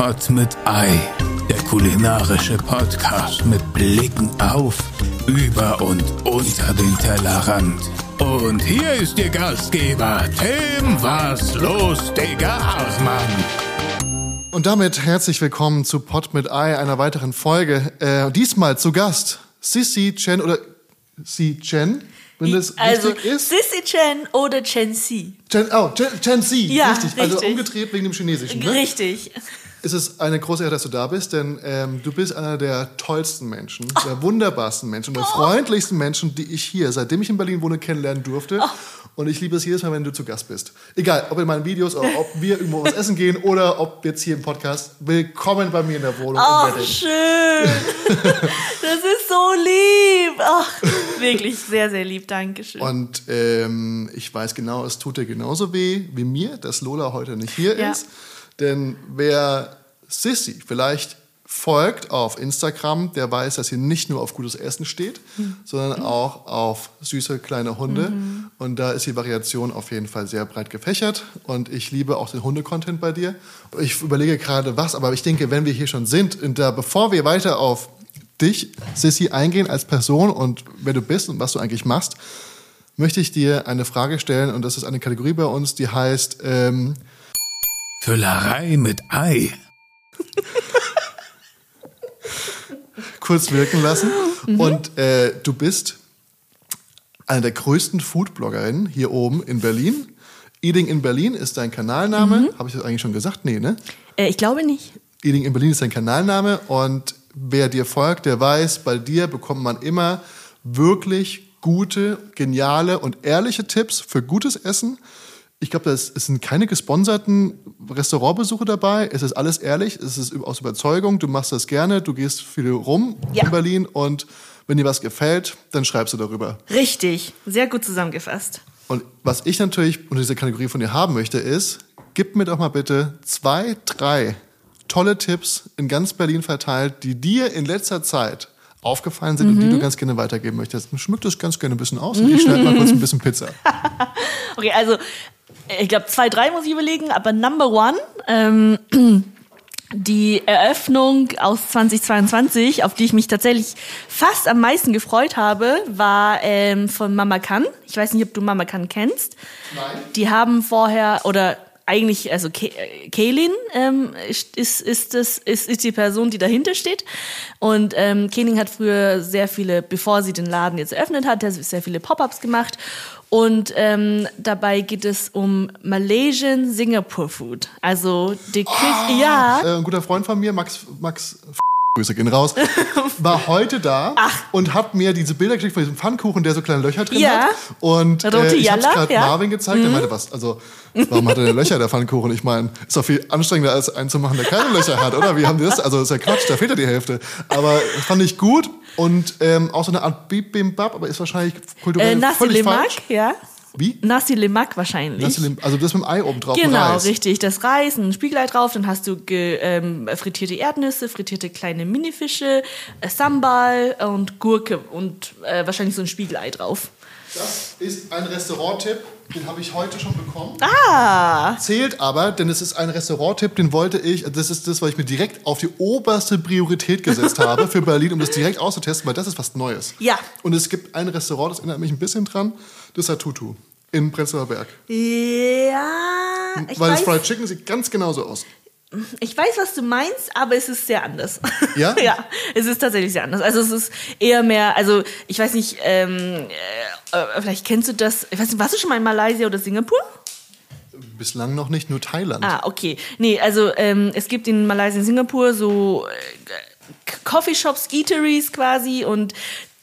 Pot mit Ei, der kulinarische Podcast mit Blicken auf, über und unter den Tellerrand. Und hier ist Ihr Gastgeber, Tim Was los, Digga Hartmann. Und damit herzlich willkommen zu Pot mit Ei, einer weiteren Folge. Äh, diesmal zu Gast Sissy Chen oder Si Chen, wenn das also, richtig ist. Sissy Chen oder Chen Si. Chen, oh, Chen, Chen Si, Ja, richtig. Also richtig. umgedreht wegen dem Chinesischen. Ne? Richtig. Es ist eine große Ehre, dass du da bist, denn ähm, du bist einer der tollsten Menschen, der wunderbarsten Menschen der freundlichsten Menschen, die ich hier, seitdem ich in Berlin wohne, kennenlernen durfte. Und ich liebe es jedes Mal, wenn du zu Gast bist. Egal, ob in meinen Videos oder ob wir irgendwo was essen gehen oder ob jetzt hier im Podcast. Willkommen bei mir in der Wohnung Ach, in Wedding. schön. Das ist so lieb. Ach, wirklich sehr, sehr lieb. Dankeschön. Und ähm, ich weiß genau, es tut dir genauso weh wie mir, dass Lola heute nicht hier Ja. ist. Denn wer Sissy vielleicht folgt auf Instagram, der weiß, dass sie nicht nur auf gutes Essen steht, Hm. sondern auch auf süße kleine Hunde. Mhm. Und da ist die Variation auf jeden Fall sehr breit gefächert. Und ich liebe auch den Hunde-Content bei dir. Ich überlege gerade was, aber ich denke, wenn wir hier schon sind, und da, bevor wir weiter auf dich, Sissy, eingehen als Person und wer du bist und was du eigentlich machst, möchte ich dir eine Frage stellen. Und das ist eine Kategorie bei uns, die heißt ähm, Füllerei mit Ei. kurz wirken lassen. Und äh, du bist eine der größten Foodbloggerinnen hier oben in Berlin. Eating in Berlin ist dein Kanalname. Habe ich das eigentlich schon gesagt? Nee, ne? Äh, ich glaube nicht. Eating in Berlin ist dein Kanalname. Und wer dir folgt, der weiß, bei dir bekommt man immer wirklich gute, geniale und ehrliche Tipps für gutes Essen. Ich glaube, es sind keine gesponserten Restaurantbesuche dabei. Es ist alles ehrlich, es ist aus Überzeugung. Du machst das gerne, du gehst viel rum Ja. in Berlin und wenn dir was gefällt, dann schreibst du darüber. Richtig. Sehr gut zusammengefasst. Und was ich natürlich unter dieser Kategorie von dir haben möchte, ist, gib mir doch mal bitte zwei, drei tolle Tipps in ganz Berlin verteilt, die dir in letzter Zeit aufgefallen sind und die du ganz gerne weitergeben möchtest. Schmück das ganz gerne ein bisschen aus und ich schneide mal kurz ein bisschen Pizza. Okay, also ich glaube zwei, drei muss ich überlegen, aber Number One, ähm, die Eröffnung aus 2022, auf die ich mich tatsächlich fast am meisten gefreut habe, war ähm, von Mama Kan. Ich weiß nicht, ob du Mama Kan kennst. Nein. Die haben vorher oder eigentlich, also Ke- Kaylin ähm, ist, ist, ist, das, ist, ist die Person, die dahinter steht. Und ähm, Kaylin hat früher sehr viele, bevor sie den Laden jetzt eröffnet hat, sehr viele Pop-ups gemacht. Und ähm, dabei geht es um Malaysian Singapore Food. Also die Küche, ja. Äh, ein guter Freund von mir, Max, Max Grüße gehen raus, war heute da und hat mir diese Bilder geschickt von diesem Pfannkuchen, der so kleine Löcher drin Ja. hat. Und äh, ich habe gerade ja. Mhm. Marvin gezeigt. Der meinte, was, also, warum hat er denn Löcher, der Pfannkuchen? Ich meine, ist doch viel anstrengender, als einen zu machen, der keine Löcher hat, oder? Wie haben die das? Also, ist ja Quatsch, da fehlt ja die Hälfte. Aber fand ich gut und ähm, auch so eine Art Bibimbap, aber ist wahrscheinlich kulturell Äh, völlig falsch. ja. Wie? Nasi Lemak wahrscheinlich. Nasi Lim- also das mit dem Ei oben drauf, Genau, Reis. richtig. Das Reis, ein Spiegelei drauf, dann hast du ge, ähm, frittierte Erdnüsse, frittierte kleine Minifische, äh, Sambal und Gurke und äh, wahrscheinlich so ein Spiegelei drauf. Das ist ein Restauranttipp, den habe ich heute schon bekommen. Ah, Zählt aber, denn es ist ein Restauranttipp, den wollte ich, das ist das, was ich mir direkt auf die oberste Priorität gesetzt habe für Berlin, um das direkt auszutesten, weil das ist was Neues. Ja. Und es gibt ein Restaurant, das erinnert mich ein bisschen dran, das ist Tutu in Prenzlauer Berg. ja. Ich weil das weiß, Fried Chicken sieht ganz genauso aus. ich weiß, was du meinst, aber es ist sehr anders. Ja? ja, es ist tatsächlich sehr anders. Also es ist eher mehr, also ich weiß nicht, ähm, äh, äh, vielleicht kennst du das, ich weiß nicht, warst du schon mal in Malaysia oder Singapur? Bislang noch nicht, nur Thailand. Ah, okay. Nee, also ähm, es gibt in Malaysia und Singapur so äh, Coffeeshops, Eateries quasi und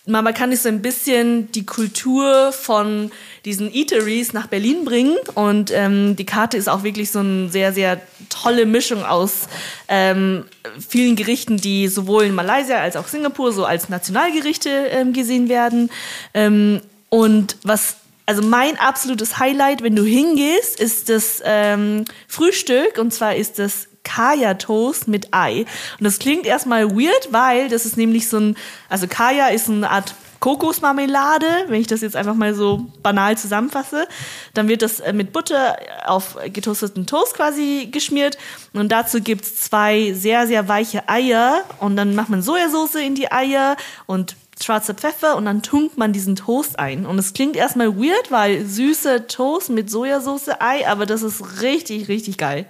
man kann nicht so ein bisschen die Kultur von diesen Eateries nach Berlin bringen und ähm, die Karte ist auch wirklich so eine sehr, sehr tolle Mischung aus ähm, vielen Gerichten, die sowohl in Malaysia als auch Singapur so als Nationalgerichte ähm, gesehen werden. Ähm, und was also mein absolutes Highlight, wenn du hingehst, ist das ähm, Frühstück und zwar ist das Kaya Toast mit Ei. Und das klingt erstmal weird, weil das ist nämlich so ein, also Kaya ist eine Art Kokosmarmelade, wenn ich das jetzt einfach mal so banal zusammenfasse. Dann wird das äh, mit Butter auf getoasteten Toast quasi geschmiert. Und dazu gibt's zwei sehr, sehr weiche Eier. Und dann macht man Sojasauce in die Eier und schwarzer Pfeffer und dann tunkt man diesen Toast ein. Und es klingt erstmal weird, weil süßer Toast mit Sojasauce, Ei, aber das ist richtig, richtig geil.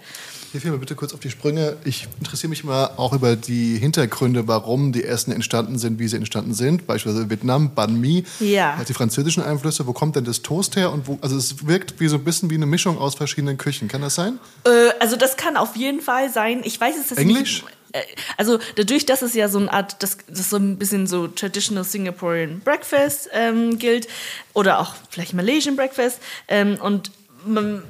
Hilf mir bitte kurz auf die Sprünge. Ich interessiere mich immer auch über die Hintergründe, warum die Essen entstanden sind, wie sie entstanden sind. Beispielsweise Vietnam, Banh Mi, Ja. also die französischen Einflüsse. Wo kommt denn das Toast her? Und wo, also es wirkt wie so ein bisschen wie eine Mischung aus verschiedenen Küchen. Kann das sein? Äh, also das kann auf jeden Fall sein. Ich weiß es jetzt Englisch? nicht. Äh, Also dadurch, dass es ja so eine Art, das, das so ein bisschen so traditional Singaporean Breakfast ähm, gilt oder auch vielleicht Malaysian Breakfast ähm, und man,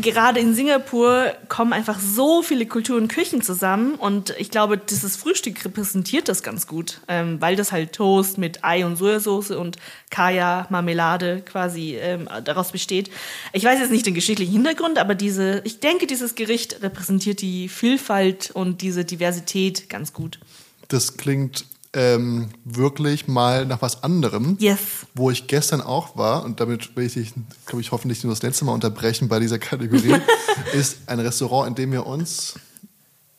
gerade in Singapur kommen einfach so viele Kulturen und Küchen zusammen und ich glaube, dieses Frühstück repräsentiert das ganz gut, ähm, weil das halt Toast mit Ei und Sojasauce und Kaya, Marmelade quasi ähm, daraus besteht. Ich weiß jetzt nicht den geschichtlichen Hintergrund, aber diese, ich denke, dieses Gericht repräsentiert die Vielfalt und diese Diversität ganz gut. Das klingt ähm, wirklich mal nach was anderem. Yes. Wo ich gestern auch war, und damit will ich dich, glaube ich, hoffentlich nur das letzte Mal unterbrechen bei dieser Kategorie, ist ein Restaurant, in dem wir uns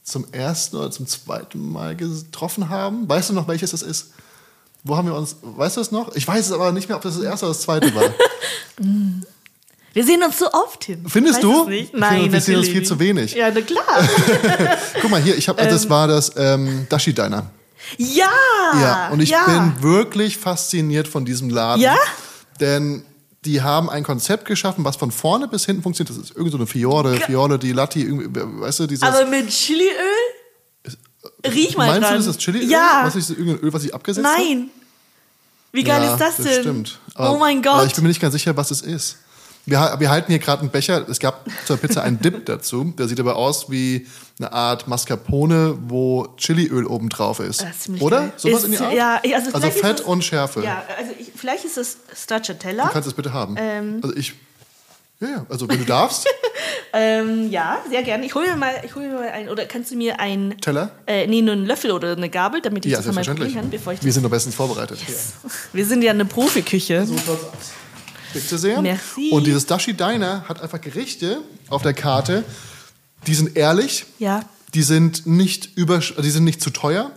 zum ersten oder zum zweiten Mal getroffen haben. Weißt du noch, welches das ist? Wo haben wir uns, weißt du es noch? Ich weiß es aber nicht mehr, ob das das erste oder das zweite war. Wir sehen uns so oft hin. Findest du? finde, Nein, wir sehen uns viel zu wenig. Ja, na klar. Guck mal hier, ich habe, das war das ähm, Dashi Diner. Ja. Ja, und ich ja. bin wirklich fasziniert von diesem Laden. Ja? Denn die haben ein Konzept geschaffen, was von vorne bis hinten funktioniert. Das ist irgend so eine Fiore, Fiore di Latti, irgendwie, weißt du, dieses. Aber mit Chiliöl? Riech mal meinst dran. du, das ist Chili? Ja. Was ist das, irgendein Öl, was ich abgesetzt habe? Nein. Wie geil ja, ist das denn? stimmt. oh mein Aber Gott. ich bin mir nicht ganz sicher, was es ist. Wir, wir halten hier gerade einen Becher. Es gab zur Pizza einen Dip dazu. Der sieht aber aus wie eine Art Mascarpone, wo Chiliöl oben drauf ist. Das ist Oder? geil. Sowas Ist- in die Art? ja, also also Fett es- und Schärfe. Ja, also ich, vielleicht ist es Stracciatella. Du kannst es bitte haben. Ähm. Also ich. Ja, ja, also wenn du darfst. Ähm, ja, sehr gerne. Ich hole mir mal, ich hole mir mal ein, oder kannst du mir ein Teller? Äh, nee, nur einen Löffel oder eine Gabel, damit ich ja, das nochmal probieren kann, bevor ich Wir sind doch bestens vorbereitet. Wir sind ja eine Profiküche. So schaut's aus. Bitte sehr. Merci. Und dieses Dashi Diner hat einfach Gerichte auf der Karte, die sind ehrlich, Ja. die sind nicht über, die sind nicht zu teuer.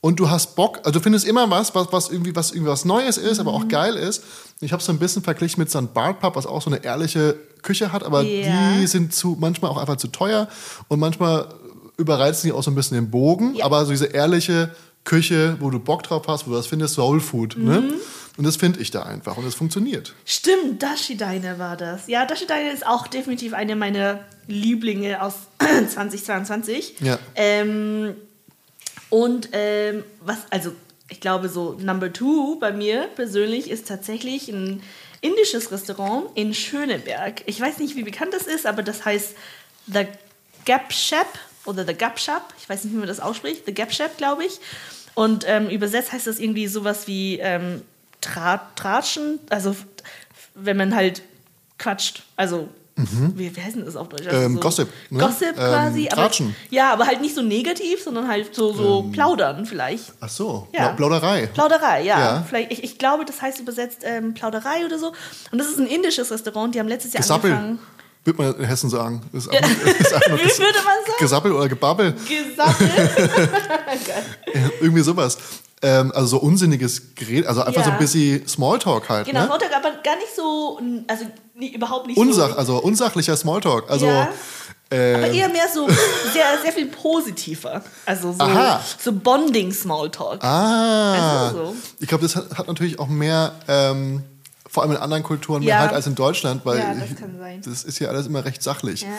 Und du hast Bock, also du findest immer was, was, was irgendwie was irgendwie was Neues ist, aber Mhm. auch geil ist. Ich habe es so ein bisschen verglichen mit St. Bart Pub, was auch so eine ehrliche Küche hat, aber Ja. die sind zu, manchmal auch einfach zu teuer und manchmal überreizen die auch so ein bisschen den Bogen. Ja. Aber so diese ehrliche Küche, wo du Bock drauf hast, wo du das findest, Soul Food. Ne? Und das finde ich da einfach und es funktioniert. Stimmt, Dashi Diner war das. Ja, Dashi Diner ist auch definitiv eine meiner Lieblinge aus 2022. Ja. Ähm, und ähm, was, also ich glaube so Number Two bei mir persönlich ist tatsächlich ein indisches Restaurant in Schöneberg. Ich weiß nicht, wie bekannt das ist, aber das heißt The Gap Shop oder The Gap Shop. Ich weiß nicht, wie man das ausspricht. The Gap Shop, glaube ich. Und ähm, übersetzt heißt das irgendwie sowas wie ähm, Tra Tratschen, also wenn man halt quatscht. Also, wie, wie heißt denn das auf Deutsch? Also Mhm. Ähm, Gossip, ne? Gossip Ähm, quasi. aber, Tratschen. ja, aber halt nicht so negativ, sondern halt so, so plaudern vielleicht. Ach so, Ja. Pla- Plauderei. Plauderei, ja. Ja. Vielleicht, ich, ich glaube, das heißt übersetzt ähm, Plauderei oder so. Und das ist ein indisches Restaurant, die haben letztes Jahr Gesappel, angefangen. würde man in Hessen sagen. Ist einfach, ist Wie würde man sagen? Gesappel oder Gebabbel, Gesappel. Ja, irgendwie sowas. Ähm, also so unsinniges Gerät, also einfach Ja. so ein bisschen Smalltalk halt. Genau, ne? Sonntag, aber gar nicht so, also nie, überhaupt nicht Unsach, so. also unsachlicher Smalltalk. Also, Ja. äh, Aber eher mehr so sehr, sehr viel positiver. Also so, Aha. so Bonding-Smalltalk. ah, Also so. ich glaube, das hat, hat natürlich auch mehr, ähm, vor allem in anderen Kulturen, mehr Ja. halt als in Deutschland, weil Ja, das kann sein. das ist hier alles immer recht sachlich.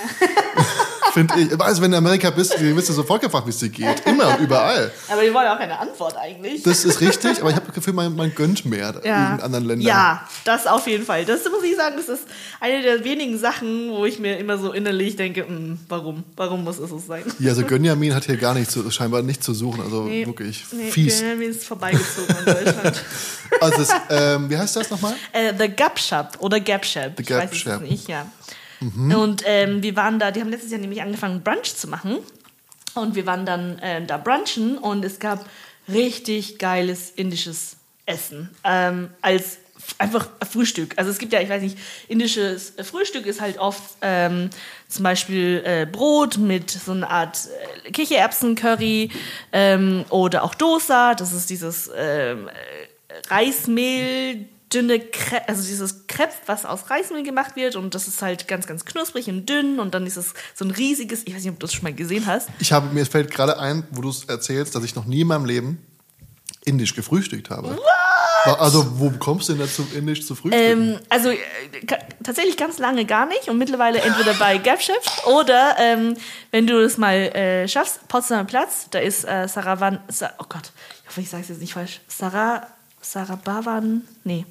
Finde ich. Also, wenn du in Amerika bist, wirst du sofort gefragt, wie es dir geht. Immer und überall. Aber die wollen auch keine Antwort eigentlich. Das ist richtig, aber ich habe das Gefühl, man, man gönnt mehr in anderen Ländern. Ja, das auf jeden Fall. Das muss ich sagen, das ist eine der wenigen Sachen, wo ich mir immer so innerlich denke, "Hm, warum? Warum muss es so sein? Ja, also Gönjamin hat hier gar nichts zu, scheinbar nichts zu suchen, also wirklich nee, fies. Mir ist vorbeigezogen in Deutschland. Also das, ähm, wie heißt das nochmal? äh, The Gap Shop oder Gap Shop. The ich Gap weiß es Shop. nicht, ja. Und ähm, wir waren da, die haben letztes Jahr nämlich angefangen, Brunch zu machen. Und wir waren dann äh, da brunchen und es gab richtig geiles indisches essen. Ähm, als einfach Frühstück. Also es gibt ja, ich weiß nicht, indisches Frühstück ist halt oft ähm, zum Beispiel äh, Brot mit so einer Art äh, Kichererbsen-Curry ähm, oder auch Dosa. Das ist dieses ähm, äh, Reismehl, dünne Crepe, also dieses Crepe, was aus Reismehl gemacht wird und das ist halt ganz, ganz knusprig und dünn und dann ist es so ein riesiges, ich weiß nicht, ob du das schon mal gesehen hast. Ich habe, mir fällt gerade ein, wo du es erzählst, dass ich noch nie in meinem Leben indisch gefrühstückt habe. What? Also, wo kommst du denn dazu, indisch zu frühstücken? Ähm, also äh, tatsächlich ganz lange gar nicht und mittlerweile entweder bei GapChef oder ähm, wenn du es mal äh, schaffst, Potsdamer Platz, da ist äh, Saravan, Sa oh Gott, ich hoffe, ich sage es jetzt nicht falsch, Sarah, Sarabavan, nee.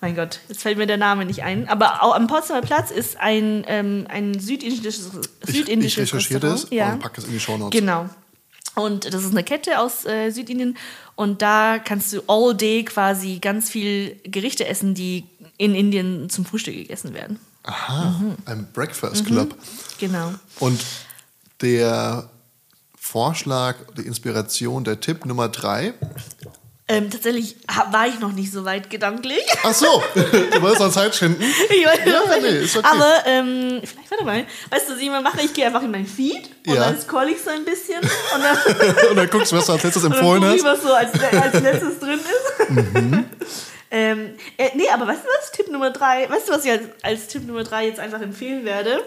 Mein Gott, jetzt fällt mir der Name nicht ein. Aber auch am Potsdamer Platz ist ein, ähm, ein südindisches, ich, südindisches ich recherchiere Restaurant. das ja. und packe es in die Shownotes. Genau. Und das ist eine Kette aus äh, Südindien. Und da kannst du all day quasi ganz viel Gerichte essen, die in Indien zum Frühstück gegessen werden. Aha, ein Breakfast Club. Genau. Und der Vorschlag, die Inspiration, der Tipp Nummer drei. Ähm, tatsächlich war ich noch nicht so weit gedanklich. Ach so, du wolltest noch Zeit schinden. Ich weiß Ja, nee, ist okay. Aber ähm, vielleicht, warte mal. Weißt du, was ich immer mache? Ich gehe einfach in mein Feed und Ja. dann scroll ich so ein bisschen und dann Und dann guckst du, was du als letztes Und dann empfohlen guck ich, hast. was so als, als letztes drin ist. Mhm. ähm, äh, nee, aber weißt du was? Tipp Nummer drei. Weißt du, was ich als, als Tipp Nummer drei jetzt einfach empfehlen werde?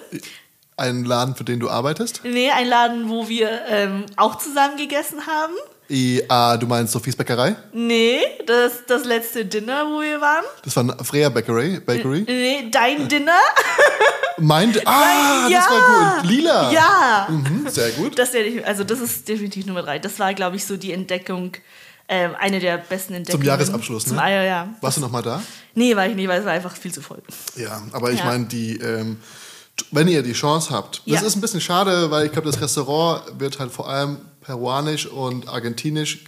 Einen Laden, für den du arbeitest. Nee, ein Laden, wo wir ähm, auch zusammen gegessen haben. I, ah, du meinst Sophies Bäckerei? Nee, das, das letzte Dinner, wo wir waren. Das war Freya Bakery. Bakery. Nee, dein Dinner. Mein, ah, ja. das war gut. Lila. Ja. Mhm, sehr gut. Das also das ist definitiv Nummer drei. Das war, glaube ich, so die Entdeckung, ähm, eine der besten Entdeckungen. Jahresabschluss, Zum ne? Eier, ja. Warst du noch mal da? Nee, war ich nicht, weil es war einfach viel zu voll. Ja, aber ich Ja. meine, die, ähm, wenn ihr die Chance habt, das Ja. ist ein bisschen schade, weil ich glaube, das Restaurant wird halt vor allem peruanisch und argentinisch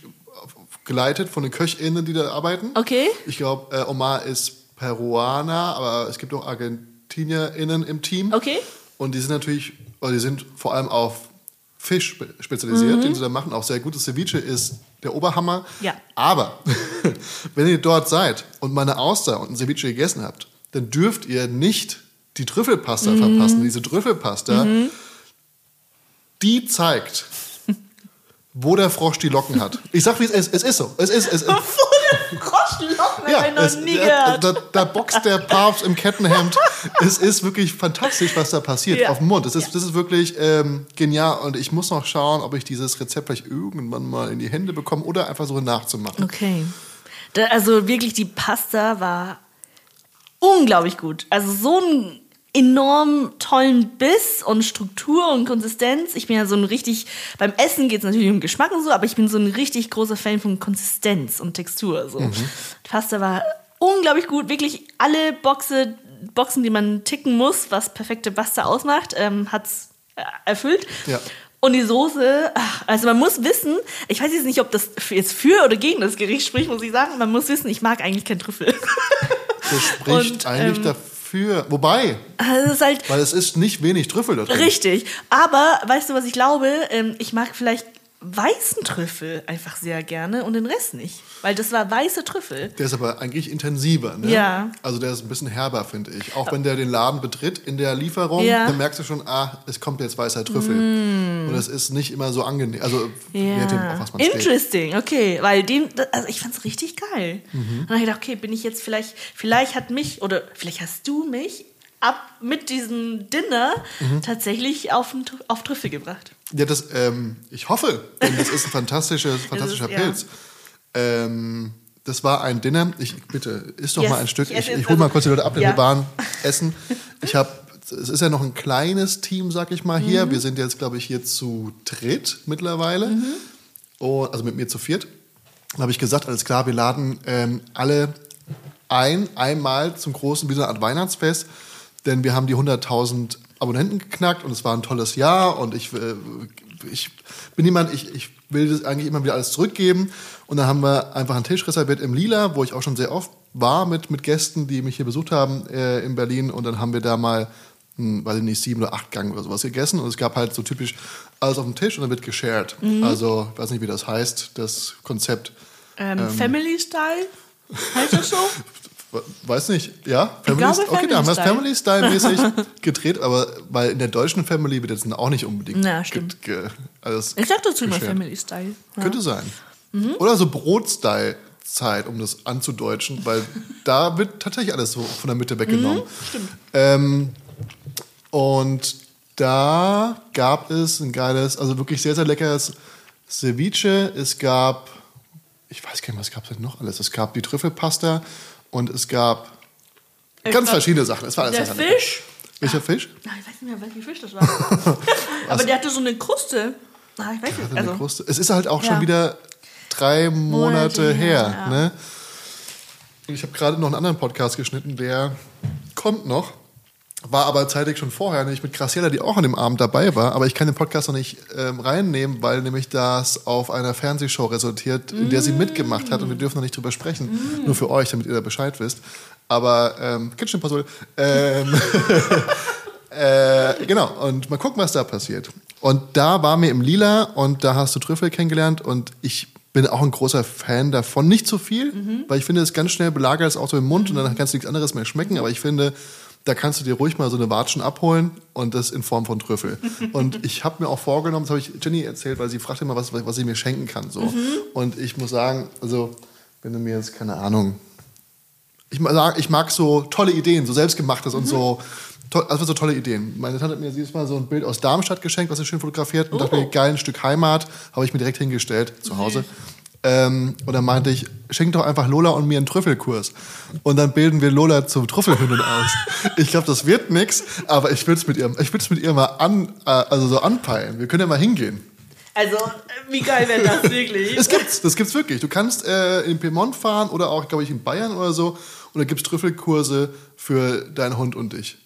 geleitet von den KöchInnen, die da arbeiten. Okay. Ich glaube, äh, Omar ist Peruaner, aber es gibt auch ArgentinerInnen im Team. Okay. Und die sind natürlich, oder die sind vor allem auf Fisch spe- spezialisiert, den sie da machen. Auch sehr gutes Ceviche ist der Oberhammer. Mhm. Ja. Aber wenn ihr dort seid und mal eine Auster und ein Ceviche gegessen habt, dann dürft ihr nicht die Trüffelpasta Mhm. verpassen. Diese Trüffelpasta, die zeigt, wo der Frosch die Locken hat. Ich sag, wie es ist. Es ist so. Es ist, es ist. Froschlocken Ja, habe ich noch es, nie da, gehört. da, da boxt der Papst im Kettenhemd. es ist wirklich fantastisch, was da passiert Ja. auf dem Mund. Das ist, das ist wirklich ähm, genial. Und ich muss noch schauen, ob ich dieses Rezept vielleicht irgendwann mal in die Hände bekomme oder einfach so nachzumachen. Okay. Da, also wirklich, die Pasta war unglaublich gut. Also so einen enorm tollen Biss und Struktur und Konsistenz. Ich bin ja so ein richtig, beim Essen geht es natürlich um Geschmack und so, aber ich bin so ein richtig großer Fan von Konsistenz und Textur. So. Die Pasta war unglaublich gut. Wirklich alle Boxe, Boxen, die man ticken muss, was perfekte Pasta ausmacht, ähm, hat es erfüllt. Ja. Und die Soße, also man muss wissen, ich weiß jetzt nicht, ob das jetzt für oder gegen das Gericht spricht, muss ich sagen, man muss wissen, ich mag eigentlich keinen Trüffel. Das spricht Und, eigentlich ähm, dafür. Wobei, Also halt weil es ist nicht wenig Trüffel da drin. richtig. Aber weißt du, was ich glaube? Ähm, ich mag vielleicht weißen Trüffel einfach sehr gerne und den Rest nicht. Weil das war weiße Trüffel. Der ist aber eigentlich intensiver. Ne? Ja. Also der ist ein bisschen herber, finde ich. Auch wenn der den Laden betritt in der Lieferung, Ja. dann merkst du schon, ah, es kommt jetzt weißer Trüffel. Und es ist nicht immer so angenehm. Also je nachdem, auf was man steht. Interesting, okay, weil den, also ich fand's richtig geil. Mhm. Und dann habe ich gedacht, okay, bin ich jetzt vielleicht, vielleicht hat mich oder vielleicht hast du mich ab mit diesem Dinner Mhm. tatsächlich auf, auf Trüffel gebracht. Ja, das, ähm, ich hoffe, denn das ist ein fantastisches, fantastischer ja. Pilz. Ähm, das war ein Dinner. Ich bitte, isst doch Yes, mal ein Stück. ich Ich, ich, hole mal also- kurz die Leute ab, denn Ja. wir waren essen. Ich habe, es ist ja noch ein kleines Team, sag ich mal Mhm. hier. Wir sind jetzt, glaube ich, hier zu dritt mittlerweile. Mhm. Und, also mit mir zu viert. Dann habe ich gesagt, alles klar, wir laden ähm, alle ein, einmal zum großen, wie so eine Art Weihnachtsfest. Denn wir haben die 100.000 Abonnenten geknackt und es war ein tolles Jahr und ich, äh, ich bin jemand, ich, ich will das eigentlich immer wieder alles zurückgeben. Und dann haben wir einfach einen Tisch reserviert im Lila, wo ich auch schon sehr oft war mit, mit Gästen, die mich hier besucht haben äh, in Berlin. Und dann haben wir da mal, hm, weiß ich nicht, sieben oder acht Gang oder sowas gegessen. Und es gab halt so typisch alles auf dem Tisch und dann wird geshared. Also, ich weiß nicht, wie das heißt, das Konzept. Ähm, Family Style? Heißt das so? Weiß nicht, ja? Family glaube, okay, da haben wir es Family Style-mäßig gedreht, aber weil in der deutschen Family wird jetzt auch nicht unbedingt. Ja, stimmt. alles Ich sag dazu immer. Family Style. Ja. Könnte sein. Mhm. Oder so Brot-Style-Zeit, um das anzudeutschen, weil da wird tatsächlich alles so von der Mitte weggenommen. Mhm, stimmt. Ähm, und da gab es ein geiles, also wirklich sehr, sehr leckeres Ceviche. Es gab, ich weiß gar nicht, was gab es denn noch alles? Es gab die Trüffelpasta und es gab Ich ganz glaub, verschiedene Sachen. Es war alles Der. Fisch. Welcher Fisch? Ah, ich weiß nicht mehr, welcher Fisch das war. Aber der hatte so eine Kruste. Ah, ich weiß nicht. Eine Also, Kruste. Es ist halt auch Ja. schon wieder drei Monate, Monate her. her, ja. Ne? Ich habe gerade noch einen anderen Podcast geschnitten, der kommt noch. War aber zeitlich schon vorher, nämlich mit Graciela, die auch an dem Abend dabei war. Aber ich kann den Podcast noch nicht ähm, reinnehmen, weil nämlich das auf einer Fernsehshow resultiert, in der sie mitgemacht hat und wir dürfen noch nicht drüber sprechen. Nur für euch, damit ihr da Bescheid wisst. Aber, ähm, Kitchen Puzzle. Ähm, äh, genau, und mal gucken, was da passiert. Und da war mir im Lila und da hast du Trüffel kennengelernt und ich bin auch ein großer Fan davon. Nicht zu viel, weil ich finde, es ganz schnell belagert es auch so im Mund und dann kannst du nichts anderes mehr schmecken. Aber ich finde, da kannst du dir ruhig mal so eine Watschen abholen und das in Form von Trüffel. und ich habe mir auch vorgenommen, das habe ich Jenny erzählt, weil sie fragte immer, was, was sie mir schenken kann. So. Und ich muss sagen, also wenn du mir jetzt, keine Ahnung, ich mag, ich mag so tolle Ideen, so selbstgemachtes und so. Also so tolle Ideen. Meine Tante hat mir dieses Mal so ein Bild aus Darmstadt geschenkt, was sie schön fotografiert. Und dachte mir, geil, ein Stück Heimat, habe ich mir direkt hingestellt zu Hause. Ähm, und dann meinte ich, schenk doch einfach Lola und mir einen Trüffelkurs. Und dann bilden wir Lola zum Trüffelhündin aus. Ich glaube, das wird nix, aber ich würde es mit ihr, ich würde es mit ihr mal an, äh, also so anpeilen. Wir können ja mal hingehen. also, wie geil wäre das wirklich? Das gibt's, das gibt's wirklich. Du kannst äh, in Piemont fahren oder auch, glaube ich, in Bayern oder so. Und da gibt's Trüffelkurse für deinen Hund und dich.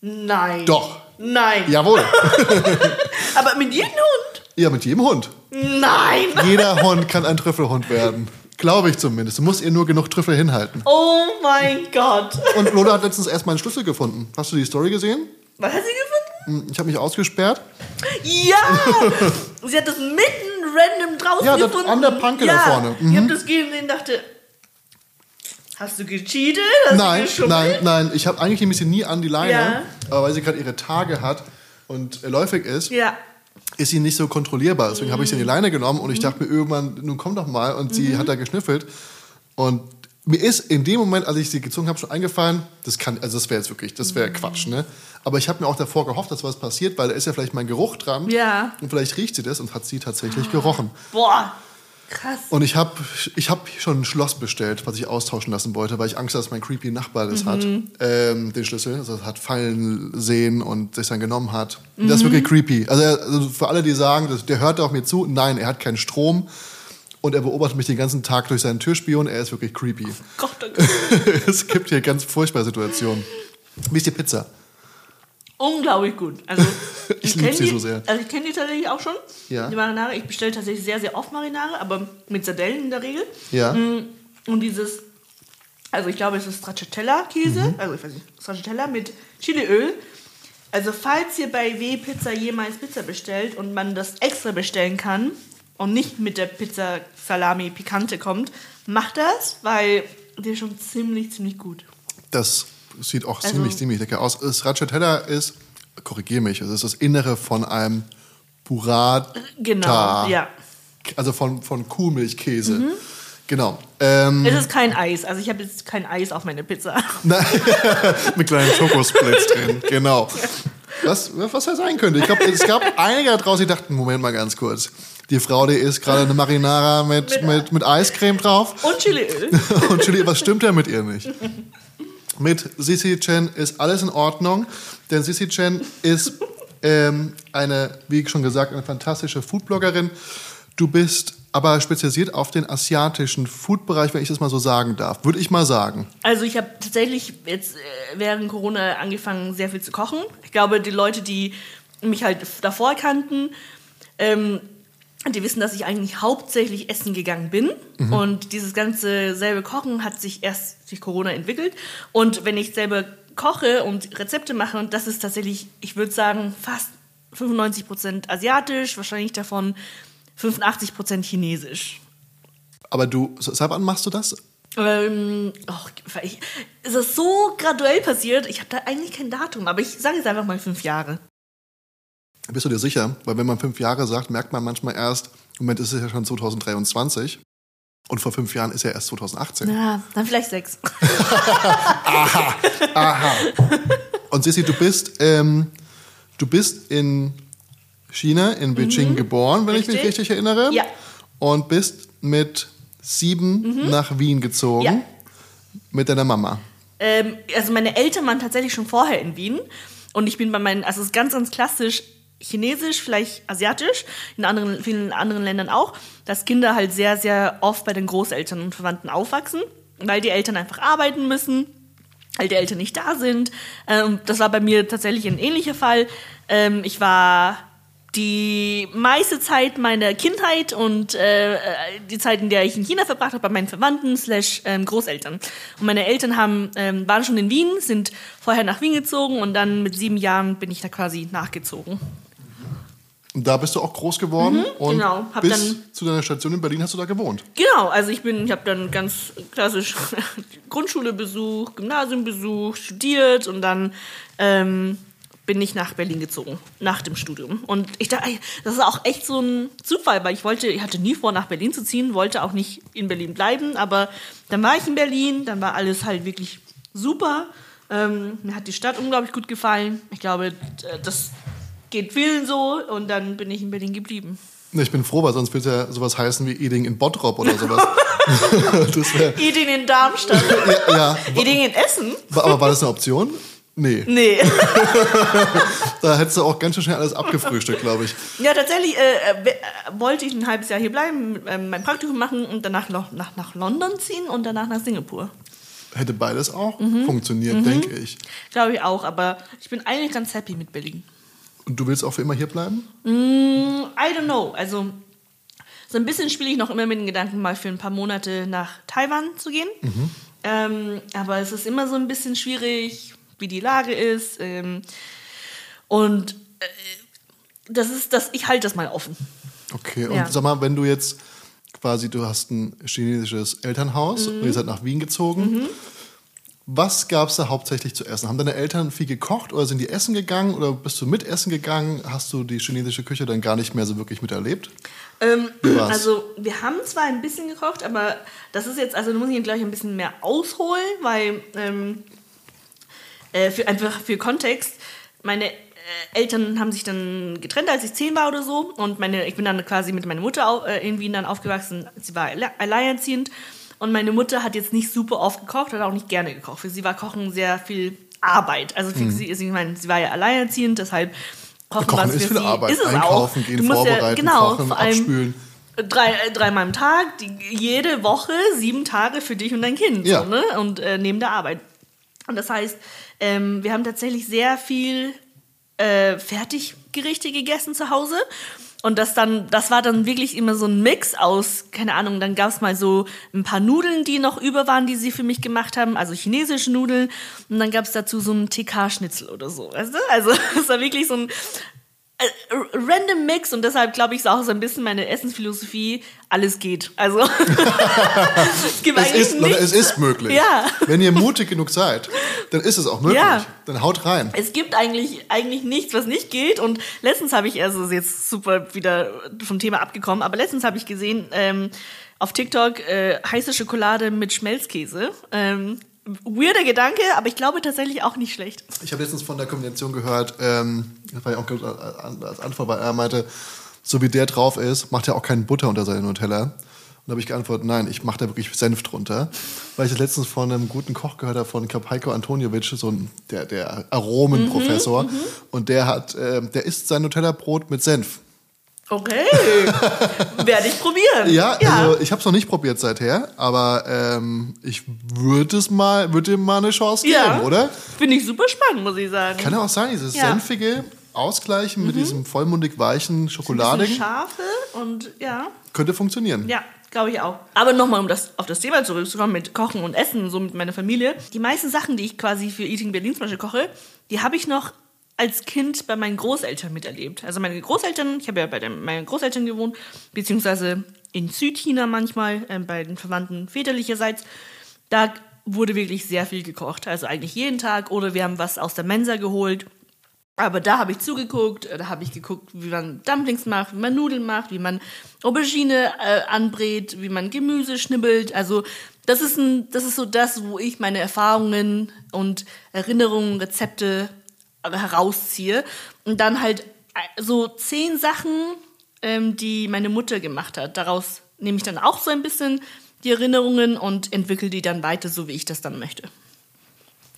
Nein. Doch. Nein. Jawohl. Aber mit jedem Hund? Ja, mit jedem Hund. Nein. Jeder Hund kann ein Trüffelhund werden. Glaube ich zumindest. Du musst ihr nur genug Trüffel hinhalten. Oh mein Gott. Und Lola hat letztens erst mal einen Schlüssel gefunden. Hast du die Story gesehen? Was hat sie gefunden? Hm, Ich habe mich ausgesperrt. Ja! sie hat das mitten random draußen Ja, gefunden. an der Planke da ja. vorne. Mhm. Ich habe das gesehen und dachte, hast du gecheatet? Hast Nein, du nein, nein. Ich habe eigentlich nehme ich sie nie an die Leine. Ja. Aber weil sie gerade ihre Tage hat und läufig ist, Ja. Ist sie nicht so kontrollierbar. Deswegen habe ich sie in die Leine genommen und ich Mhm. dachte mir irgendwann, nun komm doch mal. Und sie hat da geschnüffelt. Und mir ist in dem Moment, als ich sie gezogen habe, schon eingefallen, das kann, also das wäre jetzt wirklich, das Mhm. wäre Quatsch, ne? Aber ich habe mir auch davor gehofft, dass was passiert, weil da ist ja vielleicht mein Geruch dran. Ja. Und vielleicht riecht sie das und hat sie tatsächlich gerochen. Boah. Krass. Und ich habe ich hab schon ein Schloss bestellt, was ich austauschen lassen wollte, weil ich Angst hatte, dass mein creepy Nachbar das hat, ähm, den Schlüssel. Also das hat fallen sehen und sich dann genommen hat. Und Das ist wirklich creepy. Also, also für alle, die sagen, das- der hört auch mir zu, nein, er hat keinen Strom und er beobachtet mich den ganzen Tag durch seinen Türspion. Er ist wirklich creepy. Gott, oh Gott. es gibt hier ganz furchtbare Situationen. Wie ist die Pizza? Unglaublich gut. Also, Ich lieb sie die- so sehr. Also ich kenne die tatsächlich auch schon. Ja. Die Marinare. Ich bestelle tatsächlich sehr, sehr oft Marinare, aber mit Sardellen in der Regel. Ja. Mm, Und dieses, also ich glaube, es ist Stracciatella-Käse, Mhm. also ich weiß nicht, Stracciatella mit Chiliöl. Also falls ihr bei W-Pizza jemals Pizza bestellt und man das extra bestellen kann und nicht mit der Pizza Salami Picante kommt, macht das, weil der ist schon ziemlich, ziemlich gut. Das sieht auch Also- ziemlich, ziemlich lecker aus. Stracciatella ist, korrigiere mich, es ist das Innere von einem Burrata. Genau, ja. Also von, von Kuhmilchkäse. Genau. Ähm, Es ist kein Eis, also ich habe jetzt kein Eis auf meine Pizza. nein, mit kleinen Schokosplits drin. Genau. Was, was das sein könnte. Ich glaube, es gab einige da draußen, die dachten, Moment mal ganz kurz. Die Frau, die isst gerade eine Marinara mit, Mit- mit, mit Eiscreme drauf. Und Chiliöl. Und Chili, was stimmt denn mit ihr nicht? Mit Sissy Chen ist alles in Ordnung, denn Sissy Chen ist ähm, eine, wie schon gesagt, eine fantastische Foodbloggerin. Du bist aber spezialisiert auf den asiatischen Foodbereich, wenn ich das mal so sagen darf. Würde ich mal sagen. Also ich habe tatsächlich jetzt äh, während Corona angefangen, sehr viel zu kochen. Ich glaube, die Leute, die mich halt davor kannten, ähm, die wissen, dass ich eigentlich hauptsächlich essen gegangen bin. Und dieses ganze selbe Kochen hat sich erst durch Corona entwickelt. Und wenn ich selber koche und Rezepte mache, und das ist tatsächlich, ich würde sagen, fast 95% asiatisch, wahrscheinlich davon 85% chinesisch. Aber du, seit wann machst du das? Ähm, oh, ich, es ist so graduell passiert, ich habe da eigentlich kein Datum, aber ich sage jetzt einfach mal fünf Jahre. Bist du dir sicher? Weil wenn man fünf Jahre sagt, merkt man manchmal erst, im Moment ist es ja schon 2023 und vor fünf Jahren ist ja erst 2018. Ja, dann vielleicht sechs. aha, aha. Und Sissi, du bist, ähm, du bist in China, in Beijing geboren, wenn ich mich Mhm. Richtig. richtig erinnere. Ja. Und bist mit sieben nach Wien gezogen. Ja. Mit deiner Mama. Ähm, also meine Eltern waren tatsächlich schon vorher in Wien und ich bin bei meinen, also es ist ganz, ganz klassisch chinesisch, vielleicht asiatisch, in anderen, vielen anderen Ländern auch, dass Kinder halt sehr, sehr oft bei den Großeltern und Verwandten aufwachsen, weil die Eltern einfach arbeiten müssen, weil die Eltern nicht da sind. Ähm, das war bei mir tatsächlich ein ähnlicher Fall. Ähm, ich war die meiste Zeit meiner Kindheit und äh, die Zeit, in der ich in China verbracht habe, bei meinen Verwandten slash ähm, Großeltern. Und meine Eltern haben, ähm, waren schon in Wien, sind vorher nach Wien gezogen und dann mit sieben Jahren bin ich da quasi nachgezogen. Und da bist du auch groß geworden. und genau. Bis dann- zu deiner Station in Berlin hast du da gewohnt. Genau, also ich bin, ich habe dann ganz klassisch Grundschule besucht, Gymnasium besucht, studiert und dann ähm, bin ich nach Berlin gezogen nach dem Studium. Und ich dachte, das ist auch echt so ein Zufall, weil ich wollte, ich hatte nie vor, nach Berlin zu ziehen, wollte auch nicht in Berlin bleiben, aber dann war ich in Berlin, dann war alles halt wirklich super. Ähm, mir hat die Stadt unglaublich gut gefallen. Ich glaube, das geht vielen so und dann bin ich in Berlin geblieben. Ich bin froh, weil sonst würde es ja sowas heißen wie Eding in Bottrop oder sowas. Eding in Darmstadt. ja, Eding in Essen? aber war das eine Option? Nee, Nee. da hättest du auch ganz schön schnell alles abgefrühstückt, glaube ich. Ja, tatsächlich äh, äh, wollte ich ein halbes Jahr hier bleiben, äh, mein Praktikum machen und danach noch nach, nach London ziehen und danach nach Singapur. Hätte beides auch Mhm. funktioniert, denke ich. Glaube ich auch, aber ich bin eigentlich ganz happy mit Berlin. Und du willst auch für immer hier bleiben? I don't know. Also so ein bisschen spiele ich noch immer mit den Gedanken, mal für ein paar Monate nach Taiwan zu gehen. Ähm, aber es ist immer so ein bisschen schwierig, wie die Lage ist. Ähm, und äh, das ist das, ich halte das mal offen. Okay, und Ja. sag mal, wenn du jetzt quasi, du hast ein chinesisches Elternhaus Mhm. und ihr seid nach Wien gezogen. Was gab es da hauptsächlich zu essen? Haben deine Eltern viel gekocht oder sind die essen gegangen oder bist du mit essen gegangen? Hast du die chinesische Küche dann gar nicht mehr so wirklich miterlebt? Ähm, also wir haben zwar ein bisschen gekocht, aber das ist jetzt, also da muss ich gleich ein bisschen mehr ausholen, weil ähm, äh, für, einfach für Kontext, meine äh, Eltern haben sich dann getrennt, als ich zehn war oder so und meine, ich bin dann quasi mit meiner Mutter au, äh, in Wien dann aufgewachsen, sie war alle- alleinerziehend und meine Mutter hat jetzt nicht super oft gekocht, hat auch nicht gerne gekocht. Für sie war Kochen sehr viel Arbeit, also für sie, sie, ich meine, sie war ja alleinerziehend, deshalb Kochen, Mhm. Kochen ist viel sie. Arbeit. Ist es Einkaufen auch. gehen, Du musst vorbereiten, genau, kochen, vor allem abspülen. Drei, dreimal am Tag, die, jede Woche, sieben Tage für dich und dein Kind. Ja. So, ne? Und äh, neben der Arbeit. Und das heißt, ähm, wir haben tatsächlich sehr viel äh, Fertiggerichte gegessen zu Hause. Und das dann, das war dann wirklich immer so ein Mix aus, keine Ahnung, dann gab es mal so ein paar Nudeln, die noch über waren, die sie für mich gemacht haben, also chinesische Nudeln. Und dann gab es dazu so einen TK-Schnitzel oder so, weißt du? Also es war wirklich so ein random Mix und deshalb glaube ich, ist auch so ein bisschen meine Essensphilosophie, alles geht. Also es gibt Es eigentlich ist, nichts. es ist möglich. Ja. Wenn ihr mutig genug seid, dann ist es auch möglich. Ja. Dann haut rein. Es gibt eigentlich, eigentlich nichts, was nicht geht. Und letztens habe ich, also ist jetzt super wieder vom Thema abgekommen, aber letztens habe ich gesehen, ähm, auf TikTok äh, heiße Schokolade mit Schmelzkäse. Ähm, weirder Gedanke, aber ich glaube tatsächlich auch nicht schlecht. Ich habe letztens von der Kombination gehört, ähm, das war ja auch ganz als Antwort, weil er meinte, so wie der drauf ist, macht er auch keinen Butter unter seinen Nutella. Und da habe ich geantwortet, nein, ich mache da wirklich Senf drunter. Weil ich das letztens von einem guten Koch gehört habe, von Heiko Antoniovic, so ein, der, der Aromenprofessor. Und der hat, äh, der isst sein Nutella-Brot mit Senf. Okay, werde ich probieren. Ja, also ich habe es noch nicht probiert seither, aber ähm, ich würde es mal, würde ihm mal eine Chance geben, ja. oder? Finde ich super spannend, muss ich sagen. Kann ja auch sein, dieses Ja. Mhm. senfige Ausgleichen mit diesem vollmundig weichen Schokoladigen Scharfe und ja. könnte funktionieren. Ja, glaube ich auch. Aber nochmal, um das, auf das Thema zurückzukommen mit Kochen und Essen, so mit meiner Familie. Die meisten Sachen, die ich quasi für Eating Berlin zum Beispiel koche, die habe ich noch als Kind bei meinen Großeltern miterlebt. Also meine Großeltern, ich habe ja bei den, meinen Großeltern gewohnt, beziehungsweise in Südchina manchmal, äh, bei den Verwandten väterlicherseits. Da wurde wirklich sehr viel gekocht. Also eigentlich jeden Tag oder wir haben was aus der Mensa geholt. Aber da habe ich zugeguckt, da habe ich geguckt, wie man Dumplings macht, wie man Nudeln macht, wie man Aubergine äh, anbrät, wie man Gemüse schnibbelt. Also das ist, ein, das ist so das, wo ich meine Erfahrungen und Erinnerungen, Rezepte herausziehe. Und dann halt äh, so zehn Sachen, ähm, die meine Mutter gemacht hat. Daraus nehme ich dann auch so ein bisschen die Erinnerungen und entwickle die dann weiter, so wie ich das dann möchte.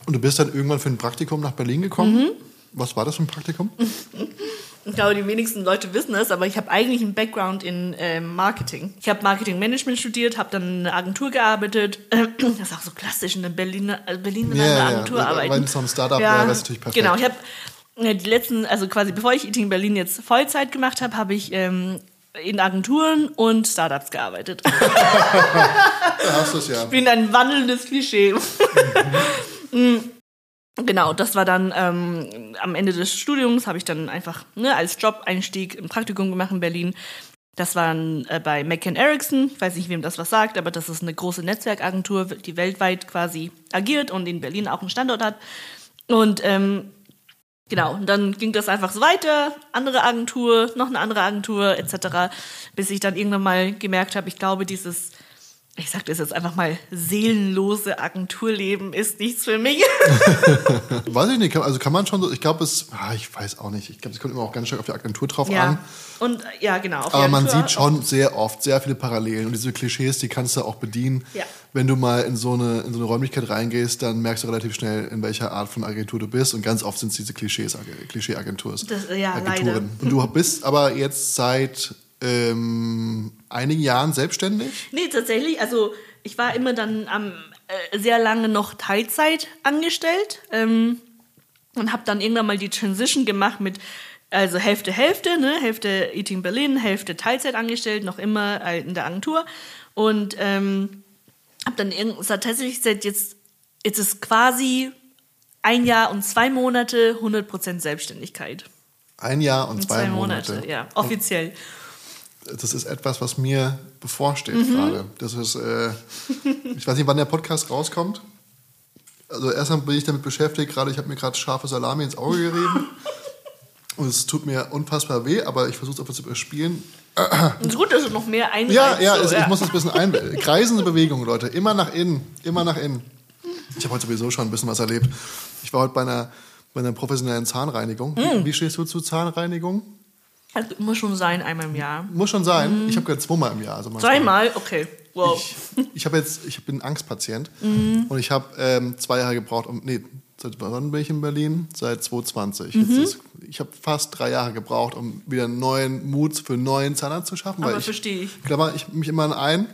Und du bist dann irgendwann für ein Praktikum nach Berlin gekommen? Mhm. Was war das für ein Praktikum? Ich glaube, die wenigsten Leute wissen es, aber ich habe eigentlich einen Background in äh, Marketing. Ich habe Marketingmanagement studiert, habe dann in einer Agentur gearbeitet. das ist auch so klassisch, in der Berliner, äh, Berliner Ja, Agentur ja, arbeiten. Wenn es so ein Startup Ja, wäre, wäre es natürlich perfekt. Genau, ich habe äh, die letzten, also quasi bevor ich Eating Berlin jetzt Vollzeit gemacht habe, habe ich ähm, in Agenturen und Startups gearbeitet. Da hast du es ja. Ich bin ein wandelndes Klischee. Mm, genau, das war dann ähm, am Ende des Studiums, habe ich dann einfach ne, als Job-Einstieg ein Praktikum gemacht in Berlin. Das war äh, bei McCann Erickson. Ich weiß nicht, wem das was sagt, aber das ist eine große Netzwerkagentur, die weltweit quasi agiert und in Berlin auch einen Standort hat. Und ähm, genau, und dann ging das einfach so weiter. Andere Agentur, noch eine andere Agentur etc. Bis ich dann irgendwann mal gemerkt habe, ich glaube, dieses ich sag das jetzt einfach mal, seelenlose Agenturleben ist nichts für mich. Weiß ich nicht, also kann man schon so, ich glaube es, ah, ich weiß auch nicht, ich glaube, es kommt immer auch ganz stark auf die Agentur drauf ja. an. Und ja, genau. Aber man sieht schon sehr oft sehr viele Parallelen und diese Klischees, die kannst du auch bedienen. Ja. Wenn du mal in so, eine, in so eine Räumlichkeit reingehst, dann merkst du relativ schnell, in welcher Art von Agentur du bist. Und ganz oft sind es diese Klischees, Klischee-Agenturen. Ja, leider. Agenturen. Und du bist aber jetzt seit ähm, einigen Jahren selbstständig. Nee, tatsächlich. Also ich war immer dann am, äh, sehr lange noch Teilzeit angestellt ähm, und habe dann irgendwann mal die Transition gemacht mit also Hälfte Hälfte, ne? Hälfte Eating Berlin, Hälfte Teilzeit angestellt, noch immer äh, in der Agentur und ähm, habe dann tatsächlich seit jetzt jetzt ist quasi ein Jahr und zwei Monate 100% Selbstständigkeit. Ein Jahr und zwei, Zwei Monate. Monate, ja, offiziell. Das ist etwas, was mir bevorsteht Mhm. gerade. Das ist, äh, ich weiß nicht, wann der Podcast rauskommt. Also erstmal bin ich damit beschäftigt, gerade ich habe mir gerade scharfe Salami ins Auge gerieben. Und es tut mir unfassbar weh, aber ich versuche es einfach zu überspielen. Ist gut, dass du noch mehr einreißt. Ja, ja, so, es, ich muss das ein bisschen ein. Kreisende Bewegung, Leute. Immer nach innen. Immer nach innen. Ich habe heute sowieso schon ein bisschen was erlebt. Ich war heute bei einer, bei einer professionellen Zahnreinigung. Hm. Wie, wie stehst du zu Zahnreinigung? Also, muss schon sein, einmal im Jahr. Muss schon sein. Ich habe gehört zweimal im Jahr. Also Zweimal? Okay. Wow. Ich, ich habe jetzt, ich bin Angstpatient Mhm. und ich habe ähm, zwei Jahre gebraucht, um, nee, seit wann bin ich in Berlin? Seit 2020. Mhm. Ist, ich habe fast drei Jahre gebraucht, um wieder neuen Mut für einen neuen Zahnarzt zu schaffen. Aber weil ich, verstehe ich. klammer ich mich immer ein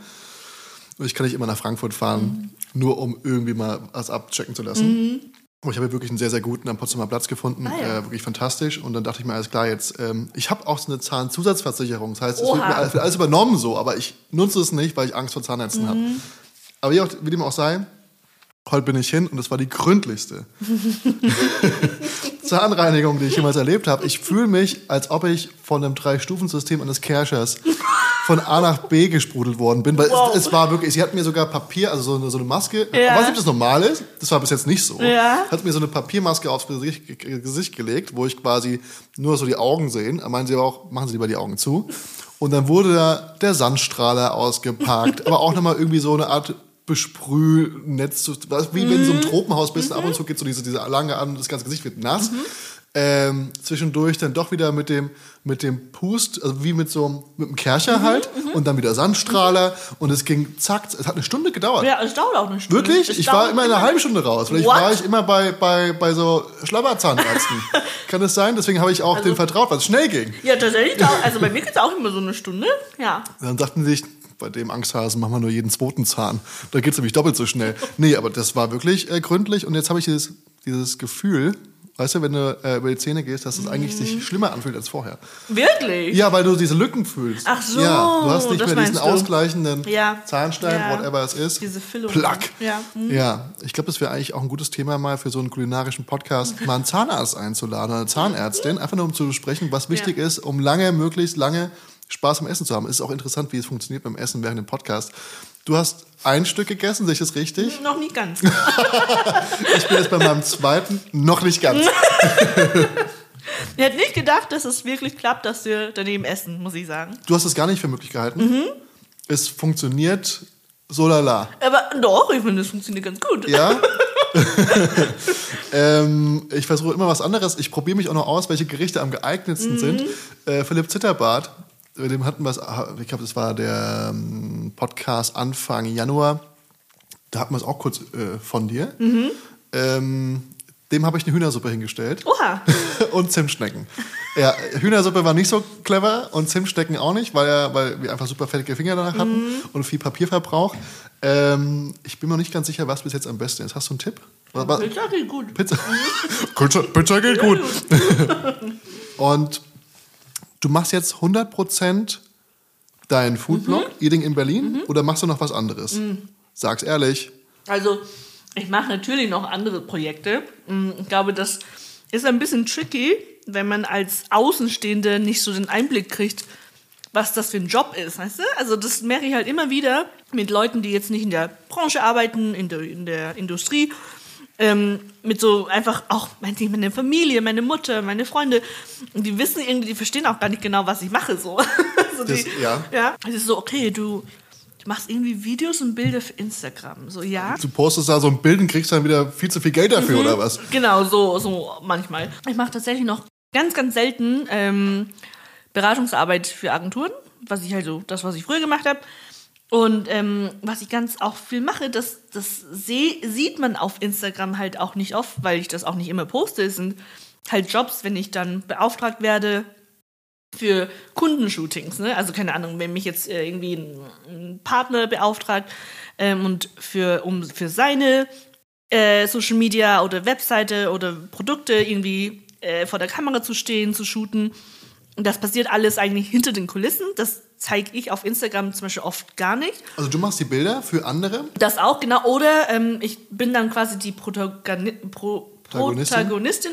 und ich kann nicht immer nach Frankfurt fahren, Mhm. nur um irgendwie mal was abchecken zu lassen. Ich habe wirklich einen sehr, sehr guten am Potsdamer Platz gefunden. Ah, ja. äh, wirklich fantastisch. Und dann dachte ich mir, alles klar, jetzt, ähm, ich habe auch so eine Zahnzusatzversicherung. Das heißt, es wird mir alles, alles übernommen so, aber ich nutze es nicht, weil ich Angst vor Zahnärzten habe. Mhm. Aber wie, auch, wie dem auch sei, heute bin ich hin und das war die gründlichste Zahnreinigung, die ich jemals erlebt habe. Ich fühle mich, als ob ich von einem Drei-Stufen-System eines Kerschers von A nach B gesprudelt worden bin. Weil Wow. es, es war wirklich, sie hat mir sogar Papier, also so eine, so eine Maske. Ja. Weiß nicht, ob das normal ist. Das war bis jetzt nicht so. Ja. Hat mir so eine Papiermaske aufs Gesicht, ge- Gesicht gelegt, wo ich quasi nur so die Augen sehen. Meinen sie aber auch, machen sie lieber die Augen zu. Und dann wurde da der Sandstrahler ausgepackt, aber auch nochmal irgendwie so eine Art Besprühnetz, wie wenn du so im Tropenhaus bist, ab und zu geht so diese, diese Lange an, das ganze Gesicht wird nass. Ähm, zwischendurch dann doch wieder mit dem, mit dem Pust, also wie mit so einem- mit einem Kercher halt, und dann wieder Sandstrahler und es ging zack, es hat eine Stunde gedauert. Ja, es dauert auch eine Stunde. Wirklich? Es Ich war immer in einer halben Stunde raus. Vielleicht war ich immer bei, bei, bei so Schlabberzahnärzten. Kann das sein? Deswegen habe ich auch Also- den vertraut, weil es schnell ging. Ja, tatsächlich. dauert- Also bei mir geht es auch immer so eine Stunde. Ja. Dann dachten sie sich, bei dem Angsthasen machen wir nur jeden zweiten Zahn. Da geht es nämlich doppelt so schnell. Nee, aber das war wirklich äh, gründlich und jetzt habe ich dieses, dieses Gefühl, weißt du, wenn du äh, über die Zähne gehst, dass es eigentlich Mhm. sich schlimmer anfühlt als vorher. Wirklich? Ja, weil du diese Lücken fühlst. Ach so, Ja, du hast nicht das mehr diesen du. ausgleichenden Ja. Zahnstein, Ja. whatever es ist. Diese Füllung. Plack. Ja. Hm. Ja, ich glaube, das wäre eigentlich auch ein gutes Thema mal für so einen kulinarischen Podcast, mal einen Zahnarzt einzuladen eine Zahnärztin, einfach nur um zu besprechen, was wichtig ist, um lange, möglichst lange Spaß am Essen zu haben. Es ist auch interessant, wie es funktioniert beim Essen während dem Podcast. Du hast ein Stück gegessen, sehe ich das richtig? Noch nicht ganz. Ich bin jetzt bei meinem zweiten, noch nicht ganz. Ich hätte nicht gedacht, dass es wirklich klappt, dass wir daneben essen, muss ich sagen. Du hast es gar nicht für möglich gehalten. Es funktioniert so lala. Aber doch, ich finde, es funktioniert ganz gut. Ja. ähm, ich versuche immer was anderes. Ich probiere mich auch noch aus, welche Gerichte am geeignetsten sind. Äh, Philipp Zitterbart, mit dem hatten wir es, ich glaube, das war der ähm, Podcast Anfang Januar. Da hatten wir es auch kurz äh, von dir. Ähm, dem habe ich eine Hühnersuppe hingestellt. Oha. und Zimtschnecken. Ja, Hühnersuppe war nicht so clever und Zimtschnecken auch nicht, weil, er, weil wir einfach super fettige Finger danach hatten und viel Papierverbrauch. Ähm, ich bin mir noch nicht ganz sicher, was bis jetzt am besten ist. Hast du einen Tipp? Was- was- Pizza geht gut. Pizza. Pizza, Pizza geht gut. Und du machst jetzt 100% deinen Foodblog, Mhm. Eating in Berlin, oder machst du noch was anderes? Sag's ehrlich. Also, ich mache natürlich noch andere Projekte. Mm, Ich glaube, das ist ein bisschen tricky, wenn man als Außenstehende nicht so den Einblick kriegt, was das für ein Job ist, weißt du? Also das merke ich halt immer wieder mit Leuten, die jetzt nicht in der Branche arbeiten, in der, in der Industrie, ähm, mit so einfach auch meine Familie, meine Mutter, meine Freunde, und die wissen irgendwie, die verstehen auch gar nicht genau, was ich mache. So. also Das- die, ja. ja. Es ist so, okay, du, du machst irgendwie Videos und Bilder für Instagram. So, ja. Du postest da so ein Bild und kriegst dann wieder viel zu viel Geld dafür, Mhm. oder was? Genau, so, so manchmal. Ich mache tatsächlich noch ganz, ganz selten ähm, Beratungsarbeit für Agenturen, was ich halt so, das, was ich früher gemacht habe. Und ähm, was ich ganz auch viel mache, das, das seh, sieht man auf Instagram halt auch nicht oft, weil ich das auch nicht immer poste. Sind halt Jobs, wenn ich dann beauftragt werde für Kundenshootings. Ne? Also keine Ahnung, wenn mich jetzt äh, irgendwie ein, ein Partner beauftragt ähm, und für, um für seine äh, Social Media oder Webseite oder Produkte irgendwie äh, vor der Kamera zu stehen, zu shooten. Und das passiert alles eigentlich hinter den Kulissen. Das zeige ich auf Instagram zum Beispiel oft gar nicht. Also du machst die Bilder für andere? Das auch, genau. Oder ähm, ich bin dann quasi die Protagoni Pro Protagonistin?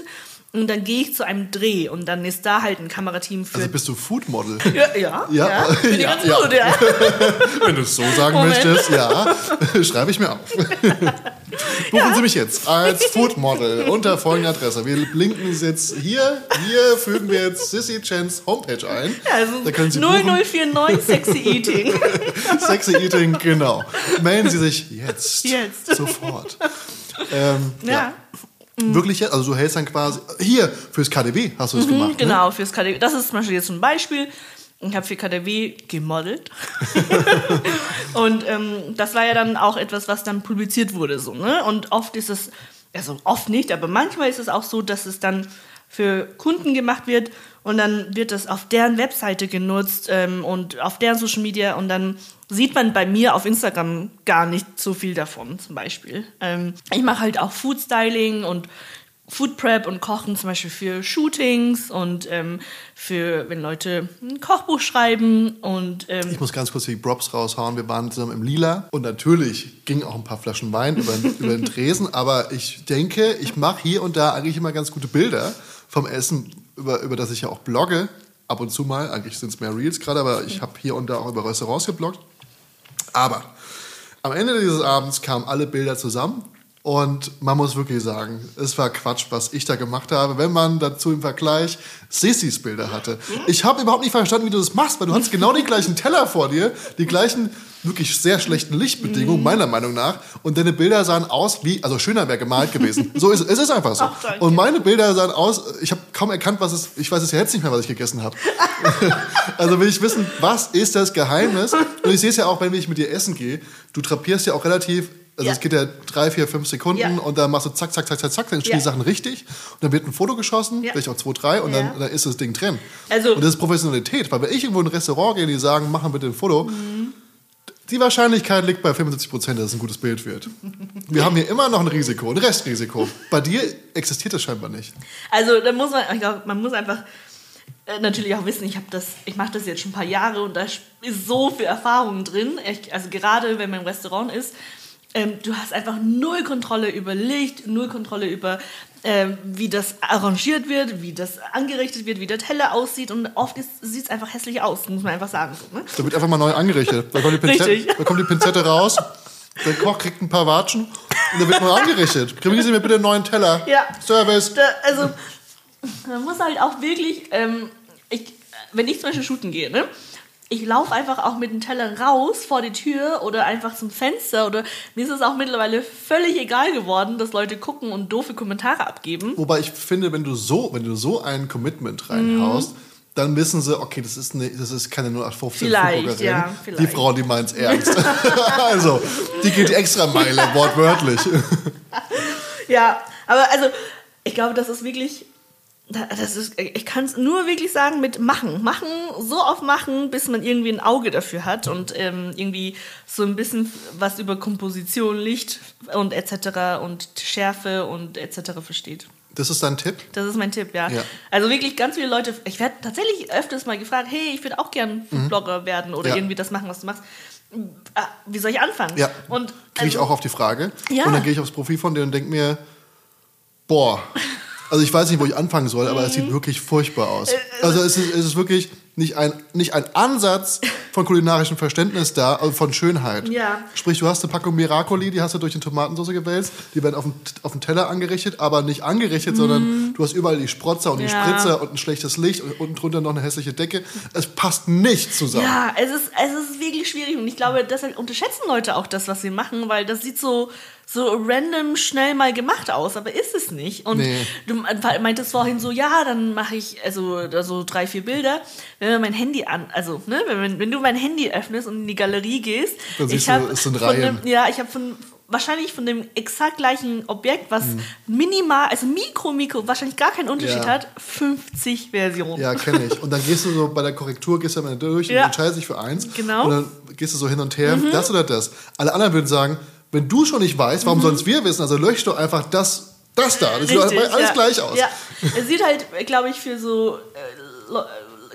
Und dann gehe ich zu einem Dreh und dann ist da halt ein Kamerateam für. Also bist du Foodmodel? ja, ja, Ja. ja, Bin Ja, ganz ja. gut, ja. Wenn du es so sagen Moment. möchtest, ja. Schreibe ich mir auf. Buchen Sie mich jetzt als Foodmodel unter folgender Adresse. Wir linken es jetzt hier. Hier fügen wir jetzt Sissy Chens Homepage ein. Also da können Sie buchen. 0049 Sexy Eating. Sexy Eating, genau. Melden Sie sich jetzt. Jetzt. Sofort. Ähm, ja. Ja. Wirklich jetzt? Also du hältst dann quasi. Hier, fürs KDW hast du das gemacht. Ne? Genau, fürs KDW. Das ist zum Beispiel jetzt ein Beispiel. Ich habe für KDW gemodelt. und ähm, das war ja dann auch etwas, was dann publiziert wurde. So, ne? Und oft ist es, also oft nicht, aber manchmal ist es auch so, dass es dann für Kunden gemacht wird und dann wird das auf deren Webseite genutzt ähm, und auf deren Social Media und dann sieht man bei mir auf Instagram gar nicht so viel davon zum Beispiel. Ähm, ich mache halt auch Food Styling und Food Prep und Kochen zum Beispiel für Shootings und ähm, für, wenn Leute ein Kochbuch schreiben und ähm, Ich muss ganz kurz die Props raushauen. Wir waren zusammen im Lila und natürlich gingen auch ein paar Flaschen Wein über, über den Tresen, aber ich denke, ich mache hier und da eigentlich immer ganz gute Bilder vom Essen, über, über das ich ja auch blogge. Ab und zu mal, eigentlich sind es mehr Reels gerade, aber ich habe hier und da auch über Restaurants gebloggt. Aber am Ende dieses Abends kamen alle Bilder zusammen und man muss wirklich sagen, es war Quatsch, was ich da gemacht habe, wenn man dazu im Vergleich Sissys Bilder hatte. Ich habe überhaupt nicht verstanden, wie du das machst, weil du hattest genau den gleichen Teller vor dir, die gleichen wirklich sehr schlechten Lichtbedingungen, meiner Meinung nach. Und deine Bilder sahen aus wie, also schöner wäre gemalt gewesen. So ist es. Es ist einfach so. Ach, und meine Bilder sahen aus, ich habe kaum erkannt, was es, ich weiß es ja jetzt nicht mehr, was ich gegessen habe. Also will ich wissen, was ist das Geheimnis? Und ich sehe es ja auch, wenn ich mit dir essen gehe. Du trapierst ja auch relativ, also Ja. es geht ja drei, vier, fünf Sekunden Ja. und dann machst du zack, zack, zack, zack, zack, dann stehen Ja. die Sachen richtig und dann wird ein Foto geschossen, Ja. vielleicht auch zwei, drei und Ja. dann, dann ist das Ding drin. Also- und das ist Professionalität, weil wenn ich irgendwo in ein Restaurant gehe, die sagen, machen bitte ein Foto, die Wahrscheinlichkeit liegt bei 75 Prozent, dass es ein gutes Bild wird. Wir haben hier immer noch ein Risiko, ein Restrisiko. Bei dir existiert das scheinbar nicht. Also da muss man, ich glaube, man muss einfach äh, natürlich auch wissen, ich habe das, ich mache das jetzt schon ein paar Jahre und da ist so viel Erfahrung drin. Ich, also gerade wenn man im Restaurant ist, ähm, du hast einfach null Kontrolle über Licht, null Kontrolle über ähm, wie das arrangiert wird, wie das angerichtet wird, wie der Teller aussieht und oft sieht es einfach hässlich aus, muss man einfach sagen. So, ne? Da wird einfach mal neu angerichtet. Da kommt die Pinzette, Richtig. da kommt die Pinzette raus, der Koch kriegt ein paar Watschen und dann wird neu angerichtet. Kriegen Sie mir bitte einen neuen Teller. Ja. Service. Da, also, man muss halt auch wirklich, ähm, ich, wenn ich zum Beispiel shooten gehe, ne? Ich laufe einfach auch mit dem Teller raus vor die Tür oder einfach zum Fenster oder mir ist es auch mittlerweile völlig egal geworden, dass Leute gucken und doofe Kommentare abgeben. Wobei ich finde, wenn du so, wenn du so ein Commitment reinhaust, dann wissen sie, okay, das ist, eine, das ist keine 0815 Vielleicht, ja, Die vielleicht. Frau, die meint's ernst. also, die geht die extra Meile, wortwörtlich. Ja, aber also, ich glaube, das ist wirklich, das ist, ich kann es nur wirklich sagen mit machen. Machen, so oft machen, bis man irgendwie ein Auge dafür hat und ähm, irgendwie so ein bisschen was über Komposition, Licht und etc. und Schärfe und etc. versteht. Das ist dein Tipp? Das ist mein Tipp, ja. Ja. Also wirklich ganz viele Leute, ich werde tatsächlich öfters mal gefragt, hey, ich würde auch gern Blogger werden oder Mhm. Ja. irgendwie das machen, was du machst. Ah, Wie soll ich anfangen? Ja. Und Kriege ich also- auch auf die Frage. Ja. Und dann gehe ich aufs Profil von dir und denke mir, boah, also ich weiß nicht, wo ich anfangen soll, aber es Mhm. sieht wirklich furchtbar aus. Also es ist, es ist wirklich nicht ein, nicht ein Ansatz von kulinarischem Verständnis da, also von Schönheit. Ja. Sprich, du hast eine Packung Miracoli, die hast du durch eine Tomatensauce gewälzt, die werden auf den, auf den Teller angerichtet, aber nicht angerichtet, sondern du hast überall die Sprotzer und die Mhm. Ja. Spritzer und ein schlechtes Licht und unten drunter noch eine hässliche Decke. Es passt nicht zusammen. Ja, es ist, es ist wirklich schwierig und ich glaube, deshalb unterschätzen Leute auch das, was sie machen, weil das sieht so, so random schnell mal gemacht aus, aber ist es nicht. Und Nee. du meintest vorhin so, ja, dann mache ich also da so drei, vier Bilder. Wenn man mein Handy an, also ne, wenn, wenn du mein Handy öffnest und in die Galerie gehst, Dann ich habe sind von dem, ja, ich habe von wahrscheinlich von dem exakt gleichen Objekt, was minimal, also mikro, mikro, wahrscheinlich gar keinen Unterschied Mhm. Ja. hat, 50 Versionen. Ja, kenne ich. Und dann gehst du so bei der Korrektur, gehst du mal durch Ja. und entscheidest dich für eins. Genau. Mhm. Und dann gehst du so hin und her, das oder das. Alle anderen würden sagen, wenn du schon nicht weißt, warum sollen es wir wissen? Also lösch doch einfach das, das da. Das sieht Richtig, alles ja. gleich aus. Ja, es sieht halt, glaube ich, für so, äh,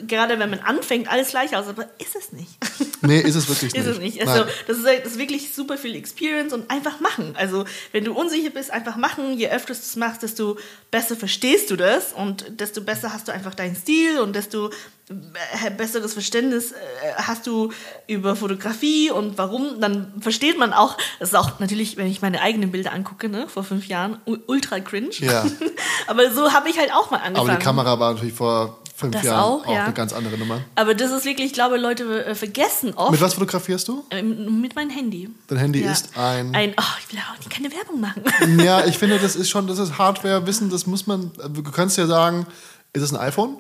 gerade wenn man anfängt, alles gleich aus, aber ist es nicht. Nee, ist es wirklich Ist nicht. es nicht. Also, das, ist, halt- das ist wirklich super viel Experience und einfach machen. Also, wenn du unsicher bist, einfach machen. Je öfter du es machst, desto besser verstehst du das und desto besser hast du einfach deinen Stil und desto äh, besseres Verständnis äh, hast du über Fotografie und warum. Dann versteht man auch, das ist auch natürlich, wenn ich meine eigenen Bilder angucke, ne, vor fünf Jahren, ultra cringe. Ja. Aber so habe ich halt auch mal angefangen. Aber die Kamera war natürlich vor fünf Das Jahren auch, auch, ja. eine ganz andere Nummer. Aber das ist wirklich, ich glaube, Leute äh, vergessen oft. Mit was fotografierst du? Ähm, mit meinem Handy. Dein Handy ist ein- Ein, oh, ich will auch nicht keine Werbung machen. Ja, ich finde, das ist schon, das ist Hardware-Wissen, das muss man, du kannst ja sagen, ist es ein iPhone?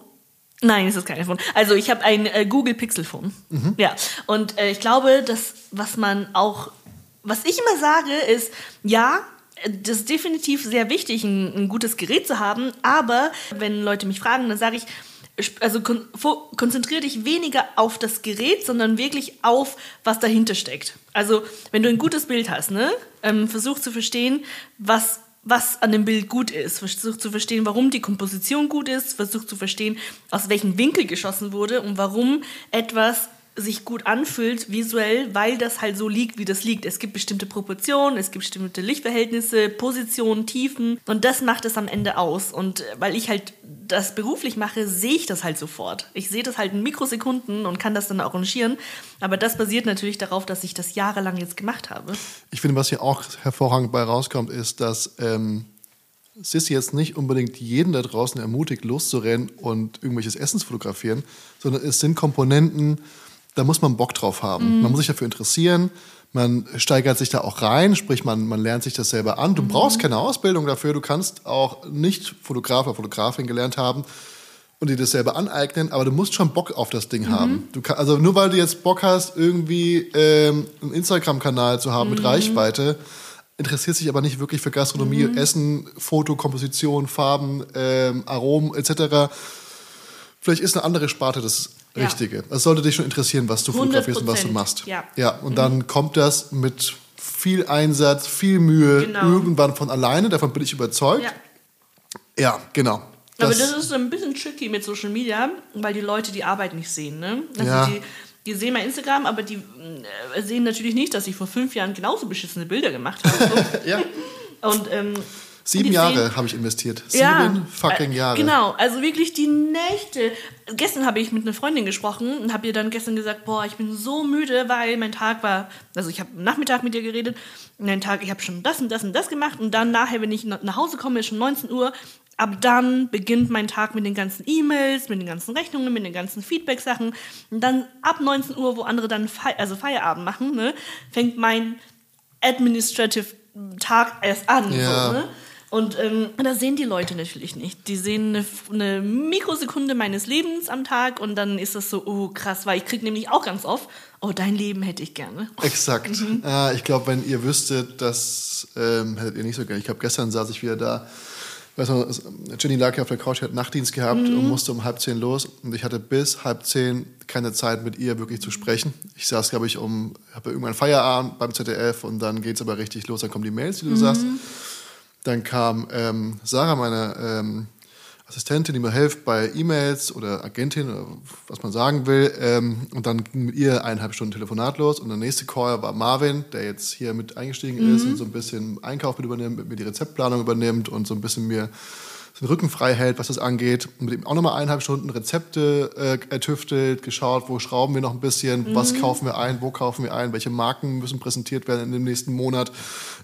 Nein, es ist kein iPhone. Also ich habe ein äh, Google Pixel Phone. Mhm. Ja. Und äh, ich glaube, dass was man auch, was ich immer sage, ist, ja, äh, das ist definitiv sehr wichtig, ein, ein gutes Gerät zu haben. Aber wenn Leute mich fragen, dann sage ich, also kon konzentriere dich weniger auf das Gerät, sondern wirklich auf, was dahinter steckt. Also wenn du ein gutes Bild hast, ne, ähm, versuch zu verstehen, was was an dem Bild gut ist, versuch zu verstehen, warum die Komposition gut ist, versuch zu verstehen, aus welchem Winkel geschossen wurde und warum etwas sich gut anfühlt visuell, weil das halt so liegt, wie das liegt. Es gibt bestimmte Proportionen, es gibt bestimmte Lichtverhältnisse, Positionen, Tiefen und das macht es am Ende aus. Und äh, weil ich halt das beruflich mache, sehe ich das halt sofort. Ich sehe das halt in Mikrosekunden und kann das dann arrangieren. Aber das basiert natürlich darauf, dass ich das jahrelang jetzt gemacht habe. Ich finde, was hier auch hervorragend bei rauskommt, ist, dass ähm, Sissy jetzt nicht unbedingt jeden da draußen ermutigt, loszurennen und irgendwelches Essen zu fotografieren, sondern es sind Komponenten, da muss man Bock drauf haben. Man muss sich dafür interessieren, man steigert sich da auch rein, sprich, man, man lernt sich das selber an. Du brauchst keine Ausbildung dafür, du kannst auch nicht Fotograf oder Fotografin gelernt haben und dir das selber aneignen, aber du musst schon Bock auf das Ding haben. Du kann, also nur weil du jetzt Bock hast, irgendwie ähm, einen Instagram-Kanal zu haben mit Reichweite, interessiert sich aber nicht wirklich für Gastronomie, Essen, Foto, Komposition, Farben, ähm, Aromen etc. Vielleicht ist eine andere Sparte das. Richtige. Es sollte dich schon interessieren, was du fotografierst und was du 100%, machst. ja. ja und dann kommt das mit viel Einsatz, viel Mühe Genau. irgendwann von alleine. Davon bin ich überzeugt. Ja. Ja, genau. Aber das ist ein bisschen tricky mit Social Media, weil die Leute die Arbeit nicht sehen. Ne? Also Ja. die, die sehen mein Instagram, aber die äh, sehen natürlich nicht, dass ich vor fünf Jahren genauso beschissene Bilder gemacht habe. Ja. Und ähm, Sieben Jahre habe ich investiert. ja, Sieben fucking äh, Jahre. Genau, also wirklich die Nächte. Gestern habe ich mit einer Freundin gesprochen und habe ihr dann gestern gesagt, boah, ich bin so müde, weil mein Tag war, also ich habe Nachmittag mit ihr geredet und den Tag, ich habe schon das und das und das gemacht und dann nachher, wenn ich nach Hause komme, ist schon 19 Uhr. Ab dann beginnt mein Tag mit den ganzen E-Mails, mit den ganzen Rechnungen, mit den ganzen Feedback-Sachen. Und dann ab 19 Uhr, wo andere dann Fei also Feierabend machen, ne, fängt mein Administrative Tag erst an. Ja. So, ne? Und ähm, das sehen die Leute natürlich nicht. Die sehen eine, eine Mikrosekunde meines Lebens am Tag und dann ist das so, oh krass, weil ich kriege nämlich auch ganz oft, oh, dein Leben hätte ich gerne. Exakt. Mhm. Äh, ich glaube, wenn ihr wüsstet, das ähm, hättet ihr nicht so gerne. Ich glaube, gestern saß ich wieder da. Weißt du, es- Jenny lag ja auf der Couch, hat Nachtdienst gehabt Mhm. und musste um halb zehn los. Und ich hatte bis halb zehn keine Zeit, mit ihr wirklich zu sprechen. Ich saß, glaube ich, um, habe irgendwann Feierabend beim ZDF und dann geht's aber richtig los. Dann kommen die Mails, die du sagst. Dann kam ähm, Sarah, meine ähm, Assistentin, die mir hilft bei E-Mails oder Agentin oder was man sagen will. Ähm, und dann ging mit ihr eineinhalb Stunden Telefonat los. Und der nächste Call war Marvin, der jetzt hier mit eingestiegen ist und so ein bisschen Einkauf mit übernimmt, mit mir die Rezeptplanung übernimmt und so ein bisschen mir den Rücken frei hält, was das angeht. Und mit ihm auch nochmal eineinhalb Stunden Rezepte äh, ertüftelt, geschaut, wo schrauben wir noch ein bisschen, was kaufen wir ein, wo kaufen wir ein, welche Marken müssen präsentiert werden in dem nächsten Monat,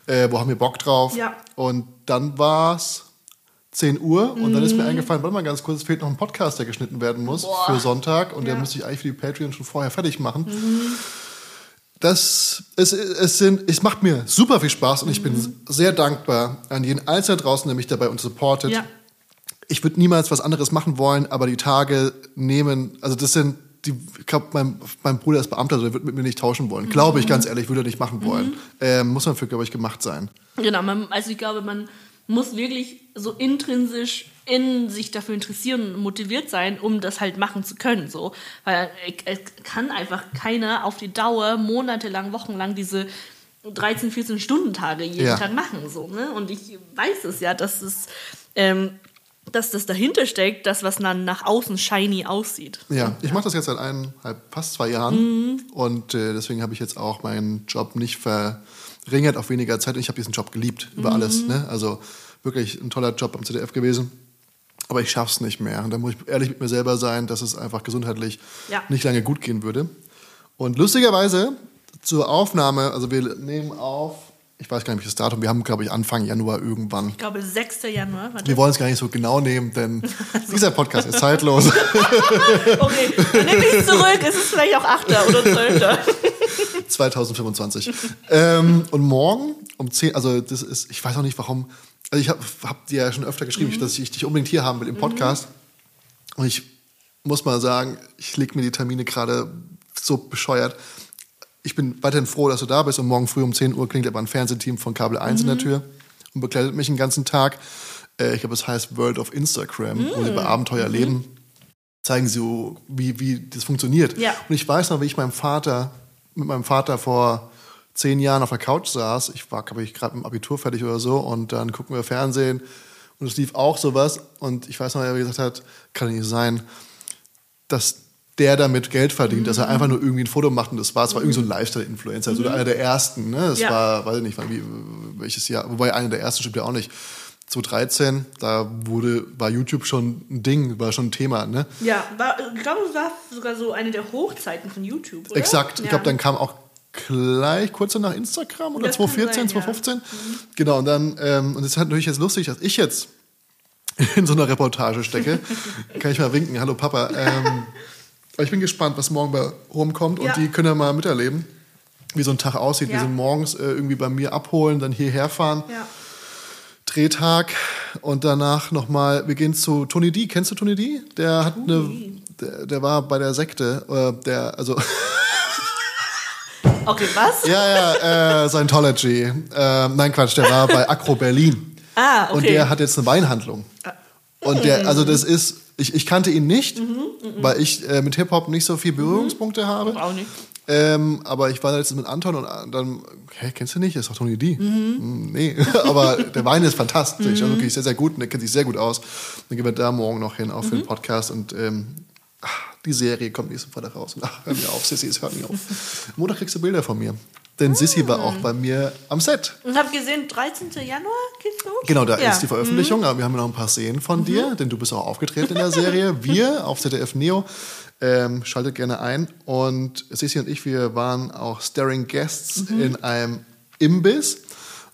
äh, wo haben wir Bock drauf. Ja. Und dann war's 10 Uhr und dann ist mir eingefallen, warte mal ganz kurz, es fehlt noch ein Podcast, der geschnitten werden muss Boah. für Sonntag und Ja. der müsste ich eigentlich für die Patreon schon vorher fertig machen. Das, es, es, sind, es macht mir super viel Spaß und ich bin sehr dankbar an jeden Einzelnen draußen, der mich dabei supportet. Ja. Ich würde niemals was anderes machen wollen, aber die Tage nehmen, also das sind, die, ich glaube, mein, mein Bruder ist Beamter, der wird mit mir nicht tauschen wollen. Glaube ich, ganz ehrlich, würde er nicht machen wollen. Ähm, muss man für, glaube ich, gemacht sein. Genau, man, also ich glaube, man muss wirklich so intrinsisch in sich dafür interessieren und motiviert sein, um das halt machen zu können. So. Weil es kann einfach keiner auf die Dauer monatelang, wochenlang diese 13, 14 Stunden Tage jeden Ja. Tag machen. So, ne? Und ich weiß es ja, dass es ähm, dass das dahinter steckt, das, was dann nach außen shiny aussieht. Ja, ich mache das jetzt seit eineinhalb, fast zwei Jahren und äh, deswegen habe ich jetzt auch meinen Job nicht verringert auf weniger Zeit. Und Ich habe diesen Job geliebt über alles. Ne? Also wirklich ein toller Job am ZDF gewesen. Aber ich schaff's nicht mehr. Und da muss ich ehrlich mit mir selber sein, dass es einfach gesundheitlich Ja. nicht lange gut gehen würde. Und lustigerweise zur Aufnahme, also wir nehmen auf, ich weiß gar nicht, welches Datum, wir haben, glaube ich, Anfang Januar irgendwann. Ich glaube, 6. Januar. Wir wollen es gar nicht so genau nehmen, denn dieser Podcast ist zeitlos. Okay, dann nehme ich es zurück. Es ist vielleicht auch 8. oder 12. 2025. ähm, und morgen um 10, also das ist, ich weiß auch nicht warum, also ich habe hab dir ja schon öfter geschrieben, dass ich dich unbedingt hier haben will im Podcast. Und ich muss mal sagen, ich lege mir die Termine gerade so bescheuert. Ich bin weiterhin froh, dass du da bist und morgen früh um 10 Uhr klingt aber ein Fernsehteam von Kabel 1 in der Tür und begleitet mich den ganzen Tag. Äh, ich glaube, es heißt World of Instagram, wo sie bei Abenteuer leben. Zeigen sie, wie, wie das funktioniert. Ja. Und ich weiß noch, wie ich meinem Vater, mit meinem Vater vor zehn Jahren auf der Couch saß. Ich war, glaube ich, gerade mit dem Abitur fertig oder so. Und dann gucken wir Fernsehen. Und es lief auch sowas. Und ich weiß noch, wie er gesagt hat, kann nicht sein, dass der damit Geld verdient, dass er einfach nur irgendwie ein Foto macht und das war, es war irgendwie so ein Lifestyle-Influencer, also einer der ersten, ne? Das Ja. war, weiß ich nicht, wann, wie, welches Jahr, wobei einer der ersten stimmt ja auch nicht. 2013, da wurde, war YouTube schon ein Ding, war schon ein Thema, ne? Ja, war, ich glaube, es war sogar so eine der Hochzeiten von YouTube, oder? Exakt. Ich Ja. glaube, dann kam auch gleich kurz danach Instagram oder Das kann 2014, sein, ja. 2015. Genau, und dann, ähm, und es ist halt natürlich jetzt lustig, dass ich jetzt in so einer Reportage stecke. Kann ich mal winken, hallo Papa. Ähm, ich bin gespannt, was morgen bei rumkommt Ja. und die können ja mal miterleben, wie so ein Tag aussieht, wie Ja. sie morgens äh, irgendwie bei mir abholen, dann hierher fahren. Ja. Drehtag und danach nochmal, wir gehen zu Tony D. Kennst du Tony D? Der hat eine, der, der war bei der Sekte, äh, der, also Okay, was? Ja, ja, äh, Scientology. Äh, nein, Quatsch, der war bei Acro Berlin. Ah, okay. Und der hat jetzt eine Weinhandlung. Und der, also das ist, ich, ich kannte ihn nicht, weil ich äh, mit Hip-Hop nicht so viel Berührungspunkte habe. Auch nicht. Ähm, aber ich war letztens mit Anton und dann, hä, kennst du nicht? Das ist doch Tony D. Hm, Nee, aber der Wein ist fantastisch. Also wirklich sehr, sehr gut und der kennt sich sehr gut aus. Dann gehen wir da morgen noch hin, auch für den Podcast. Und ähm, ach, die Serie kommt nächsten Freitag raus. Ach, hör mir auf, Sissy, es hört nicht auf. Montag kriegst du Bilder von mir. Denn Sissy war auch bei mir am Set. Und habe gesehen, 13. Januar geht's los? Genau, da Ja. ist die Veröffentlichung, aber wir haben noch ein paar Szenen von dir, denn du bist auch aufgetreten in der Serie. Wir auf ZDF Neo. Ähm, schaltet gerne ein. Und Sissi und ich, wir waren auch Staring Guests in einem Imbiss.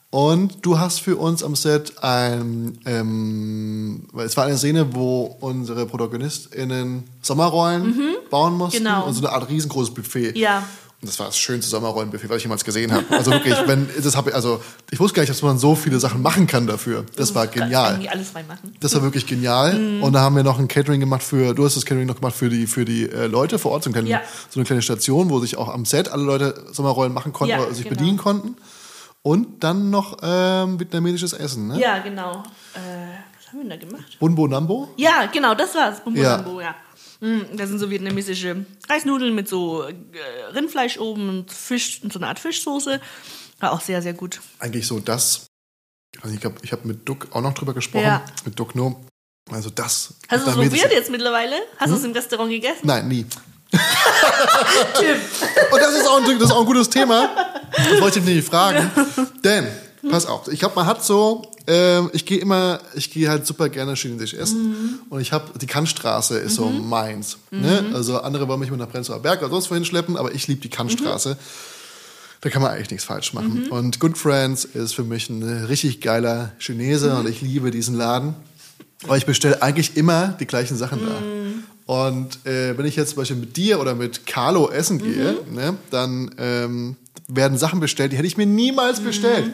Und du hast für uns am Set ein, ähm, es war eine Szene, wo unsere ProtagonistInnen Sommerrollen bauen mussten Genau. und so eine Art riesengroßes Buffet. Ja. Das war das schönste Sommerrollenbuffet, was ich jemals gesehen habe. Also wirklich, wenn, das hab ich, also ich wusste gar nicht, dass man so viele Sachen machen kann dafür. Das war genial. Alles reinmachen. Das war wirklich genial. Mhm. Und da haben wir noch ein Catering gemacht für, du hast das Catering noch gemacht für die, für die äh, Leute vor Ort, so, kleinen, Ja. so eine kleine Station, wo sich auch am Set alle Leute Sommerrollen machen konnten Ja, oder sich genau. bedienen konnten. Und dann noch ähm, vietnamesisches Essen, ne? Ja, genau. Äh, was haben wir denn da gemacht? Bunbo Nambo. Ja, genau, das war's. Bumbo Ja. Lambo, ja. Mm, Das sind so vietnamesische Reisnudeln mit so äh, Rindfleisch oben und Fisch, und so eine Art Fischsoße. War auch sehr, sehr gut. Eigentlich so das. Also ich glaube, ich habe mit Duck auch noch drüber gesprochen. Ja. Mit Duck No. Also das. Hast du es probiert jetzt mittlerweile? Hast Hm? du es im Restaurant gegessen? Nein, nie. Und das ist auch ein, das ist auch ein gutes Thema. Das wollte ich nicht fragen. Denn, pass auf, ich glaube, man hat so, ähm, ich gehe immer, ich gehe halt super gerne chinesisch essen. Und ich habe, die Kantstraße ist so meins. Ne? Also andere wollen mich mit nach Prenzlauer Berg oder sonst wohin schleppen, aber ich liebe die Kantstraße. Da kann man eigentlich nichts falsch machen. Und Good Friends ist für mich ein richtig geiler Chinese und ich liebe diesen Laden. Aber ich bestelle eigentlich immer die gleichen Sachen da. Und äh, wenn ich jetzt zum Beispiel mit dir oder mit Carlo essen gehe, ne, dann ähm, werden Sachen bestellt, die hätte ich mir niemals bestellt.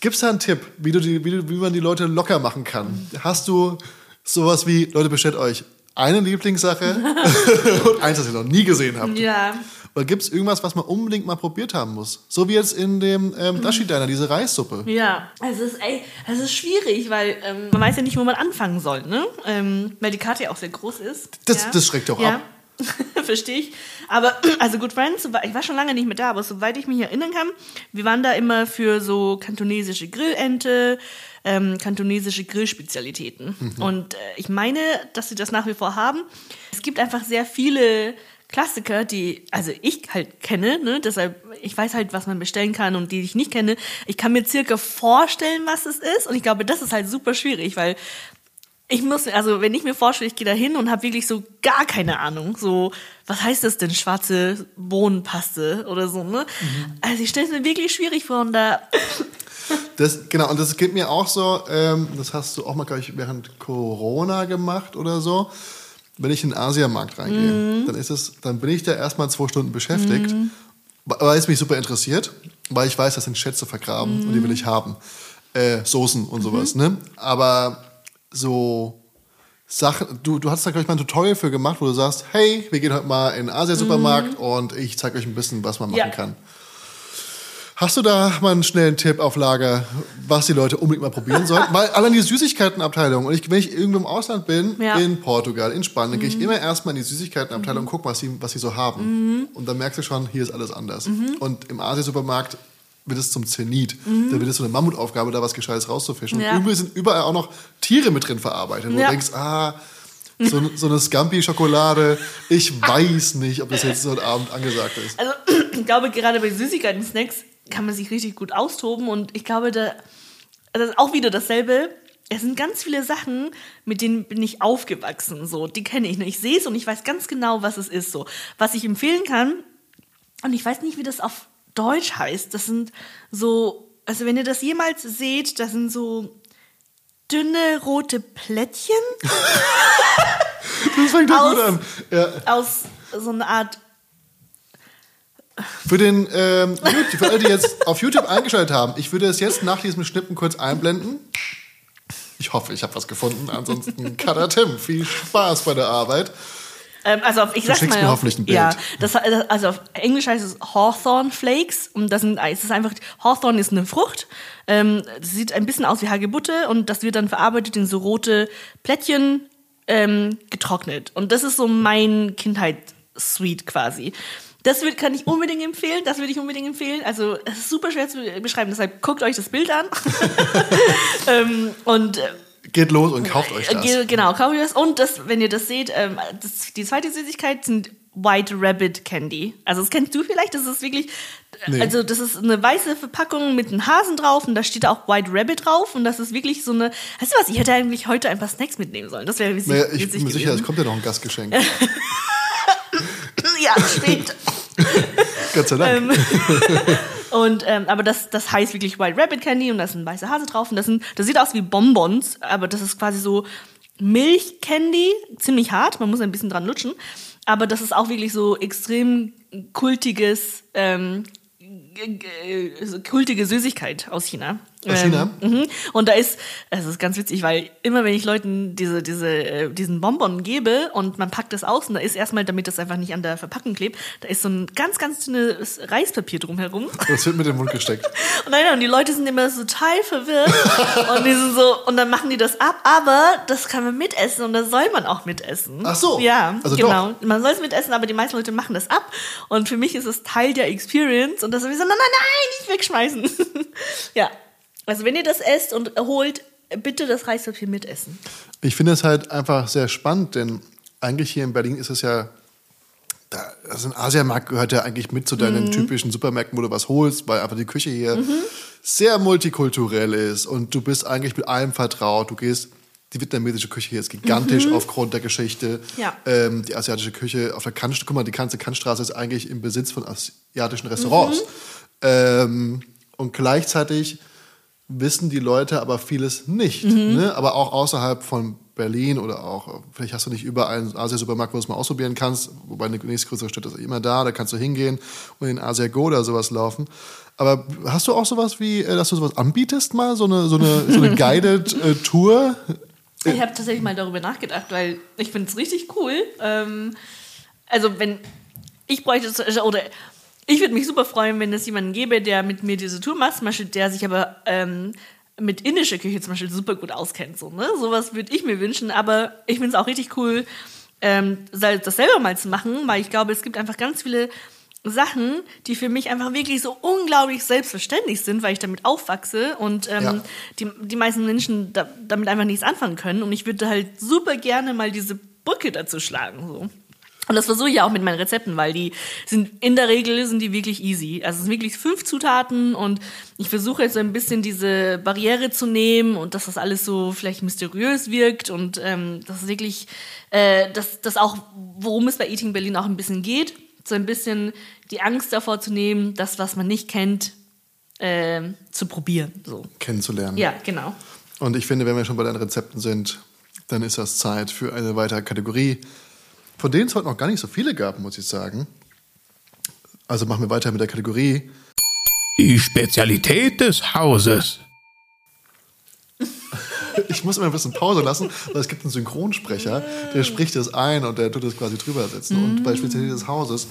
Gibt es da einen Tipp, wie, du die, wie, du, wie man die Leute locker machen kann? Hast du sowas wie, Leute, bestellt euch eine Lieblingssache und eins, das ihr noch nie gesehen habt? Ja. Oder gibt es irgendwas, was man unbedingt mal probiert haben muss? So wie jetzt in dem ähm, Dashi Diner, diese Reissuppe. Ja, es ist, ey, es ist schwierig, weil ähm, man weiß ja nicht, wo man anfangen soll, ne? Ähm, weil die Karte ja auch sehr groß ist. Das- ja. das schreckt auch ja. ab. Verstehe ich. Aber, also Good Friends, ich war schon lange nicht mehr da, aber soweit ich mich erinnern kann, wir waren da immer für so kantonesische Grillente, ähm, kantonesische Grillspezialitäten. Mhm. Und äh, ich meine, dass sie das nach wie vor haben. Es gibt einfach sehr viele Klassiker, die, also ich halt kenne, ne, deshalb, ich weiß halt, was man bestellen kann und die ich nicht kenne. Ich kann mir circa vorstellen, was es ist und ich glaube, das ist halt super schwierig, weil ich muss, also wenn ich mir vorstelle, ich gehe da hin und habe wirklich so gar keine Ahnung, so, was heißt das denn, schwarze Bohnenpaste oder so, ne? Also ich stelle es mir wirklich schwierig vor und da, Das, genau, und das geht mir auch so, ähm, das hast du auch mal, glaube ich, während Corona gemacht oder so. Wenn ich in den Asiamarkt reingehe, dann ist es, dann bin ich da erstmal zwei Stunden beschäftigt, weil es mich super interessiert, weil ich weiß, das sind Schätze vergraben und die will ich haben. Äh, Soßen und sowas, ne? Aber so Sachen, du, du hast da, glaube ich, mal ein Tutorial für gemacht, wo du sagst, hey, wir gehen heute mal in den Asia-Supermarkt und ich zeige euch ein bisschen, was man machen Ja. kann. Hast du da mal einen schnellen Tipp auf Lager, was die Leute unbedingt mal probieren sollten? Weil allein die Süßigkeitenabteilung, und ich, wenn ich irgendwo im Ausland bin, Ja. Mhm. in Portugal, in Spanien, gehe ich immer erstmal in die Süßigkeitenabteilung und gucke, was sie, was sie so haben. Und dann merkst du schon, hier ist alles anders. Mhm. Und im Asiasupermarkt wird es zum Zenit. Da wird es so eine Mammutaufgabe, da was Gescheites rauszufischen. Ja. Und irgendwie sind überall auch noch Tiere mit drin verarbeitet. Wo Ja. du denkst, ah, so, so eine Scampi-Schokolade, ich weiß nicht, ob das jetzt heute Abend angesagt ist. also ich glaube, gerade bei Süßigkeiten, Snacks kann man sich richtig gut austoben und ich glaube, da, das ist auch wieder dasselbe. Es sind ganz viele Sachen, mit denen bin ich aufgewachsen, so, die kenne ich. ne? Ich sehe es und ich weiß ganz genau, was es ist, so. Was ich empfehlen kann, und ich weiß nicht, wie das auf Deutsch heißt. Das sind so, also wenn ihr das jemals seht, das sind so dünne rote Plättchen Das fängt ja Aus- gut an. Ja. aus so einer Art Für den ähm, für alle, die jetzt auf YouTube eingeschaltet haben, ich würde es jetzt nach diesem Schnippen kurz einblenden. Ich hoffe, ich habe was gefunden. Ansonsten, Kader Tim, viel Spaß bei der Arbeit. Ähm, also auf, ich sag's schickst mal. mir auf- hoffentlich ein Bild. Ja, das, also auf Englisch heißt es Hawthorn Flakes und das sind, es ist einfach, Hawthorn ist eine Frucht, ähm, sieht ein bisschen aus wie Hagebutte und das wird dann verarbeitet in so rote Plättchen ähm, getrocknet und das ist so mein Kindheitssweet quasi. Das wird, kann ich unbedingt empfehlen, das würde ich unbedingt empfehlen. Also es ist super schwer zu beschreiben, deshalb guckt euch das Bild an. ähm, und äh, Geht los und kauft euch das. Ge- Genau, kauft ihr das. Und das, wenn ihr das seht, ähm, das, die zweite Süßigkeit sind White Rabbit Candy. Also das kennst du vielleicht, das ist wirklich, Nee. also das ist eine weiße Verpackung mit einem Hasen drauf und da steht auch White Rabbit drauf und das ist wirklich so eine, weißt du was, ich hätte eigentlich heute ein paar Snacks mitnehmen sollen. Das wäre witzig, Naja, ich bin mir sicher, es kommt ja noch ein Gastgeschenk. Ja, spät. Gott sei Dank. Und ähm, aber das, das heißt wirklich White Rabbit Candy und da ist ein weißer Hase drauf und das sind, das sieht aus wie Bonbons, aber das ist quasi so Milchcandy, ziemlich hart, man muss ein bisschen dran lutschen, aber das ist auch wirklich so extrem kultiges, ähm, kultige Süßigkeit aus China. Aus China? Ähm, mhm. Und da ist, es ist ganz witzig, weil immer wenn ich Leuten diese, diese, äh, diesen Bonbon gebe und man packt das aus und da ist erstmal, damit das einfach nicht an der Verpackung klebt, da ist so ein ganz, ganz dünnes Reispapier drumherum. Das wird mit dem Mund gesteckt. Und nein, und die Leute sind immer so total verwirrt und die sind so, und dann machen die das ab, aber das kann man mitessen und das soll man auch mitessen. Ach so. Ja, Also genau. Man soll es mitessen, aber die meisten Leute machen das ab und für mich ist es Teil der Experience und das ist so, nein, nein, nein, nicht wegschmeißen. ja. Also wenn ihr das esst und holt, bitte das Reispapier mitessen. Ich finde es halt einfach sehr spannend, denn eigentlich hier in Berlin ist es ja, da, also ein Asiamarkt gehört ja eigentlich mit zu deinen Mhm. typischen Supermärkten, wo du was holst, weil einfach die Küche hier sehr multikulturell ist und du bist eigentlich mit allem vertraut. Du gehst, die vietnamesische Küche hier ist gigantisch aufgrund der Geschichte. Mhm. Ja. Ähm, die asiatische Küche auf der Kantstraße, guck mal, die ganze Kantstraße ist eigentlich im Besitz von asiatischen Restaurants. Mhm. Ähm, und gleichzeitig wissen die Leute aber vieles nicht. Mhm. Ne? Aber auch außerhalb von Berlin oder auch, vielleicht hast du nicht überall einen Asia-Supermarkt, wo du es mal ausprobieren kannst, wobei eine nächstgrößere Stadt ist immer da, da kannst du hingehen und in Asia Go oder sowas laufen. Aber hast du auch sowas wie, äh, dass du sowas anbietest mal, so eine, so eine, so eine guided äh, Tour? Ich habe tatsächlich mal darüber nachgedacht, weil ich finde es richtig cool. Ähm, also wenn ich bräuchte oder ich würde mich super freuen, wenn es jemanden gäbe, der mit mir diese Tour macht, zum Beispiel, der sich aber ähm, mit indischer Küche zum Beispiel super gut auskennt. So, ne? Sowas würde ich mir wünschen, aber ich finde es auch richtig cool, ähm, das selber mal zu machen, weil ich glaube, es gibt einfach ganz viele Sachen, die für mich einfach wirklich so unglaublich selbstverständlich sind, weil ich damit aufwachse und ähm, Ja. die, die meisten Menschen da, damit einfach nichts anfangen können. Und ich würde halt super gerne mal diese Brücke dazu schlagen. So. Und das versuche ich ja auch mit meinen Rezepten, weil die sind in der Regel sind die wirklich easy. Also es sind wirklich fünf Zutaten und ich versuche jetzt so ein bisschen diese Barriere zu nehmen und dass das alles so vielleicht mysteriös wirkt und ähm, das ist wirklich, äh, das, das auch, worum es bei Eating Berlin auch ein bisschen geht, so ein bisschen die Angst davor zu nehmen, das, was man nicht kennt, ähm, zu probieren. So. Kennenzulernen. Ja, genau. Und ich finde, wenn wir schon bei den Rezepten sind, dann ist das Zeit für eine weitere Kategorie, von denen es heute noch gar nicht so viele gab, muss ich sagen. Also machen wir weiter mit der Kategorie. Die Spezialität des Hauses. Ich muss immer ein bisschen Pause lassen, weil es gibt einen Synchronsprecher, der spricht das ein und der tut es quasi drüber setzen. Und bei Spezialität des Hauses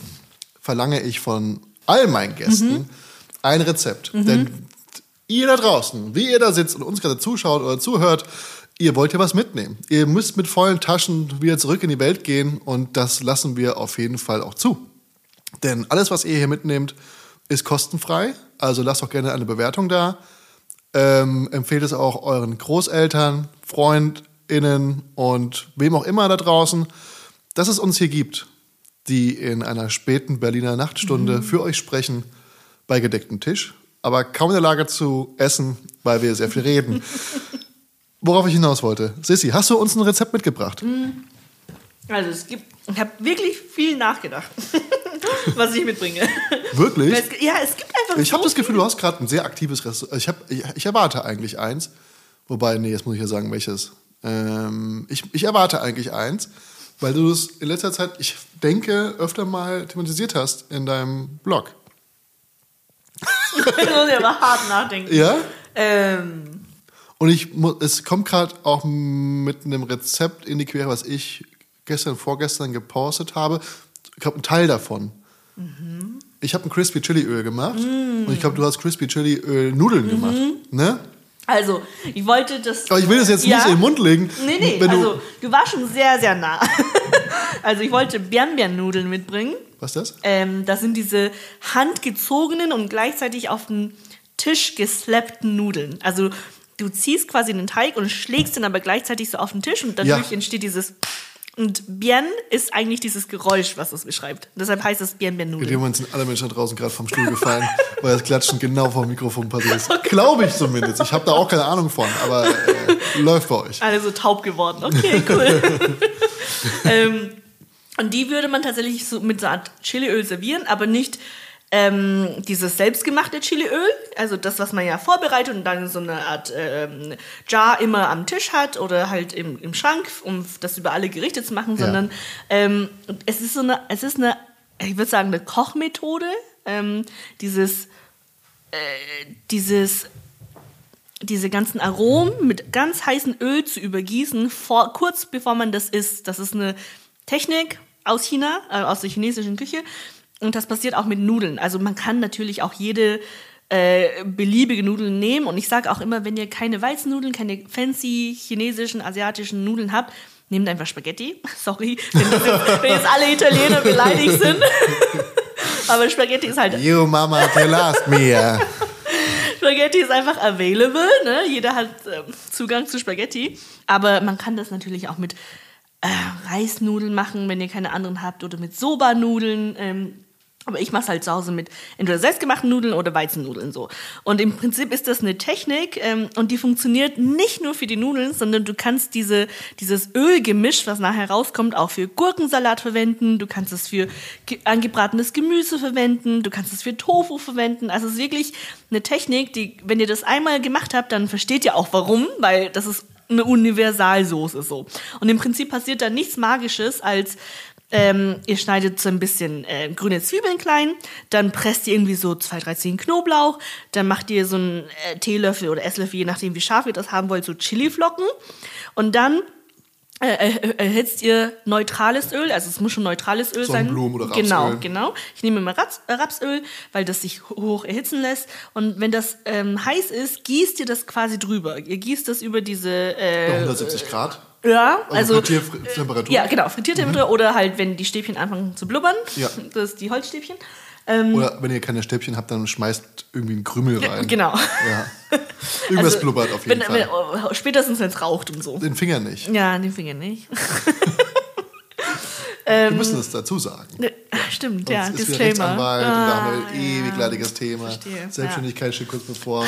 verlange ich von all meinen Gästen ein Rezept. Denn ihr da draußen, wie ihr da sitzt und uns gerade zuschaut oder zuhört, ihr wollt ja was mitnehmen. Ihr müsst mit vollen Taschen wieder zurück in die Welt gehen und das lassen wir auf jeden Fall auch zu. Denn alles, was ihr hier mitnehmt, ist kostenfrei. Also lasst auch gerne eine Bewertung da. Ähm, empfehlt es auch euren Großeltern, FreundInnen und wem auch immer da draußen, dass es uns hier gibt, die in einer späten Berliner Nachtstunde für euch sprechen bei gedecktem Tisch, aber kaum in der Lage zu essen, weil wir sehr viel reden. Worauf ich hinaus wollte. Sissi, hast du uns ein Rezept mitgebracht? Also es gibt, ich habe wirklich viel nachgedacht, was ich mitbringe. Wirklich? Es, ja, es gibt einfach Ich habe so das Gefühl, du hast gerade ein sehr aktives Restaurant. Ich, hab, ich, ich erwarte eigentlich eins. Wobei, nee, jetzt muss ich ja sagen, welches. Ähm, ich, ich erwarte eigentlich eins, weil du es in letzter Zeit, ich denke, öfter mal thematisiert hast in deinem Blog. Ich muss ja aber hart nachdenken. Ja? Ähm, Und ich es kommt gerade auch mit einem Rezept in die Quere, was ich gestern, vorgestern gepostet habe. Ich glaube, ein Teil davon. Ich habe ein Crispy Chili Öl gemacht und ich glaube, du hast Crispy Chili Öl Nudeln gemacht. Ne? also, ich wollte das. Aber ich will das jetzt Ja. nicht in den Mund legen. Nee, nee, wenn also du, du warst schon sehr, sehr nah. also ich wollte Bian-Bian-Nudeln mitbringen. was ist das? Ähm, das sind diese handgezogenen und gleichzeitig auf den Tisch geslappten Nudeln. Also du ziehst quasi den Teig und schlägst ihn aber gleichzeitig so auf den Tisch und dadurch Ja. entsteht dieses. Und Bien ist eigentlich dieses Geräusch, was es beschreibt. Deshalb heißt es Bien Bien In dem Nudeln. Moment sind alle Menschen da draußen gerade vom Stuhl gefallen, weil das Klatschen genau vor dem Mikrofon passiert ist. Glaube ich zumindest. Ich habe da auch keine Ahnung von, aber äh, läuft bei euch. Alle so taub geworden. Okay, cool. ähm, und die würde man tatsächlich so mit so einer Art Chiliöl servieren, aber nicht ähm, dieses selbstgemachte Chiliöl, also das, was man ja vorbereitet und dann so eine Art ähm, Jar immer am Tisch hat oder halt im, im Schrank, um das über alle Gerichte zu machen, Ja. sondern ähm, es ist so eine, es ist eine, ich würde sagen, eine Kochmethode, ähm, dieses, äh, dieses diese ganzen Aromen mit ganz heißem Öl zu übergießen, vor, kurz bevor man das isst. Das ist eine Technik aus China, äh, aus der chinesischen Küche. Und das passiert auch mit Nudeln. Also man kann natürlich auch jede äh, beliebige Nudeln nehmen. Und ich sage auch immer, wenn ihr keine Weizennudeln, keine fancy chinesischen, asiatischen Nudeln habt, nehmt einfach Spaghetti. Sorry, wenn, jetzt, wenn jetzt alle Italiener beleidigt sind. Aber Spaghetti ist halt You Mama, tell us me. Spaghetti ist einfach available, ne? Jeder hat ähm, Zugang zu Spaghetti. Aber man kann das natürlich auch mit äh, Reisnudeln machen, wenn ihr keine anderen habt, oder mit Soba-Nudeln. Ähm, aber ich mache es halt zu Hause mit entweder selbstgemachten Nudeln oder Weizennudeln so. Und im Prinzip ist das eine Technik ähm, und die funktioniert nicht nur für die Nudeln, sondern du kannst diese, dieses Ölgemisch, was nachher rauskommt, auch für Gurkensalat verwenden. Du kannst es für ge- angebratenes Gemüse verwenden. Du kannst es für Tofu verwenden. Also es ist wirklich eine Technik, die, wenn ihr das einmal gemacht habt, dann versteht ihr auch warum, weil das ist eine Universalsoße so. Und im Prinzip passiert da nichts Magisches als ähm, ihr schneidet so ein bisschen äh, grüne Zwiebeln klein, dann presst ihr irgendwie so zwei, drei Zehen Knoblauch, dann macht ihr so einen äh, Teelöffel oder Esslöffel, je nachdem wie scharf ihr das haben wollt, so Chiliflocken und dann äh, äh, erhitzt ihr neutrales Öl, also es muss schon neutrales Öl sein. Sonnenblumen- oder Rapsöl. Genau, genau. Ich nehme immer Raps, äh, Rapsöl, weil das sich ho- hoch erhitzen lässt. Und wenn das ähm, heiß ist, gießt ihr das quasi drüber. Ihr gießt das über diese äh, 170 Grad. Ja, Also, also, Frittiertemperatur. ja, genau, Frittiertemperatur oder halt, wenn die Stäbchen anfangen zu blubbern, Ja. das ist die Holzstäbchen. Oder wenn ihr keine Stäbchen habt, dann schmeißt irgendwie ein Krümel rein. Genau. Ja. Irgendwas Also, blubbert auf jeden wenn, Fall. Wenn, oh, spätestens, wenn es raucht und so. Den Finger nicht. Ja, den Finger nicht. Wir müssen das dazu sagen. Ja, Stimmt, ja, Sonst ist Disclaimer. Rechtsanwalt und da haben wir Ah, ein ewig leidiges Thema. Verstehe, Selbstständigkeit steht kurz bevor.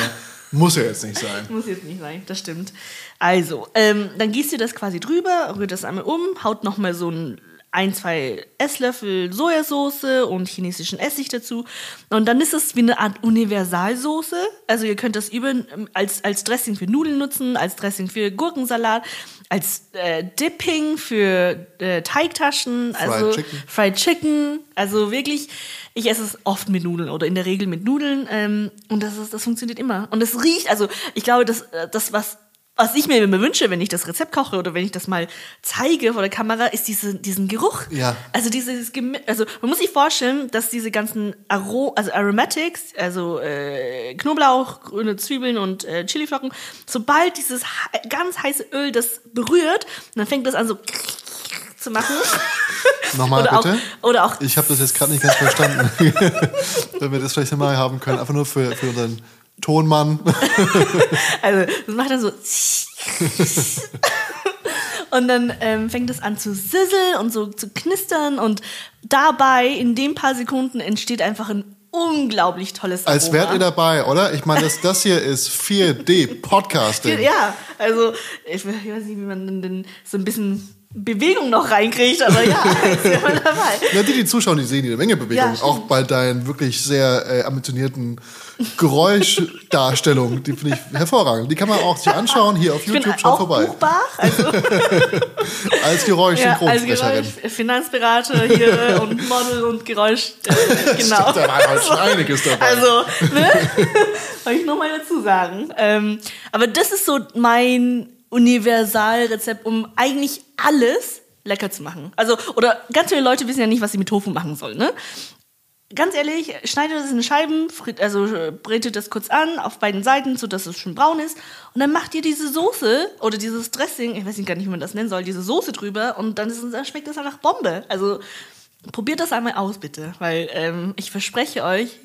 Muss ja jetzt nicht sein. Muss jetzt nicht sein, das stimmt. Also, ähm, dann gießt ihr das quasi drüber, rührt das einmal um, haut nochmal so ein, ein, zwei Esslöffel Sojasauce und chinesischen Essig dazu. Und dann ist es wie eine Art Universalsoße. Also ihr könnt das über, ähm, als, als Dressing für Nudeln nutzen, als Dressing für Gurkensalat, als äh, Dipping für äh, Teigtaschen, Fried also Chicken. Fried Chicken. Also wirklich, ich esse es oft mit Nudeln oder in der Regel mit Nudeln. Ähm, und das, ist, das funktioniert immer. Und es riecht, also ich glaube, das, äh, das was, was ich mir immer wünsche, wenn ich das Rezept koche oder wenn ich das mal zeige vor der Kamera, ist diese, diesen Geruch. Ja. Also dieses Gemi also man muss sich vorstellen, dass diese ganzen Aro also Aromatics, also äh, Knoblauch, grüne Zwiebeln und äh, Chiliflocken, sobald dieses he- ganz heiße Öl das berührt, dann fängt das an so zu machen. Nochmal oder bitte. Auch, oder auch Ich habe das jetzt gerade nicht ganz verstanden. Wenn wir das vielleicht mal haben können, einfach nur für, für unseren Tonmann. Also, das macht dann so. und dann ähm, fängt es an zu sisseln und so zu knistern und dabei, in den paar Sekunden, entsteht einfach ein unglaublich tolles Aroma. Als wärt ihr dabei, oder? Ich meine, das, das hier ist 4D Podcasting. Ja, also, ich, weiß nicht, wie man denn, denn so ein bisschen Bewegung noch reinkriegt, aber ja, ist ja mal dabei. Na, die, die zuschauen, die sehen jede Menge Bewegung. Ja, auch bei deinen wirklich sehr äh, ambitionierten Geräuschdarstellungen. Die finde ich hervorragend. Die kann man auch sich anschauen. Hier auf Ich YouTube, schaut vorbei. buchbar, also Als Geräusch ja, als. Geräusch, Finanzberater hier und Model und Geräusch, äh, genau. Da war halt schon einiges dabei. Also, ne? Wollte ich nochmal dazu sagen. Ähm, aber das ist so mein Universalrezept, um eigentlich alles lecker zu machen. Also, oder ganz viele Leute wissen ja nicht, was sie mit Tofu machen sollen, ne? Ganz ehrlich, schneidet das in Scheiben, also äh, brätet das kurz an auf beiden Seiten, sodass es schon braun ist. Und dann macht ihr diese Soße oder dieses Dressing, ich weiß nicht gar nicht, wie man das nennen soll, diese Soße drüber und dann, ist, dann schmeckt das einfach Bombe. Also probiert das einmal aus, bitte. Weil ähm, ich verspreche euch,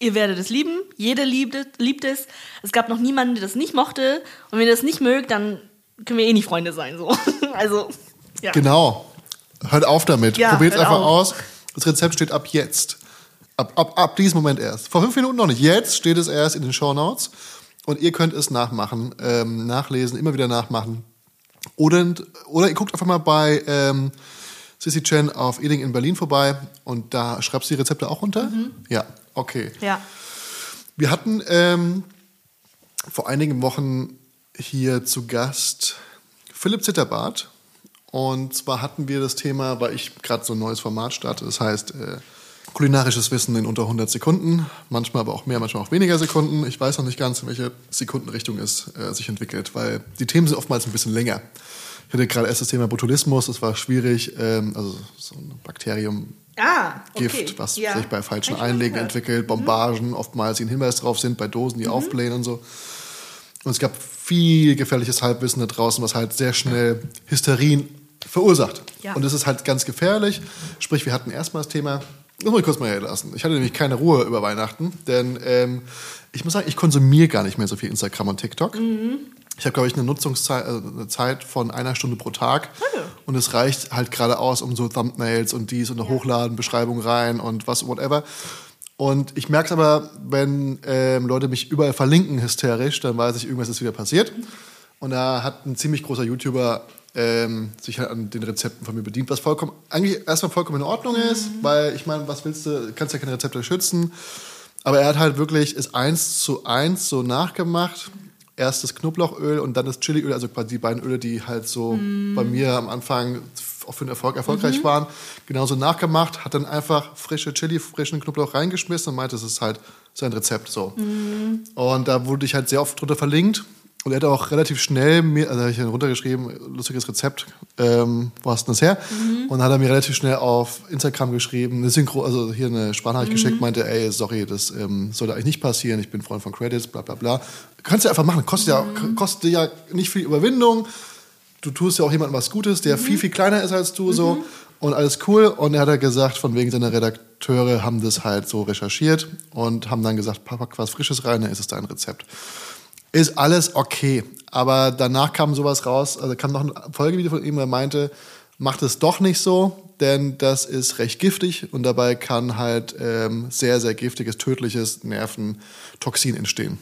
ihr werdet es lieben. Jeder liebt, es- liebt es. Es gab noch niemanden, der das nicht mochte. Und wenn ihr das nicht mögt, dann können wir eh nicht Freunde sein. So. Also, ja. Genau. Hört auf damit. Ja, Probiert es einfach auf. aus. Das Rezept steht ab jetzt. Ab, ab, ab diesem Moment erst. Vor fünf Minuten noch nicht. Jetzt steht es erst in den Show Notes. Und ihr könnt es nachmachen, ähm, nachlesen, immer wieder nachmachen. Oder, oder ihr guckt einfach mal bei ähm, Sissy Chen auf Ealing in Berlin vorbei und da schreibst du die Rezepte auch runter? Ja, okay. Ja. Wir hatten ähm, vor einigen Wochen hier zu Gast Philipp Zitterbart. Und zwar hatten wir das Thema, weil ich gerade so ein neues Format starte, das heißt äh, kulinarisches Wissen in unter 100 Sekunden, manchmal aber auch mehr, manchmal auch weniger Sekunden. Ich weiß noch nicht ganz, in welche Sekundenrichtung es äh, sich entwickelt, weil die Themen sind oftmals ein bisschen länger. Ich hatte gerade erst das Thema Botulismus, das war schwierig, ähm, also so ein Bakterium, Ah, okay. Gift, was ja. sich bei falschen Einlegen entwickelt, Bombagen, oftmals die einen Hinweis drauf sind, bei Dosen, die aufblähen und so. Und es gab viel gefährliches Halbwissen da draußen, was halt sehr schnell Hysterin verursacht. Ja. Und das ist halt ganz gefährlich. Sprich, wir hatten erstmal das Thema, das muss ich kurz mal hier lassen. Ich hatte nämlich keine Ruhe über Weihnachten, denn ähm, ich muss sagen, ich konsumiere gar nicht mehr so viel Instagram und TikTok. Ich habe, glaube ich, eine Nutzungszeit äh, eine Zeit von einer Stunde pro Tag. Und es reicht halt gerade aus, um so Thumbnails und dies und Hochladen, Beschreibung rein und was, whatever. Und ich merke es aber, wenn ähm, Leute mich überall verlinken hysterisch, dann weiß ich, irgendwas ist wieder passiert. Und da hat ein ziemlich großer YouTuber ähm, sich halt an den Rezepten von mir bedient, was vollkommen, eigentlich erstmal vollkommen in Ordnung ist, weil ich meine, was willst du, kannst ja keine Rezepte schützen. Aber er hat halt wirklich es eins zu eins so nachgemacht. Erst das Knoblauchöl und dann das Chiliöl, also quasi die beiden Öle, die halt so bei mir am Anfang auch für den Erfolg erfolgreich waren, genauso nachgemacht, hat dann einfach frische Chili, frischen Knoblauch reingeschmissen und meinte, das ist halt sein Rezept so. Und da wurde ich halt sehr oft drunter verlinkt. Und er hat auch relativ schnell mir, also habe ich dann runtergeschrieben, lustiges Rezept, ähm, wo hast du das her? Und dann hat er mir relativ schnell auf Instagram geschrieben, eine Synchro, also hier eine Sprachnachricht geschickt, meinte, ey, sorry, das ähm, sollte eigentlich nicht passieren, ich bin Freund von Credits, bla bla bla. Kannst du einfach machen, kostet ja, kostet ja nicht viel Überwindung. Du tust ja auch jemandem was Gutes, der viel, viel kleiner ist als du, so. Und alles cool. Und er hat gesagt, von wegen seiner Redakteure haben das halt so recherchiert und haben dann gesagt, pack was Frisches rein, dann ist es dein Rezept ist alles okay. Aber danach kam sowas raus, also kam noch ein Folgevideo von ihm, der meinte, macht es doch nicht so, denn das ist recht giftig und dabei kann halt ähm, sehr, sehr giftiges, tödliches Nerventoxin entstehen.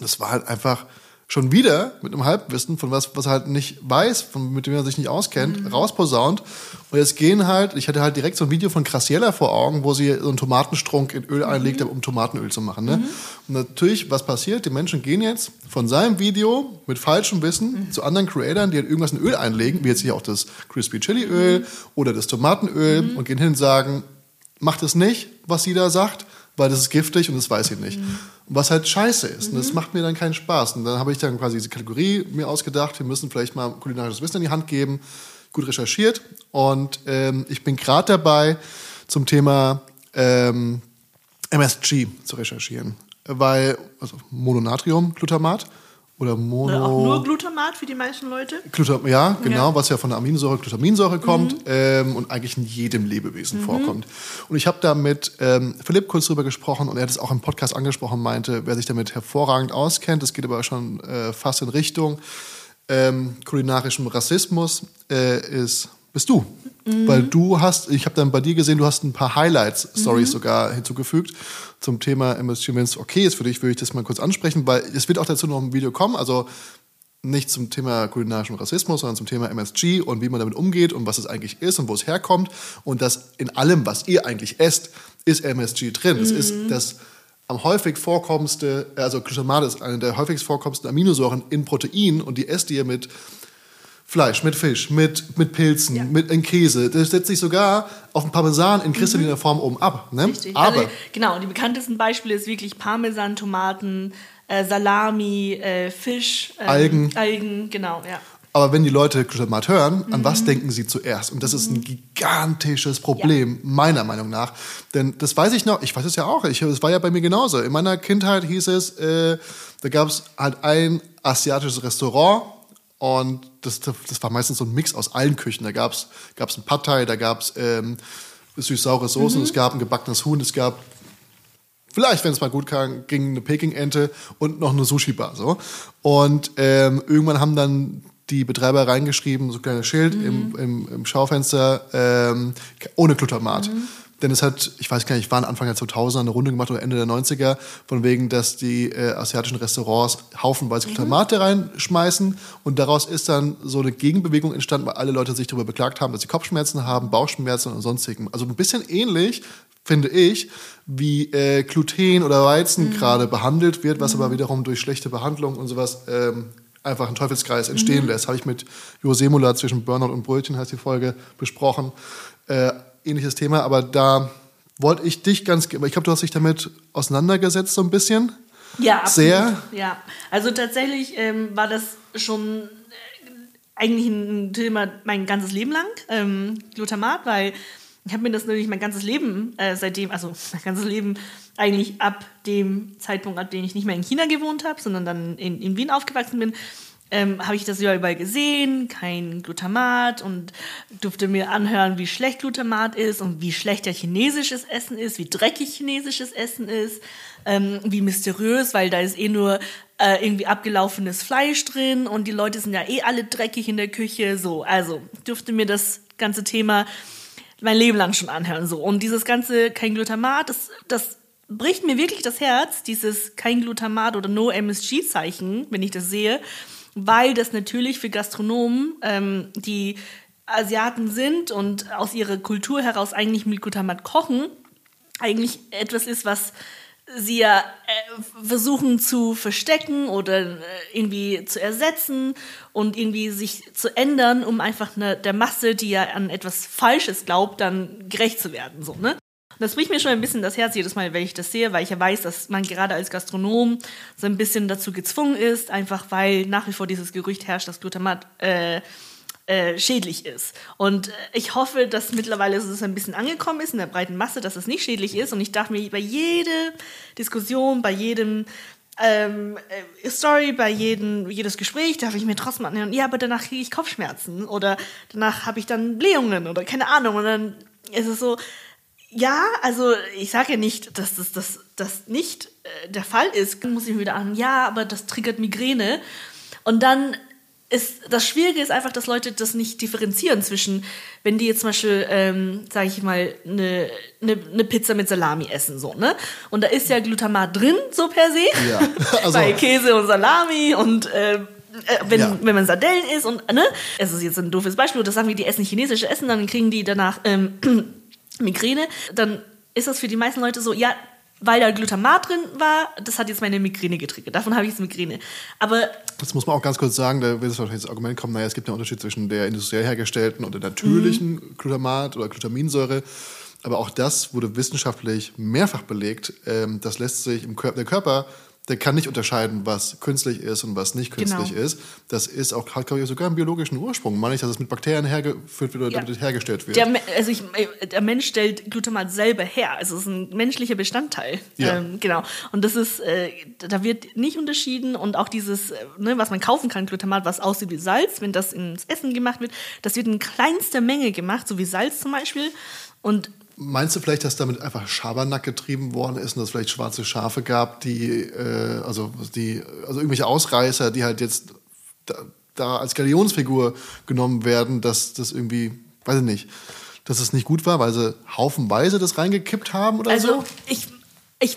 Das war halt einfach schon wieder mit einem Halbwissen von was, was er halt nicht weiß, von, mit dem er sich nicht auskennt, rausposaunt. Und jetzt gehen halt, ich hatte halt direkt so ein Video von Graciella vor Augen, wo sie so einen Tomatenstrunk in Öl einlegt, um Tomatenöl zu machen. Ne? Und natürlich, was passiert? Die Menschen gehen jetzt von seinem Video mit falschem Wissen zu anderen Creatoren, die halt irgendwas in Öl einlegen, wie jetzt hier auch das Crispy Chili Öl oder das Tomatenöl und gehen hin und sagen, macht es nicht, was sie da sagt, weil das ist giftig und das weiß ich nicht. Was halt scheiße ist. Und das macht mir dann keinen Spaß. Und dann habe ich dann quasi diese Kategorie mir ausgedacht, wir müssen vielleicht mal kulinarisches Wissen in die Hand geben, gut recherchiert. Und ähm, ich bin gerade dabei, zum Thema ähm, MSG zu recherchieren. Weil, also Mononatriumglutamat oder Mono... Oder auch nur Glutamat für die meisten Leute. Glutam ja, genau, Ja. was ja von der Aminosäure Glutaminsäure kommt ähm, und eigentlich in jedem Lebewesen vorkommt. Und ich habe da mit ähm, Philipp kurz drüber gesprochen und er hat es auch im Podcast angesprochen, meinte, wer sich damit hervorragend auskennt, das geht aber schon äh, fast in Richtung ähm, kulinarischem Rassismus, äh, ist, bist du. Weil du hast, ich habe dann bei dir gesehen, du hast ein paar Highlights-Stories sogar hinzugefügt zum Thema MSG. Wenn es okay ist für dich, würde ich das mal kurz ansprechen, weil es wird auch dazu noch ein Video kommen. Also nicht zum Thema kulinarischen Rassismus, sondern zum Thema MSG und wie man damit umgeht und was es eigentlich ist und wo es herkommt. Und dass in allem, was ihr eigentlich esst, ist MSG drin. Es ist das am häufig vorkommendste, also Glutamat ist eine der häufigst vorkommendsten Aminosäuren in Proteinen und die esst ihr mit Fleisch, mit Fisch, mit, mit Pilzen, Ja. mit in Käse. Das setzt sich sogar auf den Parmesan in kristalliner Form oben ab. Ne? Richtig. Aber also, genau, die bekanntesten Beispiele ist wirklich Parmesan, Tomaten, äh, Salami, äh, Fisch, ähm, Algen. Algen, genau, ja. Aber wenn die Leute Glutamat hören, an Mhm. was denken sie zuerst? Und das ist ein gigantisches Problem, meiner Meinung nach. Denn das weiß ich noch, ich weiß es ja auch, es war ja bei mir genauso. In meiner Kindheit hieß es, äh, da gab es halt ein asiatisches Restaurant und das, das war meistens so ein Mix aus allen Küchen. Da gab es ein Pad Thai, da gab es ähm, süß-saure Soßen, Mhm. es gab ein gebackenes Huhn, es gab vielleicht, wenn es mal gut kam, ging eine Peking-Ente und noch eine Sushi-Bar. So. Und ähm, irgendwann haben dann die Betreiber reingeschrieben, so ein kleines Schild im, im, im Schaufenster, ähm, ohne Glutamat. Denn es hat, ich weiß gar nicht, waren Anfang der 2000er eine Runde gemacht oder Ende der 90er, von wegen, dass die äh, asiatischen Restaurants haufenweise Glutamate reinschmeißen und daraus ist dann so eine Gegenbewegung entstanden, weil alle Leute sich darüber beklagt haben, dass sie Kopfschmerzen haben, Bauchschmerzen und sonstigen. Also ein bisschen ähnlich, finde ich, wie äh, Gluten oder Weizen gerade behandelt wird, was aber wiederum durch schlechte Behandlung und sowas ähm, einfach einen Teufelskreis entstehen lässt. Habe ich mit Jo Semula zwischen Burnout und Brötchen, heißt die Folge, besprochen. Äh, ähnliches Thema, aber da wollte ich dich ganz, ich glaube, du hast dich damit auseinandergesetzt so ein bisschen. Ja, absolut. Sehr? Ja, also tatsächlich ähm, war das schon äh, eigentlich ein Thema mein ganzes Leben lang, ähm, Glutamat, weil ich habe mir das natürlich mein ganzes Leben äh, seitdem, also mein ganzes Leben eigentlich ab dem Zeitpunkt, ab dem ich nicht mehr in China gewohnt habe, sondern dann in, in Wien aufgewachsen bin, ähm, habe ich das überall gesehen, kein Glutamat und durfte mir anhören, wie schlecht Glutamat ist und wie schlecht ja chinesisches Essen ist, wie dreckig chinesisches Essen ist, ähm, wie mysteriös, weil da ist eh nur äh, irgendwie abgelaufenes Fleisch drin und die Leute sind ja eh alle dreckig in der Küche, so. Also durfte mir das ganze Thema mein Leben lang schon anhören, so. Und dieses ganze kein Glutamat, das, das bricht mir wirklich das Herz, dieses kein Glutamat oder No MSG-Zeichen, wenn ich das sehe, weil das natürlich für Gastronomen, ähm, die Asiaten sind und aus ihrer Kultur heraus eigentlich mit kochen, eigentlich etwas ist, was sie ja äh, versuchen zu verstecken oder äh, irgendwie zu ersetzen und irgendwie sich zu ändern, um einfach ne, der Masse, die ja an etwas Falsches glaubt, dann gerecht zu werden. So, ne? Und das bricht mir schon ein bisschen das Herz jedes Mal, wenn ich das sehe, weil ich ja weiß, dass man gerade als Gastronom so ein bisschen dazu gezwungen ist, einfach weil nach wie vor dieses Gerücht herrscht, dass Glutamat äh, äh, schädlich ist. Und äh, ich hoffe, dass mittlerweile es ein bisschen angekommen ist in der breiten Masse, dass es nicht schädlich ist. Und ich dachte mir, bei jeder Diskussion, bei jedem ähm, äh, Story, bei jedem, jedes Gespräch darf ich mir trotzdem anhören, ja, aber danach kriege ich Kopfschmerzen oder danach habe ich dann Blähungen oder keine Ahnung. Und dann ist es so, ja, also ich sage ja nicht, dass das, das, das nicht äh, der Fall ist. Dann muss ich mir wieder an, ja, aber das triggert Migräne. Und dann ist das Schwierige ist einfach, dass Leute das nicht differenzieren zwischen, wenn die jetzt zum Beispiel, ähm, sage ich mal, eine ne, ne Pizza mit Salami essen, so, ne? Und da ist ja Glutamat drin, so per se. Ja, also- Bei Käse und Salami und äh, äh, wenn, Ja. wenn man Sardellen isst und, ne? Es ist jetzt ein doofes Beispiel, das sagen wir, die essen chinesische Essen, dann kriegen die danach ähm, Migräne, dann ist das für die meisten Leute so, ja, weil da Glutamat drin war, das hat jetzt meine Migräne getriggert. Davon habe ich jetzt Migräne. Aber Das muss man auch ganz kurz sagen, da wird es wahrscheinlich das Argument kommen, naja, es gibt einen Unterschied zwischen der industriell hergestellten und der natürlichen Mhm. Glutamat oder Glutaminsäure. Aber auch das wurde wissenschaftlich mehrfach belegt. Ähm, das lässt sich im Körper, der Körper, der kann nicht unterscheiden, was künstlich ist und was nicht künstlich Genau. ist. Das ist auch, hat, glaube ich, sogar einen biologischen Ursprung. Meine ich, dass es mit Bakterien hergeführt wird oder Ja. damit es hergestellt wird. Der, also ich, äh, der Mensch stellt Glutamat selber her. Also es ist ein menschlicher Bestandteil. Ja. Ähm, genau. Und das ist, äh, da wird nicht unterschieden und auch dieses, äh, ne, was man kaufen kann, Glutamat, was aussieht wie Salz, wenn das ins Essen gemacht wird, das wird in kleinster Menge gemacht, so wie Salz zum Beispiel. Und Meinst du vielleicht, dass damit einfach Schabernack getrieben worden ist und dass es vielleicht schwarze Schafe gab, die, äh, also, die, also irgendwelche Ausreißer, die halt jetzt da, da als Galionsfigur genommen werden, dass das irgendwie, weiß ich nicht, dass es nicht gut war, weil sie haufenweise das reingekippt haben oder Also so? ich, ich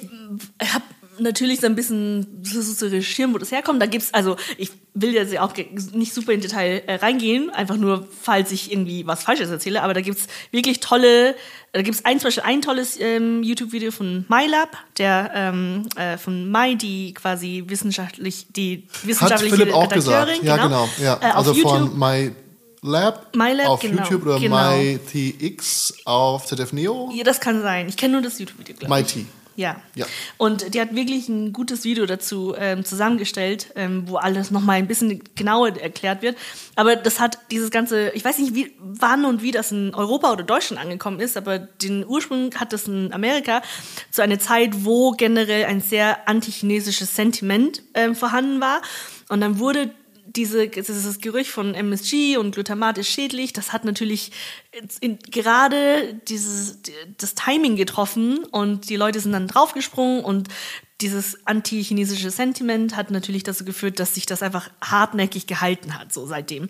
habe natürlich so ein bisschen zu recherchieren, wo das herkommt. Da gibt's, also ich will jetzt auch nicht super in Detail äh, reingehen, einfach nur, falls ich irgendwie was Falsches erzähle, aber da gibt's wirklich tolle, da gibt's ein, zum Beispiel ein tolles ähm, YouTube-Video von MyLab, der ähm, äh, von My, die quasi wissenschaftlich, die Hat wissenschaftliche Philipp auch Redakteurin, gesagt. Ja, genau. Ja. Äh, also YouTube. von My Lab, MyLab, auf genau, YouTube oder genau. MyTX auf ZDF Neo. Ja, das kann sein. Ich kenne nur das YouTube-Video, glaube ich. MyT. Ja. Ja. Und die hat wirklich ein gutes Video dazu ähm, zusammengestellt, ähm, wo alles nochmal ein bisschen genauer erklärt wird. Aber das hat dieses ganze, ich weiß nicht, wie, wann und wie das in Europa oder Deutschland angekommen ist, aber den Ursprung hat das in Amerika zu einer Zeit, wo generell ein sehr antichinesisches Sentiment ähm, vorhanden war. Und dann wurde diese, dieses Gerücht von MSG und Glutamat ist schädlich, das hat natürlich in, gerade dieses, das Timing getroffen und die Leute sind dann draufgesprungen und dieses anti-chinesische Sentiment hat natürlich dazu geführt, dass sich das einfach hartnäckig gehalten hat, so seitdem.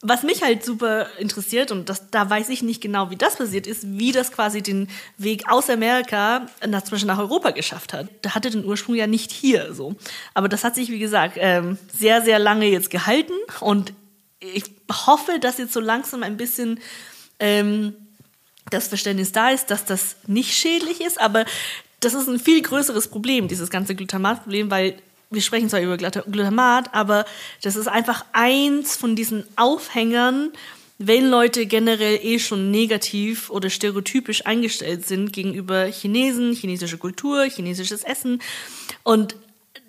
Was mich halt super interessiert, und das, da weiß ich nicht genau, wie das passiert ist, wie das quasi den Weg aus Amerika nach, zum Beispiel nach Europa geschafft hat. Da hatte den Ursprung ja nicht hier so. Aber das hat sich, wie gesagt, ähm, sehr, sehr lange jetzt gehalten. Und ich hoffe, dass jetzt so langsam ein bisschen ähm, das Verständnis da ist, dass das nicht schädlich ist. Aber das ist ein viel größeres Problem, dieses ganze Glutamatproblem, weil wir sprechen zwar über Glutamat, aber das ist einfach eins von diesen Aufhängern, wenn Leute generell eh schon negativ oder stereotypisch eingestellt sind gegenüber Chinesen, chinesische Kultur, chinesisches Essen. Und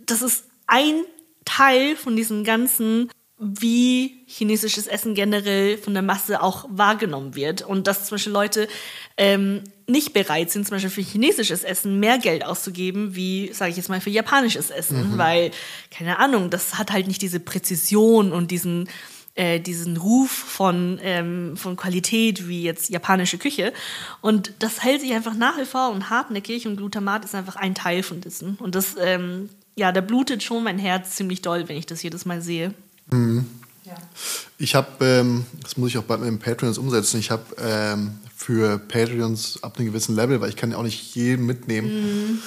das ist ein Teil von diesem ganzen wie chinesisches Essen generell von der Masse auch wahrgenommen wird. Und dass zum Beispiel Leute ähm, nicht bereit sind, zum Beispiel für chinesisches Essen mehr Geld auszugeben, wie, sage ich jetzt mal, für japanisches Essen. Mhm. Weil, keine Ahnung, das hat halt nicht diese Präzision und diesen, äh, diesen Ruf von, ähm, von Qualität wie jetzt japanische Küche. Und das hält sich einfach nach wie vor und hartnäckig und Glutamat ist einfach ein Teil von dessen. Und das, ähm, ja, da blutet schon mein Herz ziemlich doll, wenn ich das jedes Mal sehe. Mhm. Ja. Ich habe, ähm, das muss ich auch bald mit dem Patreons umsetzen, ich habe ähm, für Patreons ab einem gewissen Level, weil ich kann ja auch nicht jeden mitnehmen, mhm.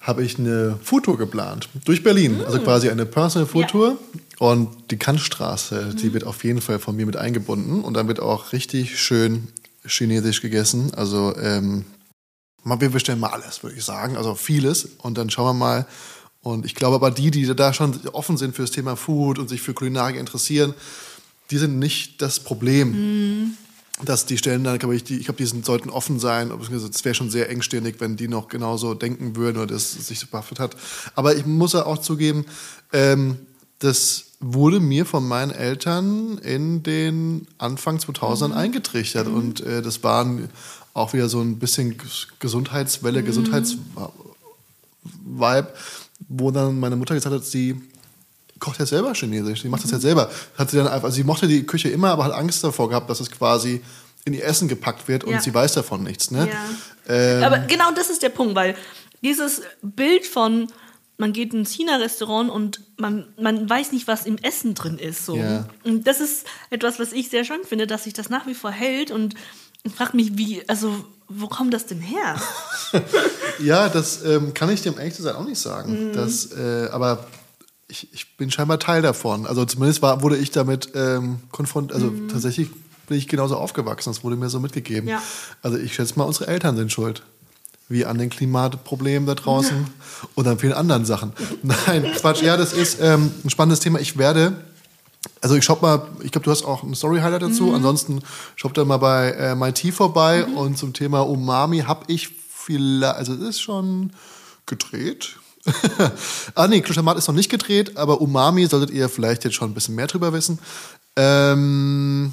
habe ich eine Foodtour geplant durch Berlin. Mhm. Also quasi eine Personal Foodtour. Ja. Und die Kantstraße, mhm. die wird auf jeden Fall von mir mit eingebunden. Und dann wird auch richtig schön chinesisch gegessen. Also ähm, wir bestellen mal alles, würde ich sagen. Also vieles. Und dann schauen wir mal, und ich glaube aber, die, die da schon offen sind für das Thema Food und sich für Kulinarik interessieren, die sind nicht das Problem. Mhm. Dass die Stellen dann, glaube ich, die, ich glaube, die sind, sollten offen sein. Es wäre schon sehr engstirnig, wenn die noch genauso denken würden oder das sich so behaftet hat. Aber ich muss ja auch zugeben, ähm, das wurde mir von meinen Eltern in den Anfang 2000 mhm. eingetrichtert. Mhm. Und äh, das waren auch wieder so ein bisschen Gesundheitswelle, mhm. Gesundheitsvibe wo dann meine Mutter gesagt hat, sie kocht ja selber Chinesisch, sie macht das ja selber. Hat sie dann einfach, also sie mochte die Küche immer, aber hat Angst davor gehabt, dass es quasi in ihr Essen gepackt wird und ja. sie weiß davon nichts. Ne? Ja. Ähm, aber genau das ist der Punkt, weil dieses Bild von man geht ins China-Restaurant und man, man weiß nicht, was im Essen drin ist. So. Ja. Und das ist etwas, was ich sehr schön finde, dass sich das nach wie vor hält und ich frage mich, wie, also wo kommt das denn her? ja, das ähm, kann ich dem ehrlich sein auch nicht sagen. Mhm. Das, äh, aber ich, ich, bin scheinbar Teil davon. Also zumindest war, wurde ich damit ähm, konfrontiert. Also mhm. tatsächlich bin ich genauso aufgewachsen. Das wurde mir so mitgegeben. Ja. Also ich schätze mal, unsere Eltern sind schuld. Wie an den Klimaproblemen da draußen ja. und an vielen anderen Sachen. Nein, Quatsch. Ja, das ist ähm, ein spannendes Thema. Ich werde also ich schau mal, ich glaube, du hast auch einen Story-Highlight dazu. Mhm. Ansonsten schau da mal bei äh, MIT vorbei. Mhm. Und zum Thema Umami habe ich vielleicht, also es ist schon gedreht. ah nee, Glutamat ist noch nicht gedreht, aber Umami solltet ihr vielleicht jetzt schon ein bisschen mehr drüber wissen. Ähm,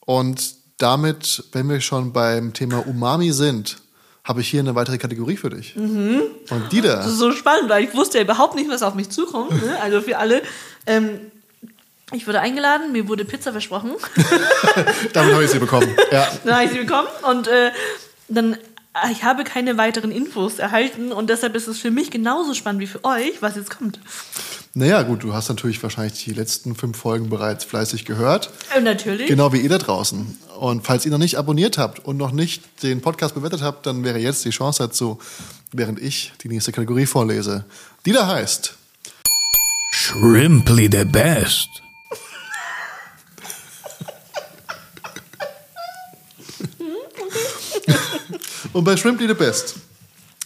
und damit, wenn wir schon beim Thema Umami sind, habe ich hier eine weitere Kategorie für dich. Mhm. Und die da. Das ist so spannend, weil ich wusste ja überhaupt nicht, was auf mich zukommt. Ne? Also für alle. Ähm, ich wurde eingeladen, mir wurde Pizza versprochen. Damit habe ich sie bekommen. Ja. Dann habe ich sie bekommen und äh, dann äh, ich habe keine weiteren Infos erhalten und deshalb ist es für mich genauso spannend wie für euch, was jetzt kommt. Naja, gut, du hast natürlich wahrscheinlich die letzten fünf Folgen bereits fleißig gehört. Äh, natürlich. Genau wie ihr da draußen. Und falls ihr noch nicht abonniert habt und noch nicht den Podcast bewertet habt, dann wäre jetzt die Chance dazu, während ich die nächste Kategorie vorlese. Die da heißt Shrimply the Best. Und bei Shrimply the Best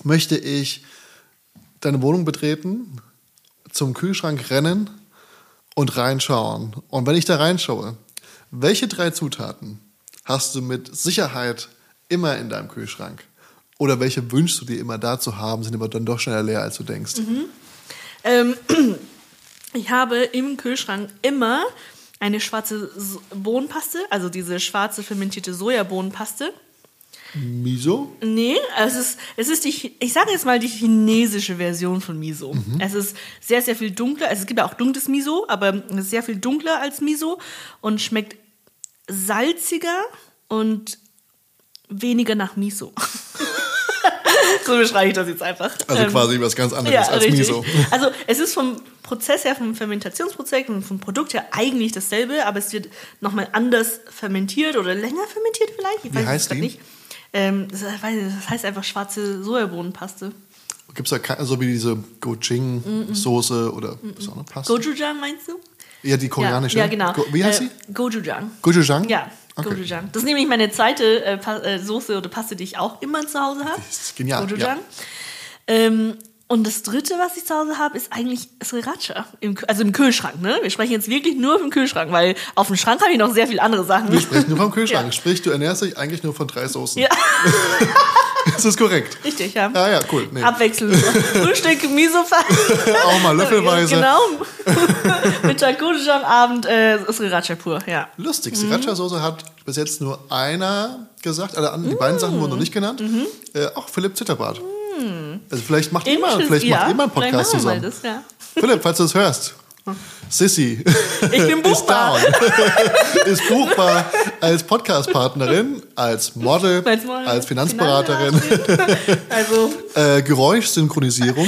möchte ich deine Wohnung betreten, zum Kühlschrank rennen und reinschauen. Und wenn ich da reinschaue, welche drei Zutaten hast du mit Sicherheit immer in deinem Kühlschrank? Oder welche wünschst du dir immer da zu haben, sind aber dann doch schneller leer, als du denkst? Mhm. Ähm, ich habe im Kühlschrank immer eine schwarze Bohnenpaste, also diese schwarze fermentierte Sojabohnenpaste Miso? Nee, es ist, es ist die, ich sage jetzt mal die chinesische Version von Miso. Mhm. Es ist sehr, sehr viel dunkler. Also es gibt ja auch dunkles Miso, aber es ist sehr viel dunkler als Miso und schmeckt salziger und weniger nach Miso. so beschreibe ich das jetzt einfach. Also Ähm, quasi was ganz anderes als richtig. Miso. Also es ist vom Prozess her, vom Fermentationsprozess und vom Produkt her eigentlich dasselbe, aber es wird nochmal anders fermentiert oder länger fermentiert vielleicht. Ich Wie weiß es heißt die? nicht. Ähm, das, das heißt einfach schwarze Sojabohnenpaste. Gibt es da keine, so wie diese Gochujang-Soße oder ist auch eine Paste? Gochujang meinst du? ja, die koreanische. Ja, ja genau. Go wie heißt äh, sie? Gochujang. Gochujang? Ja, Okay. Gochujang. Das ist nämlich meine zweite äh, äh, Soße oder Paste, die ich auch immer zu Hause habe. Das ist genial, Gochujang. Ähm, und das dritte, was ich zu Hause habe, ist eigentlich Sriracha. Im, also im Kühlschrank, ne? Wir sprechen jetzt wirklich nur vom Kühlschrank, weil auf dem Schrank habe ich noch sehr viele andere Sachen. Wir sprechen nur vom Kühlschrank. Ja. Sprich, du ernährst dich eigentlich nur von drei Soßen. Ja, Das ist korrekt. richtig, ja. Ja, ja, cool. Nee. Abwechselnd. Frühstück, miso Auch mal löffelweise. Genau. Mittag Gochujang, Abend äh, Sriracha pur, ja. Lustig. Mhm. Sriracha-Soße hat bis jetzt nur einer gesagt. Alle anderen, die beiden Sachen wurden noch nicht genannt. Äh, auch Philipp Zitterbart. Also vielleicht macht ihr mal, vielleicht macht ja, ihr mal einen Podcast zusammen. Das, ja. Philipp, falls du es hörst. Sissy Ich bin ist buchbar. down. ist buchbar als Podcast-Partnerin, als Model, Als Model, als Finanzberaterin, Also, äh, Geräuschsynchronisierung.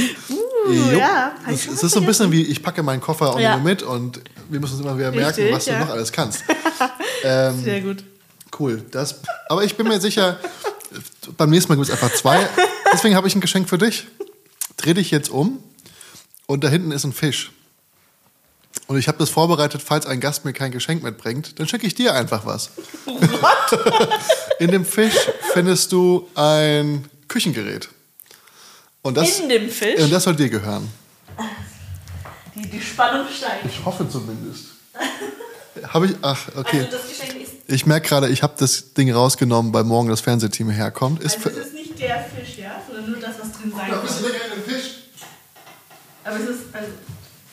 Jupp. ja, Es ist so ein bisschen wie, ich packe meinen Koffer und Ja. mit und wir müssen uns immer wieder merken, Richtig, was du ja. noch alles kannst. ähm, sehr gut. Cool. Das, aber ich bin mir sicher, beim nächsten Mal gibt es einfach zwei. Deswegen habe ich ein Geschenk für dich. Dreh dich jetzt um und da hinten ist ein Fisch. Und ich habe das vorbereitet, falls ein Gast mir kein Geschenk mitbringt, dann schicke ich dir einfach was. In dem Fisch findest du ein Küchengerät. Und das, In dem Fisch? Und das soll dir gehören. Die, die Spannung steigt. Ich hoffe zumindest. Habe ich. Ach, okay. Also das Geschenk ist, Ich merke gerade, ich habe das Ding rausgenommen, weil morgen das Fernsehteam herkommt. Ist also es ist nicht der Fisch, ja, sondern nur das, was drin sein Ja, kann. bist du lecker in den Fisch? Aber es ist, also,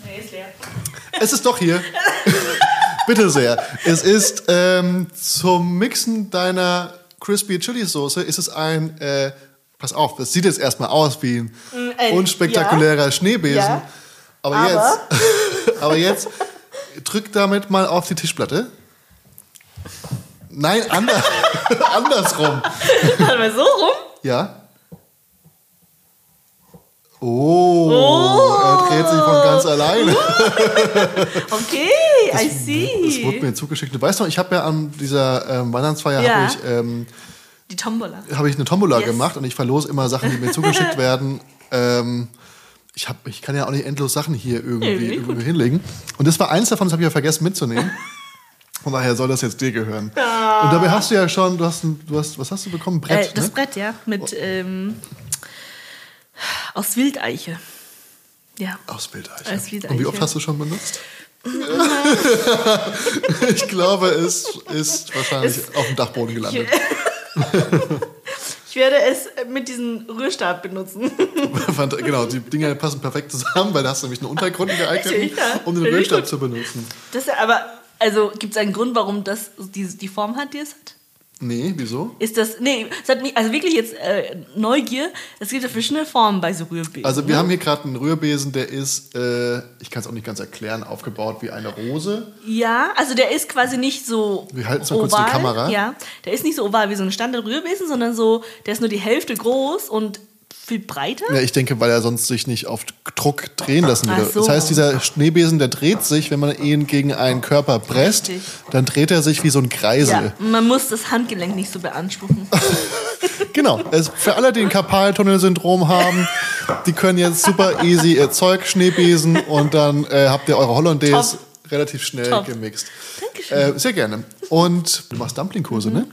nee, ist leer. Es ist doch hier. Bitte sehr. Es ist ähm, zum Mixen deiner Crispy Chili Soße ist es ein, äh, pass auf, das sieht jetzt erstmal aus wie ein ein- unspektakulärer Schneebesen. Ja. Aber, Aber- jetzt, aber jetzt drück damit mal auf die Tischplatte. Nein, ander, andersrum. Warte mal so rum. Ja. Oh, er dreht sich von ganz alleine. Okay, I see. Das wurde mir zugeschickt. Du weißt noch, ich habe ja an dieser ähm, Weihnachtsfeier Ja. habe ich, ähm, Die Tombola. hab ich eine Tombola Yes. gemacht und ich verlose immer Sachen, die mir zugeschickt werden. Ähm, ich, hab, ich kann ja auch nicht endlos Sachen hier irgendwie, Nee, irgendwie hinlegen. Und das war eins davon, das habe ich ja vergessen mitzunehmen. Von daher soll das jetzt dir gehören. Und dabei hast du ja schon, du hast, du hast was hast du bekommen? Brett, Äh, das ne? Brett, ja. Mit, ähm, aus Wildeiche. Ja. Aus Wildeiche. Aus Wildeiche. Und wie oft hast du schon benutzt? ich glaube, es ist wahrscheinlich auf dem Dachboden gelandet. Ich werde es mit diesem Rührstab benutzen. Genau, die Dinger passen perfekt zusammen, weil da hast du nämlich einen Untergrund geeignet, um den Rührstab zu benutzen. Das aber, also gibt es einen Grund, warum das die, die Form hat, die es hat? Nee, wieso? Ist das, nee, es hat mich, also wirklich jetzt äh, Neugier, es gibt ja verschiedene Formen bei so Rührbesen. Also wir haben hier gerade einen Rührbesen, der ist, äh, ich kann es auch nicht ganz erklären, aufgebaut wie eine Rose. Ja, also der ist quasi nicht so Wir halten's mal kurz die Kamera. Ja, der ist nicht so oval wie so ein Standard-Rührbesen, sondern so, der ist nur die Hälfte groß und viel breiter. Ja, ich denke, weil er sonst sich nicht auf Druck drehen lassen würde. So. Das heißt, dieser Schneebesen, der dreht sich, wenn man ihn gegen einen Körper presst, Richtig. dann dreht er sich wie so ein Kreisel. Ja, man muss das Handgelenk nicht so beanspruchen. Genau. Es, für alle, die ein Karpaltunnelsyndrom haben, die können jetzt super easy ihr Zeug Schneebesen und dann äh, habt ihr eure Hollandaise relativ schnell Top. gemixt. Dankeschön. Äh, sehr gerne. Und du machst Dumplingkurse, ne?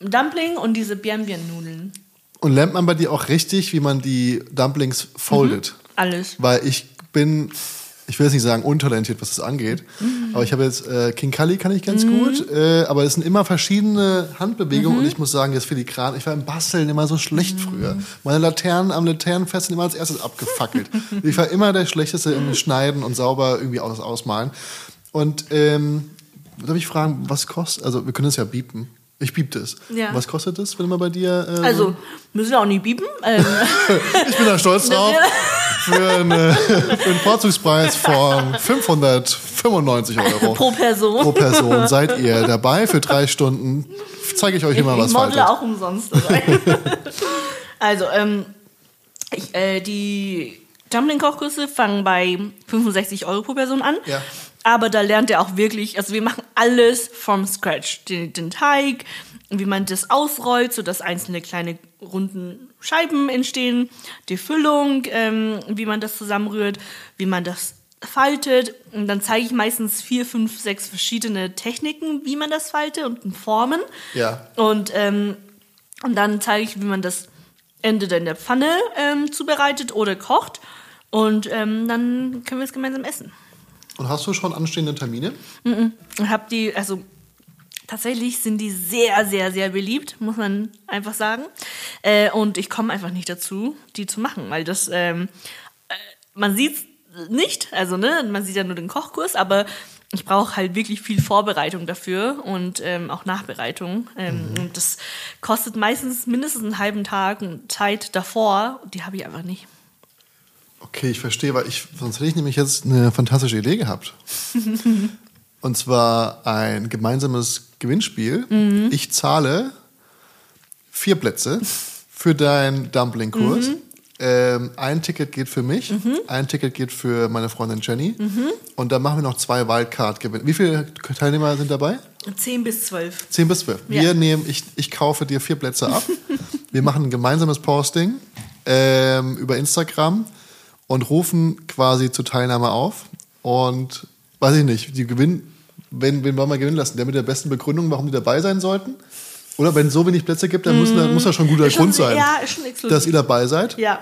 Dumpling und diese Bian-Bian-Nudeln. Und lernt man bei dir auch richtig, wie man die Dumplings foldet? Alles. Weil ich bin, ich will jetzt nicht sagen untalentiert, was das angeht, aber ich habe jetzt äh, King Kali kann ich ganz gut, äh, aber es sind immer verschiedene Handbewegungen und ich muss sagen, jetzt filigran, ich war im Basteln immer so schlecht früher. Meine Laternen am Laternenfest sind immer als erstes abgefackelt. ich war immer der Schlechteste im Schneiden und sauber irgendwie aus, ausmalen. Und ähm, darf ich fragen, was kostet, also wir können es ja bieten. Ich bieb das. Ja. Was kostet das, wenn man bei dir. Äh, Also, müssen wir auch nicht bieben. Ähm, ich bin da stolz drauf. Für, eine, für einen Vorzugspreis von 595 Euro pro Person. pro Person seid ihr dabei für drei Stunden. Zeige ich euch immer, was ich modle faltet. auch umsonst also, ähm, ich, äh, die Dumpling-Kochkurse fangen bei 65 Euro pro Person an. Ja. Aber da lernt ihr auch wirklich, also wir machen alles from scratch. Den, den Teig, wie man das ausrollt, sodass einzelne kleine runden Scheiben entstehen, die Füllung, ähm, wie man das zusammenrührt, wie man das faltet. Und dann zeige ich meistens vier, fünf, sechs verschiedene Techniken, wie man das faltet und Formen. Ja. Und, ähm, und dann zeige ich, wie man das entweder in der Pfanne ähm, zubereitet oder kocht. Und ähm, dann können wir es gemeinsam essen. Und hast du schon anstehende Termine? Und hab die, also tatsächlich sind die sehr, sehr, sehr beliebt, muss man einfach sagen. Äh, und ich komme einfach nicht dazu, die zu machen, weil das, ähm, äh, man sieht nicht, also ne, man sieht ja nur den Kochkurs, aber ich brauche halt wirklich viel Vorbereitung dafür und ähm, auch Nachbereitung. Ähm, Und das kostet meistens mindestens einen halben Tag Zeit davor. Die habe ich einfach nicht. Okay, ich verstehe, weil ich, sonst hätte ich nämlich jetzt eine fantastische Idee gehabt. Und zwar ein gemeinsames Gewinnspiel. Mhm. Ich zahle vier Plätze für deinen Dumpling-Kurs. Mhm. Ähm, ein Ticket geht für mich, ein Ticket geht für meine Freundin Jenny. Mhm. Und dann machen wir noch zwei Wildcard-Gewinne. Wie viele Teilnehmer sind dabei? 10 bis 12. 10 bis 12. Ja. Wir nehmen, ich, ich kaufe dir vier Plätze ab. wir machen ein gemeinsames Posting ähm, über Instagram und rufen quasi zur Teilnahme auf. Und weiß ich nicht, die gewinnen, wenn, wen wollen wir gewinnen lassen? Der mit der besten Begründung, warum die dabei sein sollten? Oder wenn es so wenig Plätze gibt, dann muss, da, muss da schon ein guter schon Grund sein, ja, dass ihr dabei seid. Ja.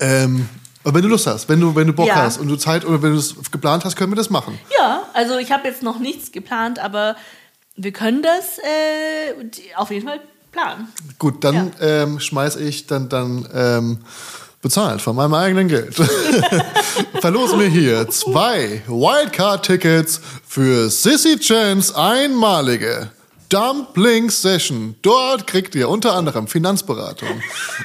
Ähm, aber wenn du Lust hast, wenn du, wenn du Bock Ja. hast und du Zeit oder wenn du es geplant hast, können wir das machen. Ja, also ich habe jetzt noch nichts geplant, aber wir können das äh, auf jeden Fall planen. Gut, dann ähm, schmeiß ich dann, dann ähm, bezahlt von meinem eigenen Geld. Verlosen wir hier zwei Wildcard-Tickets für Sissy Chans einmalige Dumpling Session. Dort kriegt ihr unter anderem Finanzberatung,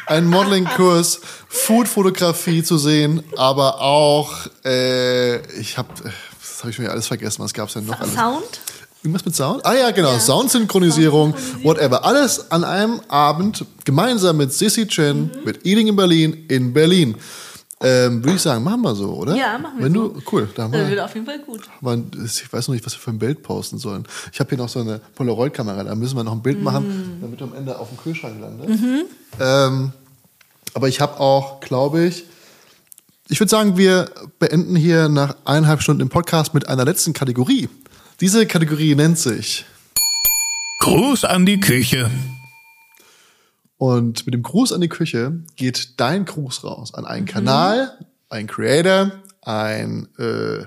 einen Modeling-Kurs, Food-Fotografie zu sehen, aber auch, äh, ich habe, das habe ich mir alles vergessen, was gab's denn noch alles? Irgendwas mit Sound? Ah ja, genau. Soundsynchronisierung, whatever. Alles an einem Abend gemeinsam mit Sissy Chen, mit Eating in Berlin, in Berlin. Ähm, Würde ich sagen, machen wir so, oder? Ja, machen wir Wenn so. du, cool, da haben Das wir, wird auf jeden Fall gut. ich weiß noch nicht, was wir für ein Bild posten sollen. Ich habe hier noch so eine Polaroid-Kamera, da müssen wir noch ein Bild Mm. machen, damit du am Ende auf dem Kühlschrank landest. Ähm, aber ich habe auch, glaube ich, ich würde sagen, wir beenden hier nach eineinhalb Stunden im Podcast mit einer letzten Kategorie. Diese Kategorie nennt sich Gruß an die Küche. Und mit dem Gruß an die Küche geht dein Gruß raus an einen Kanal, einen Creator, ein, äh,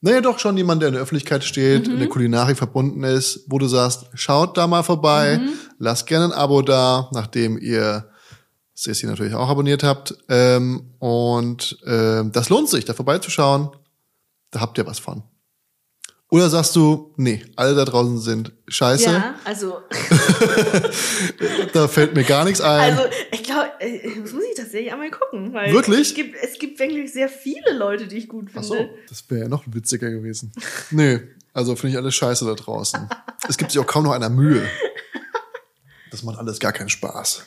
naja, doch schon jemand, der in der Öffentlichkeit steht, in der Kulinarik verbunden ist, wo du sagst, schaut da mal vorbei, lasst gerne ein Abo da, nachdem ihr Sissy natürlich auch abonniert habt. Ähm, und ähm, das lohnt sich, da vorbeizuschauen. Da habt ihr was von. Oder sagst du, nee, alle da draußen sind scheiße, Ja, also, da fällt mir gar nichts ein. also ich glaube, das muss ich tatsächlich einmal gucken. Weil Wirklich? Es gibt, es gibt wirklich sehr viele Leute, die ich gut Ach finde. so, das wäre ja noch witziger gewesen. Nö, also finde ich alles scheiße da draußen. Es gibt sich auch kaum noch einer Mühe. Das macht alles gar keinen Spaß.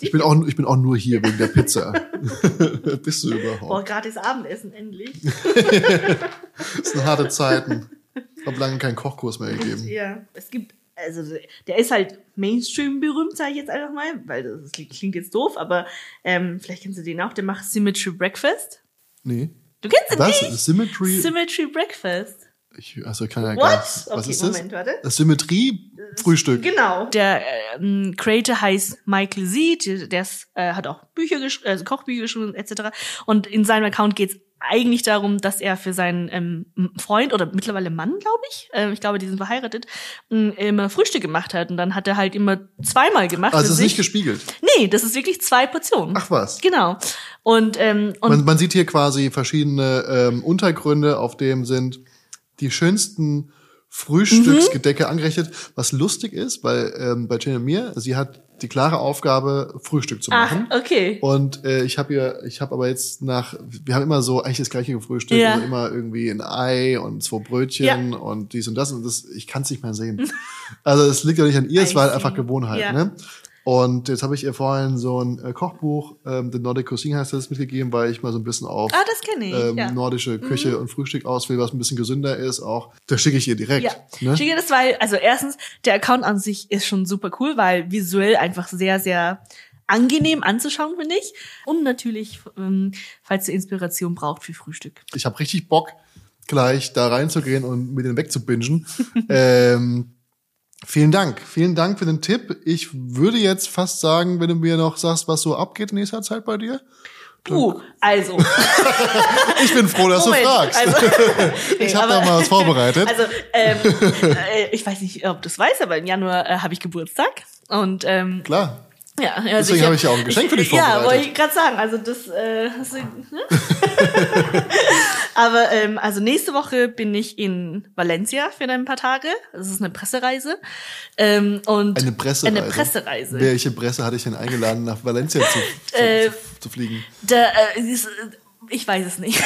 Ich bin auch, ich bin auch nur hier wegen der Pizza. Bist du Boah, überhaupt? gratis Abendessen, endlich. Das sind harte Zeiten. Ich habe lange keinen Kochkurs mehr gegeben. Ja, es gibt, also der ist halt Mainstream berühmt, sage ich jetzt einfach mal, weil das klingt jetzt doof, aber ähm, vielleicht kennst du den auch, der macht Symmetry Breakfast. Nee. Du kennst ihn Was? nicht? Symmetry? Symmetry Breakfast. Ich, also kann ja What? gar Was Okay, ist Moment, das? warte. Das Symmetrie-Frühstück. Genau. Der ähm, Creator heißt Michael Z, der ist, äh, hat auch Bücher geschrieben, also Kochbücher geschrieben, etc. Und in seinem Account geht's eigentlich darum, dass er für seinen ähm, Freund oder mittlerweile Mann, glaube ich, äh, ich glaube, die sind verheiratet, ähm, immer Frühstück gemacht hat. Und dann hat er halt immer zweimal gemacht. Also es ist nicht sich. gespiegelt. Nee, das ist wirklich zwei Portionen. Ach was. Genau. Und, ähm, und Man, man sieht hier quasi verschiedene ähm, Untergründe, auf dem sind die schönsten Frühstücksgedecke angerichtet, was lustig ist, weil ähm, bei Jenny und mir, sie hat die klare Aufgabe, Frühstück zu Ach, machen. okay. Und äh, ich habe ihr, ich habe aber jetzt nach, wir haben immer so eigentlich das gleiche Frühstück, Ja. also immer irgendwie ein Ei und zwei Brötchen Ja. und dies und das und das, ich kann es nicht mehr sehen. also es liegt ja nicht an ihr, es war halt einfach Gewohnheit. Ja. Ne? Und jetzt habe ich ihr vorhin so ein äh, Kochbuch, ähm, The Nordic Cuisine heißt das, mitgegeben, weil ich mal so ein bisschen auf Ah, ich. ähm, ja. Mhm. nordische Küche und Frühstück auswähle, was ein bisschen gesünder ist. Auch das schicke ich ihr direkt. Ja, Ne? schicke das, weil, also erstens, der Account an sich ist schon super cool, weil visuell einfach sehr, sehr angenehm anzuschauen, finde ich. Und natürlich, ähm, falls ihr Inspiration braucht für Frühstück. Ich habe richtig Bock, gleich da reinzugehen und mit denen wegzubingen. ähm, vielen Dank. Vielen Dank für den Tipp. Ich würde jetzt fast sagen, wenn du mir noch sagst, was so abgeht in nächster Zeit bei dir. Uh, also. Ich bin froh, dass Moment, du fragst. Also, Ich hab aber- da mal was vorbereitet. Also, ähm, äh, ich weiß nicht, ob du es weißt, aber im Januar äh, habe ich Geburtstag. Und ähm, Klar. ja, also Deswegen habe ich ja auch ein Geschenk für dich Ja, vorbereitet. wollte ich gerade sagen. Also das, äh, du, ne? Aber ähm, also nächste Woche bin ich in Valencia für ein paar Tage. Das ist eine Pressereise. Ähm, und Eine Pressereise. Eine Pressereise. Welche Presse hatte ich denn eingeladen, nach Valencia zu, zu, Äh, zu, zu fliegen? Da, äh, äh, ich weiß es nicht.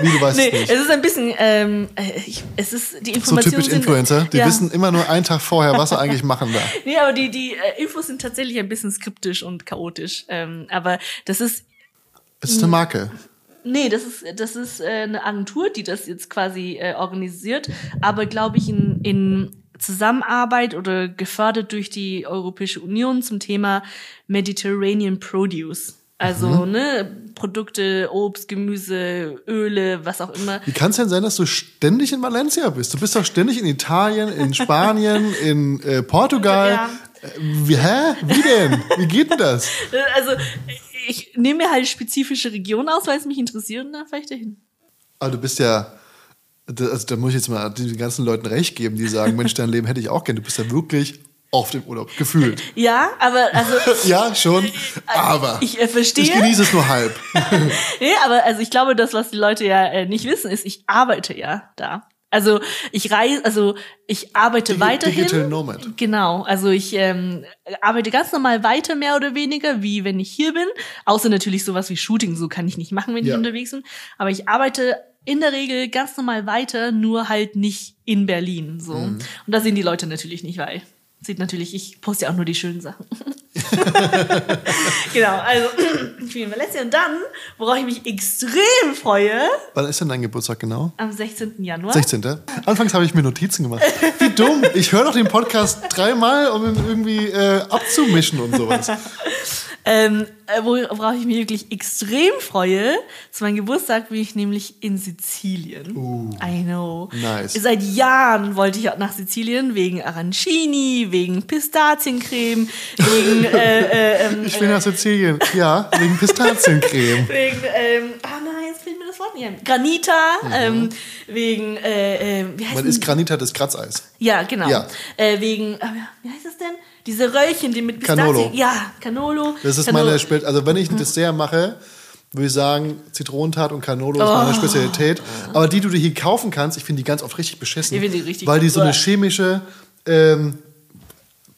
Wie, du weißt nee, es nicht? es ist ein bisschen, ähm, äh, ich, es ist die So Informationen typisch sind, Influencer. Die ja. wissen immer nur einen Tag vorher, was sie eigentlich machen da. Nee, aber die, die äh, Infos sind tatsächlich ein bisschen skriptisch und chaotisch. Ähm, aber das ist, Es ist eine Marke. Nee, das ist, das ist äh, eine Agentur, die das jetzt quasi äh, organisiert, aber glaube ich in, in Zusammenarbeit oder gefördert durch die Europäische Union zum Thema Mediterranean Produce. Also, ne, Produkte, Obst, Gemüse, Öle, was auch immer. Wie kann es denn sein, dass du ständig in Valencia bist? Du bist doch ständig in Italien, in Spanien, in äh, Portugal. Ja. Äh, Wie, hä? Wie denn? Wie geht denn das? Äh, Also, ich nehme mir halt spezifische Regionen aus, weil es mich interessiert und dann fahre ich dahin. Aber du bist ja, da- also da muss ich jetzt mal den ganzen Leuten recht geben, die sagen, Mensch, dein Leben hätte ich auch gern. Du bist ja wirklich auf dem Urlaub, gefühlt. Ja, aber also Ja, schon, aber ich äh, verstehe. ich genieße es nur halb. nee, aber also ich glaube, das, was die Leute ja äh, nicht wissen, ist, ich arbeite ja da. Also ich reise, also ich arbeite Digi- weiterhin. Digital Nomad. Genau, also ich ähm, arbeite ganz normal weiter, mehr oder weniger, wie wenn ich hier bin. Außer natürlich sowas wie Shooting, so kann ich nicht machen, wenn Ja. ich unterwegs bin. Aber ich arbeite in der Regel ganz normal weiter, nur halt nicht in Berlin. So. Mhm. Und da sehen die Leute natürlich nicht, weil sieht natürlich, ich poste ja auch nur die schönen Sachen. genau, also ich bin in Valencia und dann, worauf ich mich extrem freue, Wann ist denn dein Geburtstag genau? am 16. Januar. 16. Anfangs habe ich mir Notizen gemacht. Wie dumm. Ich höre doch den Podcast dreimal, um ihn irgendwie äh, abzumischen und sowas. Ähm, äh, wo- worauf ich mich wirklich extrem freue, zu meinem Geburtstag bin ich nämlich in Sizilien. I know. Nice. Seit Jahren wollte ich nach Sizilien wegen Arancini, wegen Pistaziencreme, wegen äh, äh, ähm, Ich will nach Sizilien. Ja, wegen Pistaziencreme. wegen ähm, ah nein, jetzt fällt mir das Wort nicht ein. Granita, ähm, wegen äh, äh, wie heißt Man isst Granita des Kratzeis. ja, genau. Ja. Äh, wegen, äh, wie heißt das denn? Diese Röllchen, die mit Canolo. Pistazien. Ja, Canolo. Das ist Canolo. meine Spe Also wenn ich ein Dessert mache, würde ich sagen, Zitronentat und Canolo ist Oh. meine Spezialität. Aber die, die du hier kaufen kannst, ich finde die ganz oft richtig beschissen. Ich finde die richtig Weil die so eine chemische ähm,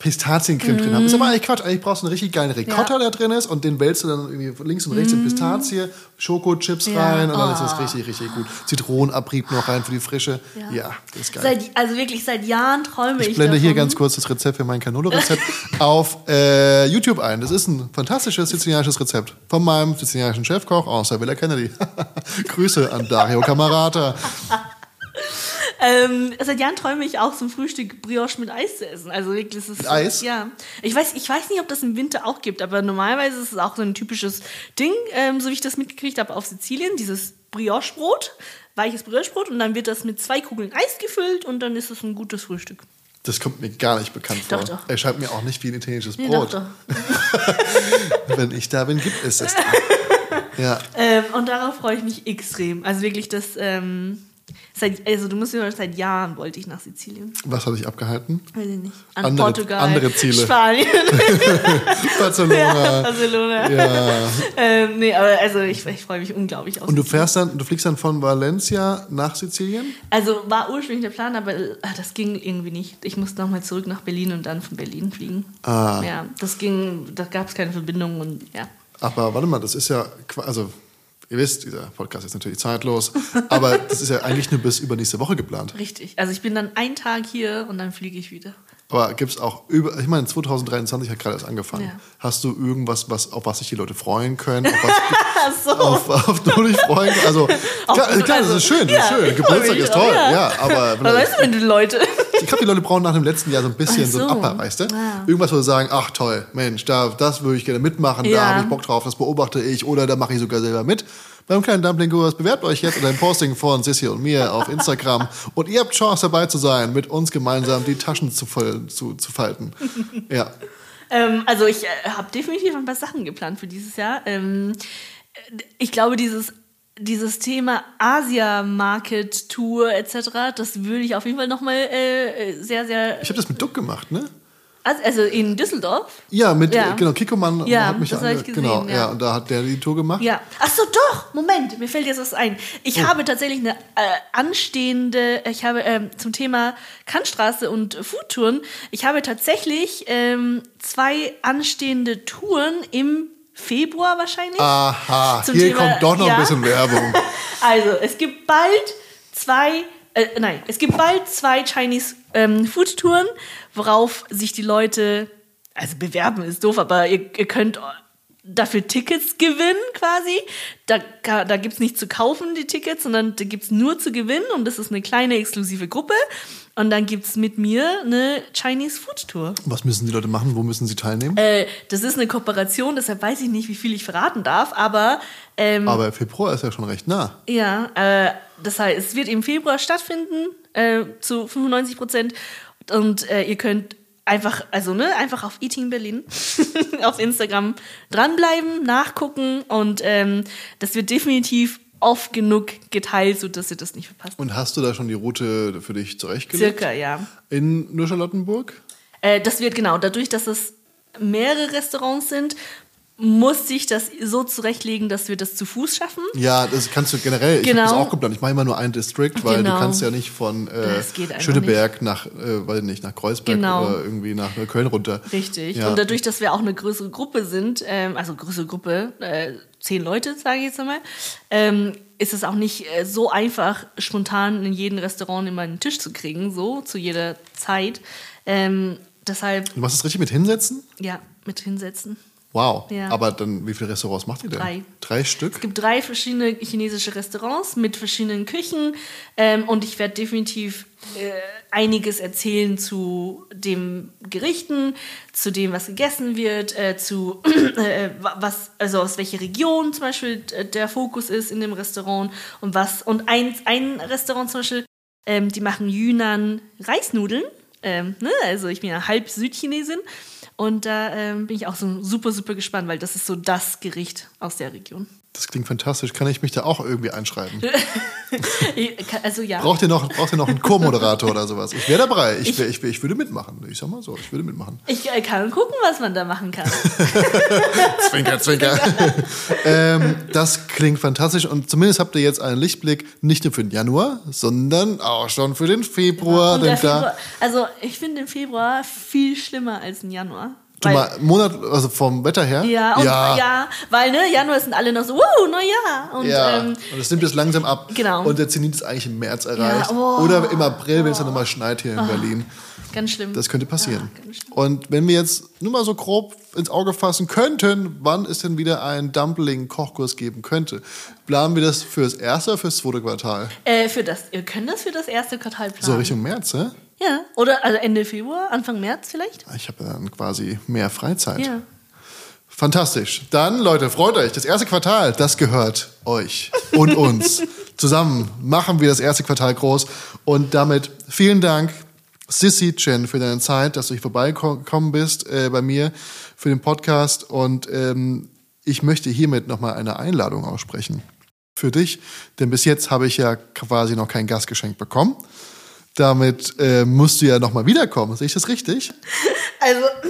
Pistaziencreme drin haben. Ist aber eigentlich Quatsch. Eigentlich brauchst du einen richtig geilen Ricotta, Mhm. Ja. der drin ist und den wälzt du dann irgendwie links und rechts in Pistazie, Schokochips Ja. rein und dann ist das Oh. richtig, richtig gut. Zitronenabrieb noch rein für die Frische. Ja, das ist geil. Seit, also wirklich seit Jahren träume ich. Ich blende hier davon. ganz kurz das Rezept für mein Canolo-Rezept auf äh, YouTube ein. Das ist ein fantastisches sizilianisches Rezept von meinem sizilianischen Chefkoch aus der Villa Kennedy. Grüße an Dario Camarata. Ähm, seit Jahren träume ich auch zum Frühstück Brioche mit Eis zu essen. Also wirklich, das ist Mit Eis? Ja. Ich weiß, ich weiß nicht, ob das im Winter auch gibt, aber normalerweise ist es auch so ein typisches Ding, ähm, so wie ich das mitgekriegt habe auf Sizilien, dieses Brioche-Brot, weiches Brioche-Brot und dann wird das mit zwei Kugeln Eis gefüllt und dann ist es ein gutes Frühstück. Das kommt mir gar nicht bekannt vor. Doch, doch. Er schreibt mir auch nicht wie ein italienisches Nee, Brot. doch, doch. Wenn ich da bin, gibt es es. da. ja. Ähm, und darauf freue ich mich extrem. Also wirklich, das, ähm, Seit, also du musst mir seit Jahren wollte ich nach Sizilien. Was hat dich abgehalten? Weiß ich nicht. An Andere- Portugal. andere Ziele. Spanien. Barcelona. ja, Barcelona. Ja. Ähm, nee, aber also ich, ich freue mich unglaublich auf Und du fährst dann, du fliegst dann von Valencia nach Sizilien? Also war ursprünglich der Plan, aber äh, das ging irgendwie nicht. Ich musste nochmal zurück nach Berlin und dann von Berlin fliegen. Ah. Ja, das ging, da gab es keine Verbindung und ja. Aber warte mal, das ist ja, also ihr wisst, dieser Podcast ist natürlich zeitlos, aber das ist ja eigentlich nur bis übernächste Woche geplant. Richtig. Also ich bin dann einen Tag hier und dann fliege ich wieder. Aber gibt es auch über, ich meine, 2023 hat gerade erst angefangen. Ja. Hast du irgendwas, was, auf was sich die Leute freuen können? Auf, was, so. auf, auf du dich freuen? Also, klar, klar, das also, ist schön, das ist schön. Geburtstag ist toll, ja. ja, aber Was weißt du, wenn du Leute. Ich glaube, die Leute brauchen nach dem letzten Jahr so ein bisschen Ach so, ein so. Upper, weißt du? Ah. Irgendwas, wo sie sagen, ach toll, Mensch, da, das würde ich gerne mitmachen, da Ja. habe ich Bock drauf, das beobachte ich oder da mache ich sogar selber mit. Beim kleinen Dumpling-Kurs bewerbt euch jetzt unter dem Posting von Sissy und mir auf Instagram und ihr habt Chance dabei zu sein, mit uns gemeinsam die Taschen zu, voll, zu, zu falten. Ja. Ähm, also ich äh, habe definitiv ein paar Sachen geplant für dieses Jahr. Ähm, äh, ich glaube, dieses, dieses Thema Asia-Market-Tour etc., das würde ich auf jeden Fall nochmal äh, sehr, sehr... Ich habe das mit Duck gemacht, ne? Also, also in Düsseldorf? Ja, mit, Ja. genau, Kikoman Ja, hat mich das ange- ich gesehen, Genau, ja. ja. und da hat der die Tour gemacht. Ja. Ach so, doch. Moment, mir fällt jetzt was ein. Ich Oh. habe tatsächlich eine äh, anstehende, ich habe ähm, zum Thema Kantstraße und Foodtouren, ich habe tatsächlich ähm, zwei anstehende Touren im Februar wahrscheinlich. Aha, Zum hier Thema- kommt doch noch ja. ein bisschen Werbung. Also, es gibt bald zwei, äh, nein, es gibt bald zwei Chinese ähm, Food Touren, worauf sich die Leute, also bewerben ist doof, aber ihr, ihr könnt dafür Tickets gewinnen quasi. Da, da gibt es nicht zu kaufen, die Tickets, sondern da gibt es nur zu gewinnen und das ist eine kleine exklusive Gruppe. Und dann gibt es mit mir eine Chinese Food Tour. Was müssen die Leute machen? Wo müssen sie teilnehmen? Äh, das ist eine Kooperation, deshalb weiß ich nicht, wie viel ich verraten darf, aber ähm, Aber Februar ist ja schon recht nah. Ja, äh, das heißt, es wird im Februar stattfinden, äh, zu 95 Prozent. Und äh, ihr könnt einfach, also ne, einfach auf Eating Berlin auf Instagram dranbleiben, nachgucken und ähm, das wird definitiv oft genug geteilt, sodass ihr das nicht verpasst. Und hast du da schon die Route für dich zurechtgelegt? Circa, ja. In Nur-Charlottenburg? Äh, das wird genau, dadurch, dass es mehrere Restaurants sind, muss sich das so zurechtlegen, dass wir das zu Fuß schaffen. Ja, das kannst du generell. Ich habe Genau. das auch geplant. Ich mache immer nur ein District, weil Genau. du kannst ja nicht von äh, Schöneberg nach, äh, weiß nicht, nach Kreuzberg Genau. oder irgendwie nach Köln runter. Richtig. Ja. Und dadurch, dass wir auch eine größere Gruppe sind, ähm, also größere Gruppe, äh, zehn Leute, sage ich jetzt einmal, ähm, ist es auch nicht äh, so einfach, spontan in jedem Restaurant immer einen Tisch zu kriegen, so zu jeder Zeit. Ähm, deshalb, Du machst das richtig mit hinsetzen? ja, mit hinsetzen. Wow. Ja. Aber dann, wie viele Restaurants macht ihr denn? Drei. Drei Stück? Es gibt drei verschiedene chinesische Restaurants mit verschiedenen Küchen ähm, und ich werde definitiv äh, einiges erzählen zu dem Gerichten, zu dem, was gegessen wird, äh, zu äh, wa- was, also aus welcher Region zum Beispiel äh, der Fokus ist in dem Restaurant und was und ein, ein Restaurant zum Beispiel, ähm, die machen Yunnan Reisnudeln. Ähm, ne? Also ich bin ja halb Südchinesin und da ähm, bin ich auch so super, super gespannt, weil das ist so das Gericht aus der Region. Das klingt fantastisch. Kann ich mich da auch irgendwie einschreiben? Also ja. Braucht ihr noch, braucht ihr noch einen Co-Moderator oder sowas? Ich wäre dabei. Ich, wär, ich, wär, ich würde mitmachen. Ich sag mal so, ich würde mitmachen. Ich äh, kann gucken, was man da machen kann. Zwinker, zwinker. ähm, das klingt fantastisch und zumindest habt ihr jetzt einen Lichtblick nicht nur für den Januar, sondern auch schon für den Februar. Und denn der da, Februar, also ich finde den Februar viel schlimmer als den Januar. Du Weil- mal, Monat, also vom Wetter her. ja, und, ja. weil ne, Januar sind alle noch so, wow, Neujahr. Und Ja, ähm, und es nimmt jetzt langsam ab. Genau. Und der Zenit ist eigentlich im März erreicht. oh. Oder im April, wenn es dann nochmal schneit hier in Berlin. ganz schlimm. Das könnte passieren. Ja, und wenn wir jetzt nur mal so grob ins Auge fassen könnten, wann es denn wieder einen Dumpling-Kochkurs geben könnte, planen wir das fürs erste oder fürs zweite Quartal? Äh, für das, ihr könnt das für das erste Quartal planen. So Richtung März, ne? Ja, oder also Ende Februar, Anfang März vielleicht. Ich habe dann quasi mehr Freizeit. Ja. Fantastisch. Dann, Leute, freut euch. Das erste Quartal, das gehört euch und uns. Zusammen machen wir das erste Quartal groß. Und damit vielen Dank, Sissy Chen, für deine Zeit, dass du hier vorbeigekommen bist äh, bei mir für den Podcast. Und ähm, ich möchte hiermit nochmal eine Einladung aussprechen. für dich, denn bis jetzt habe ich ja quasi noch kein Gastgeschenk bekommen. Damit äh, musst du ja nochmal wiederkommen. Sehe ich das richtig? Also,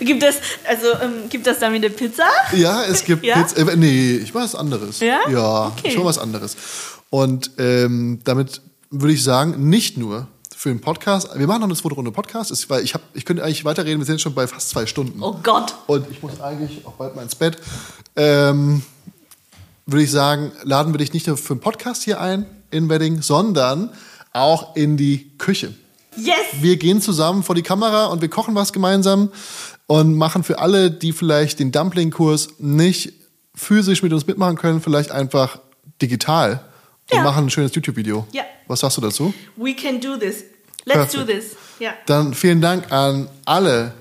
gibt es, also, ähm, gibt es da wieder Pizza? Ja, es gibt Ja? Pizza. Äh, nee, ich mache was anderes. Ja? Ja, Okay. schon was anderes. Und ähm, damit würde ich sagen, nicht nur für den Podcast, wir machen noch eine zweite Runde Podcast, ist, weil ich, hab, ich könnte eigentlich weiterreden, wir sind schon bei fast zwei Stunden. Oh Gott. Und ich muss eigentlich auch bald mal ins Bett. Ähm, würde ich sagen, laden wir dich nicht nur für den Podcast hier ein in Wedding, sondern auch in die Küche. Yes! Wir gehen zusammen vor die Kamera und wir kochen was gemeinsam und machen für alle, die vielleicht den Dumpling-Kurs nicht physisch mit uns mitmachen können, vielleicht einfach digital und Ja. machen ein schönes YouTube-Video. Ja. Was sagst du dazu? We can do this. Let's do Perfect. this. Ja. Dann vielen Dank an alle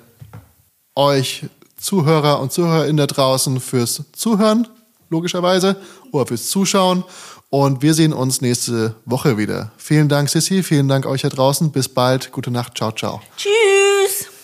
euch Zuhörer und Zuhörerinnen da draußen fürs Zuhören, logischerweise, oder fürs Zuschauen. Und wir sehen uns nächste Woche wieder. Vielen Dank, Sissy. Vielen Dank euch da draußen. Bis bald. Gute Nacht. Ciao, ciao. Tschüss!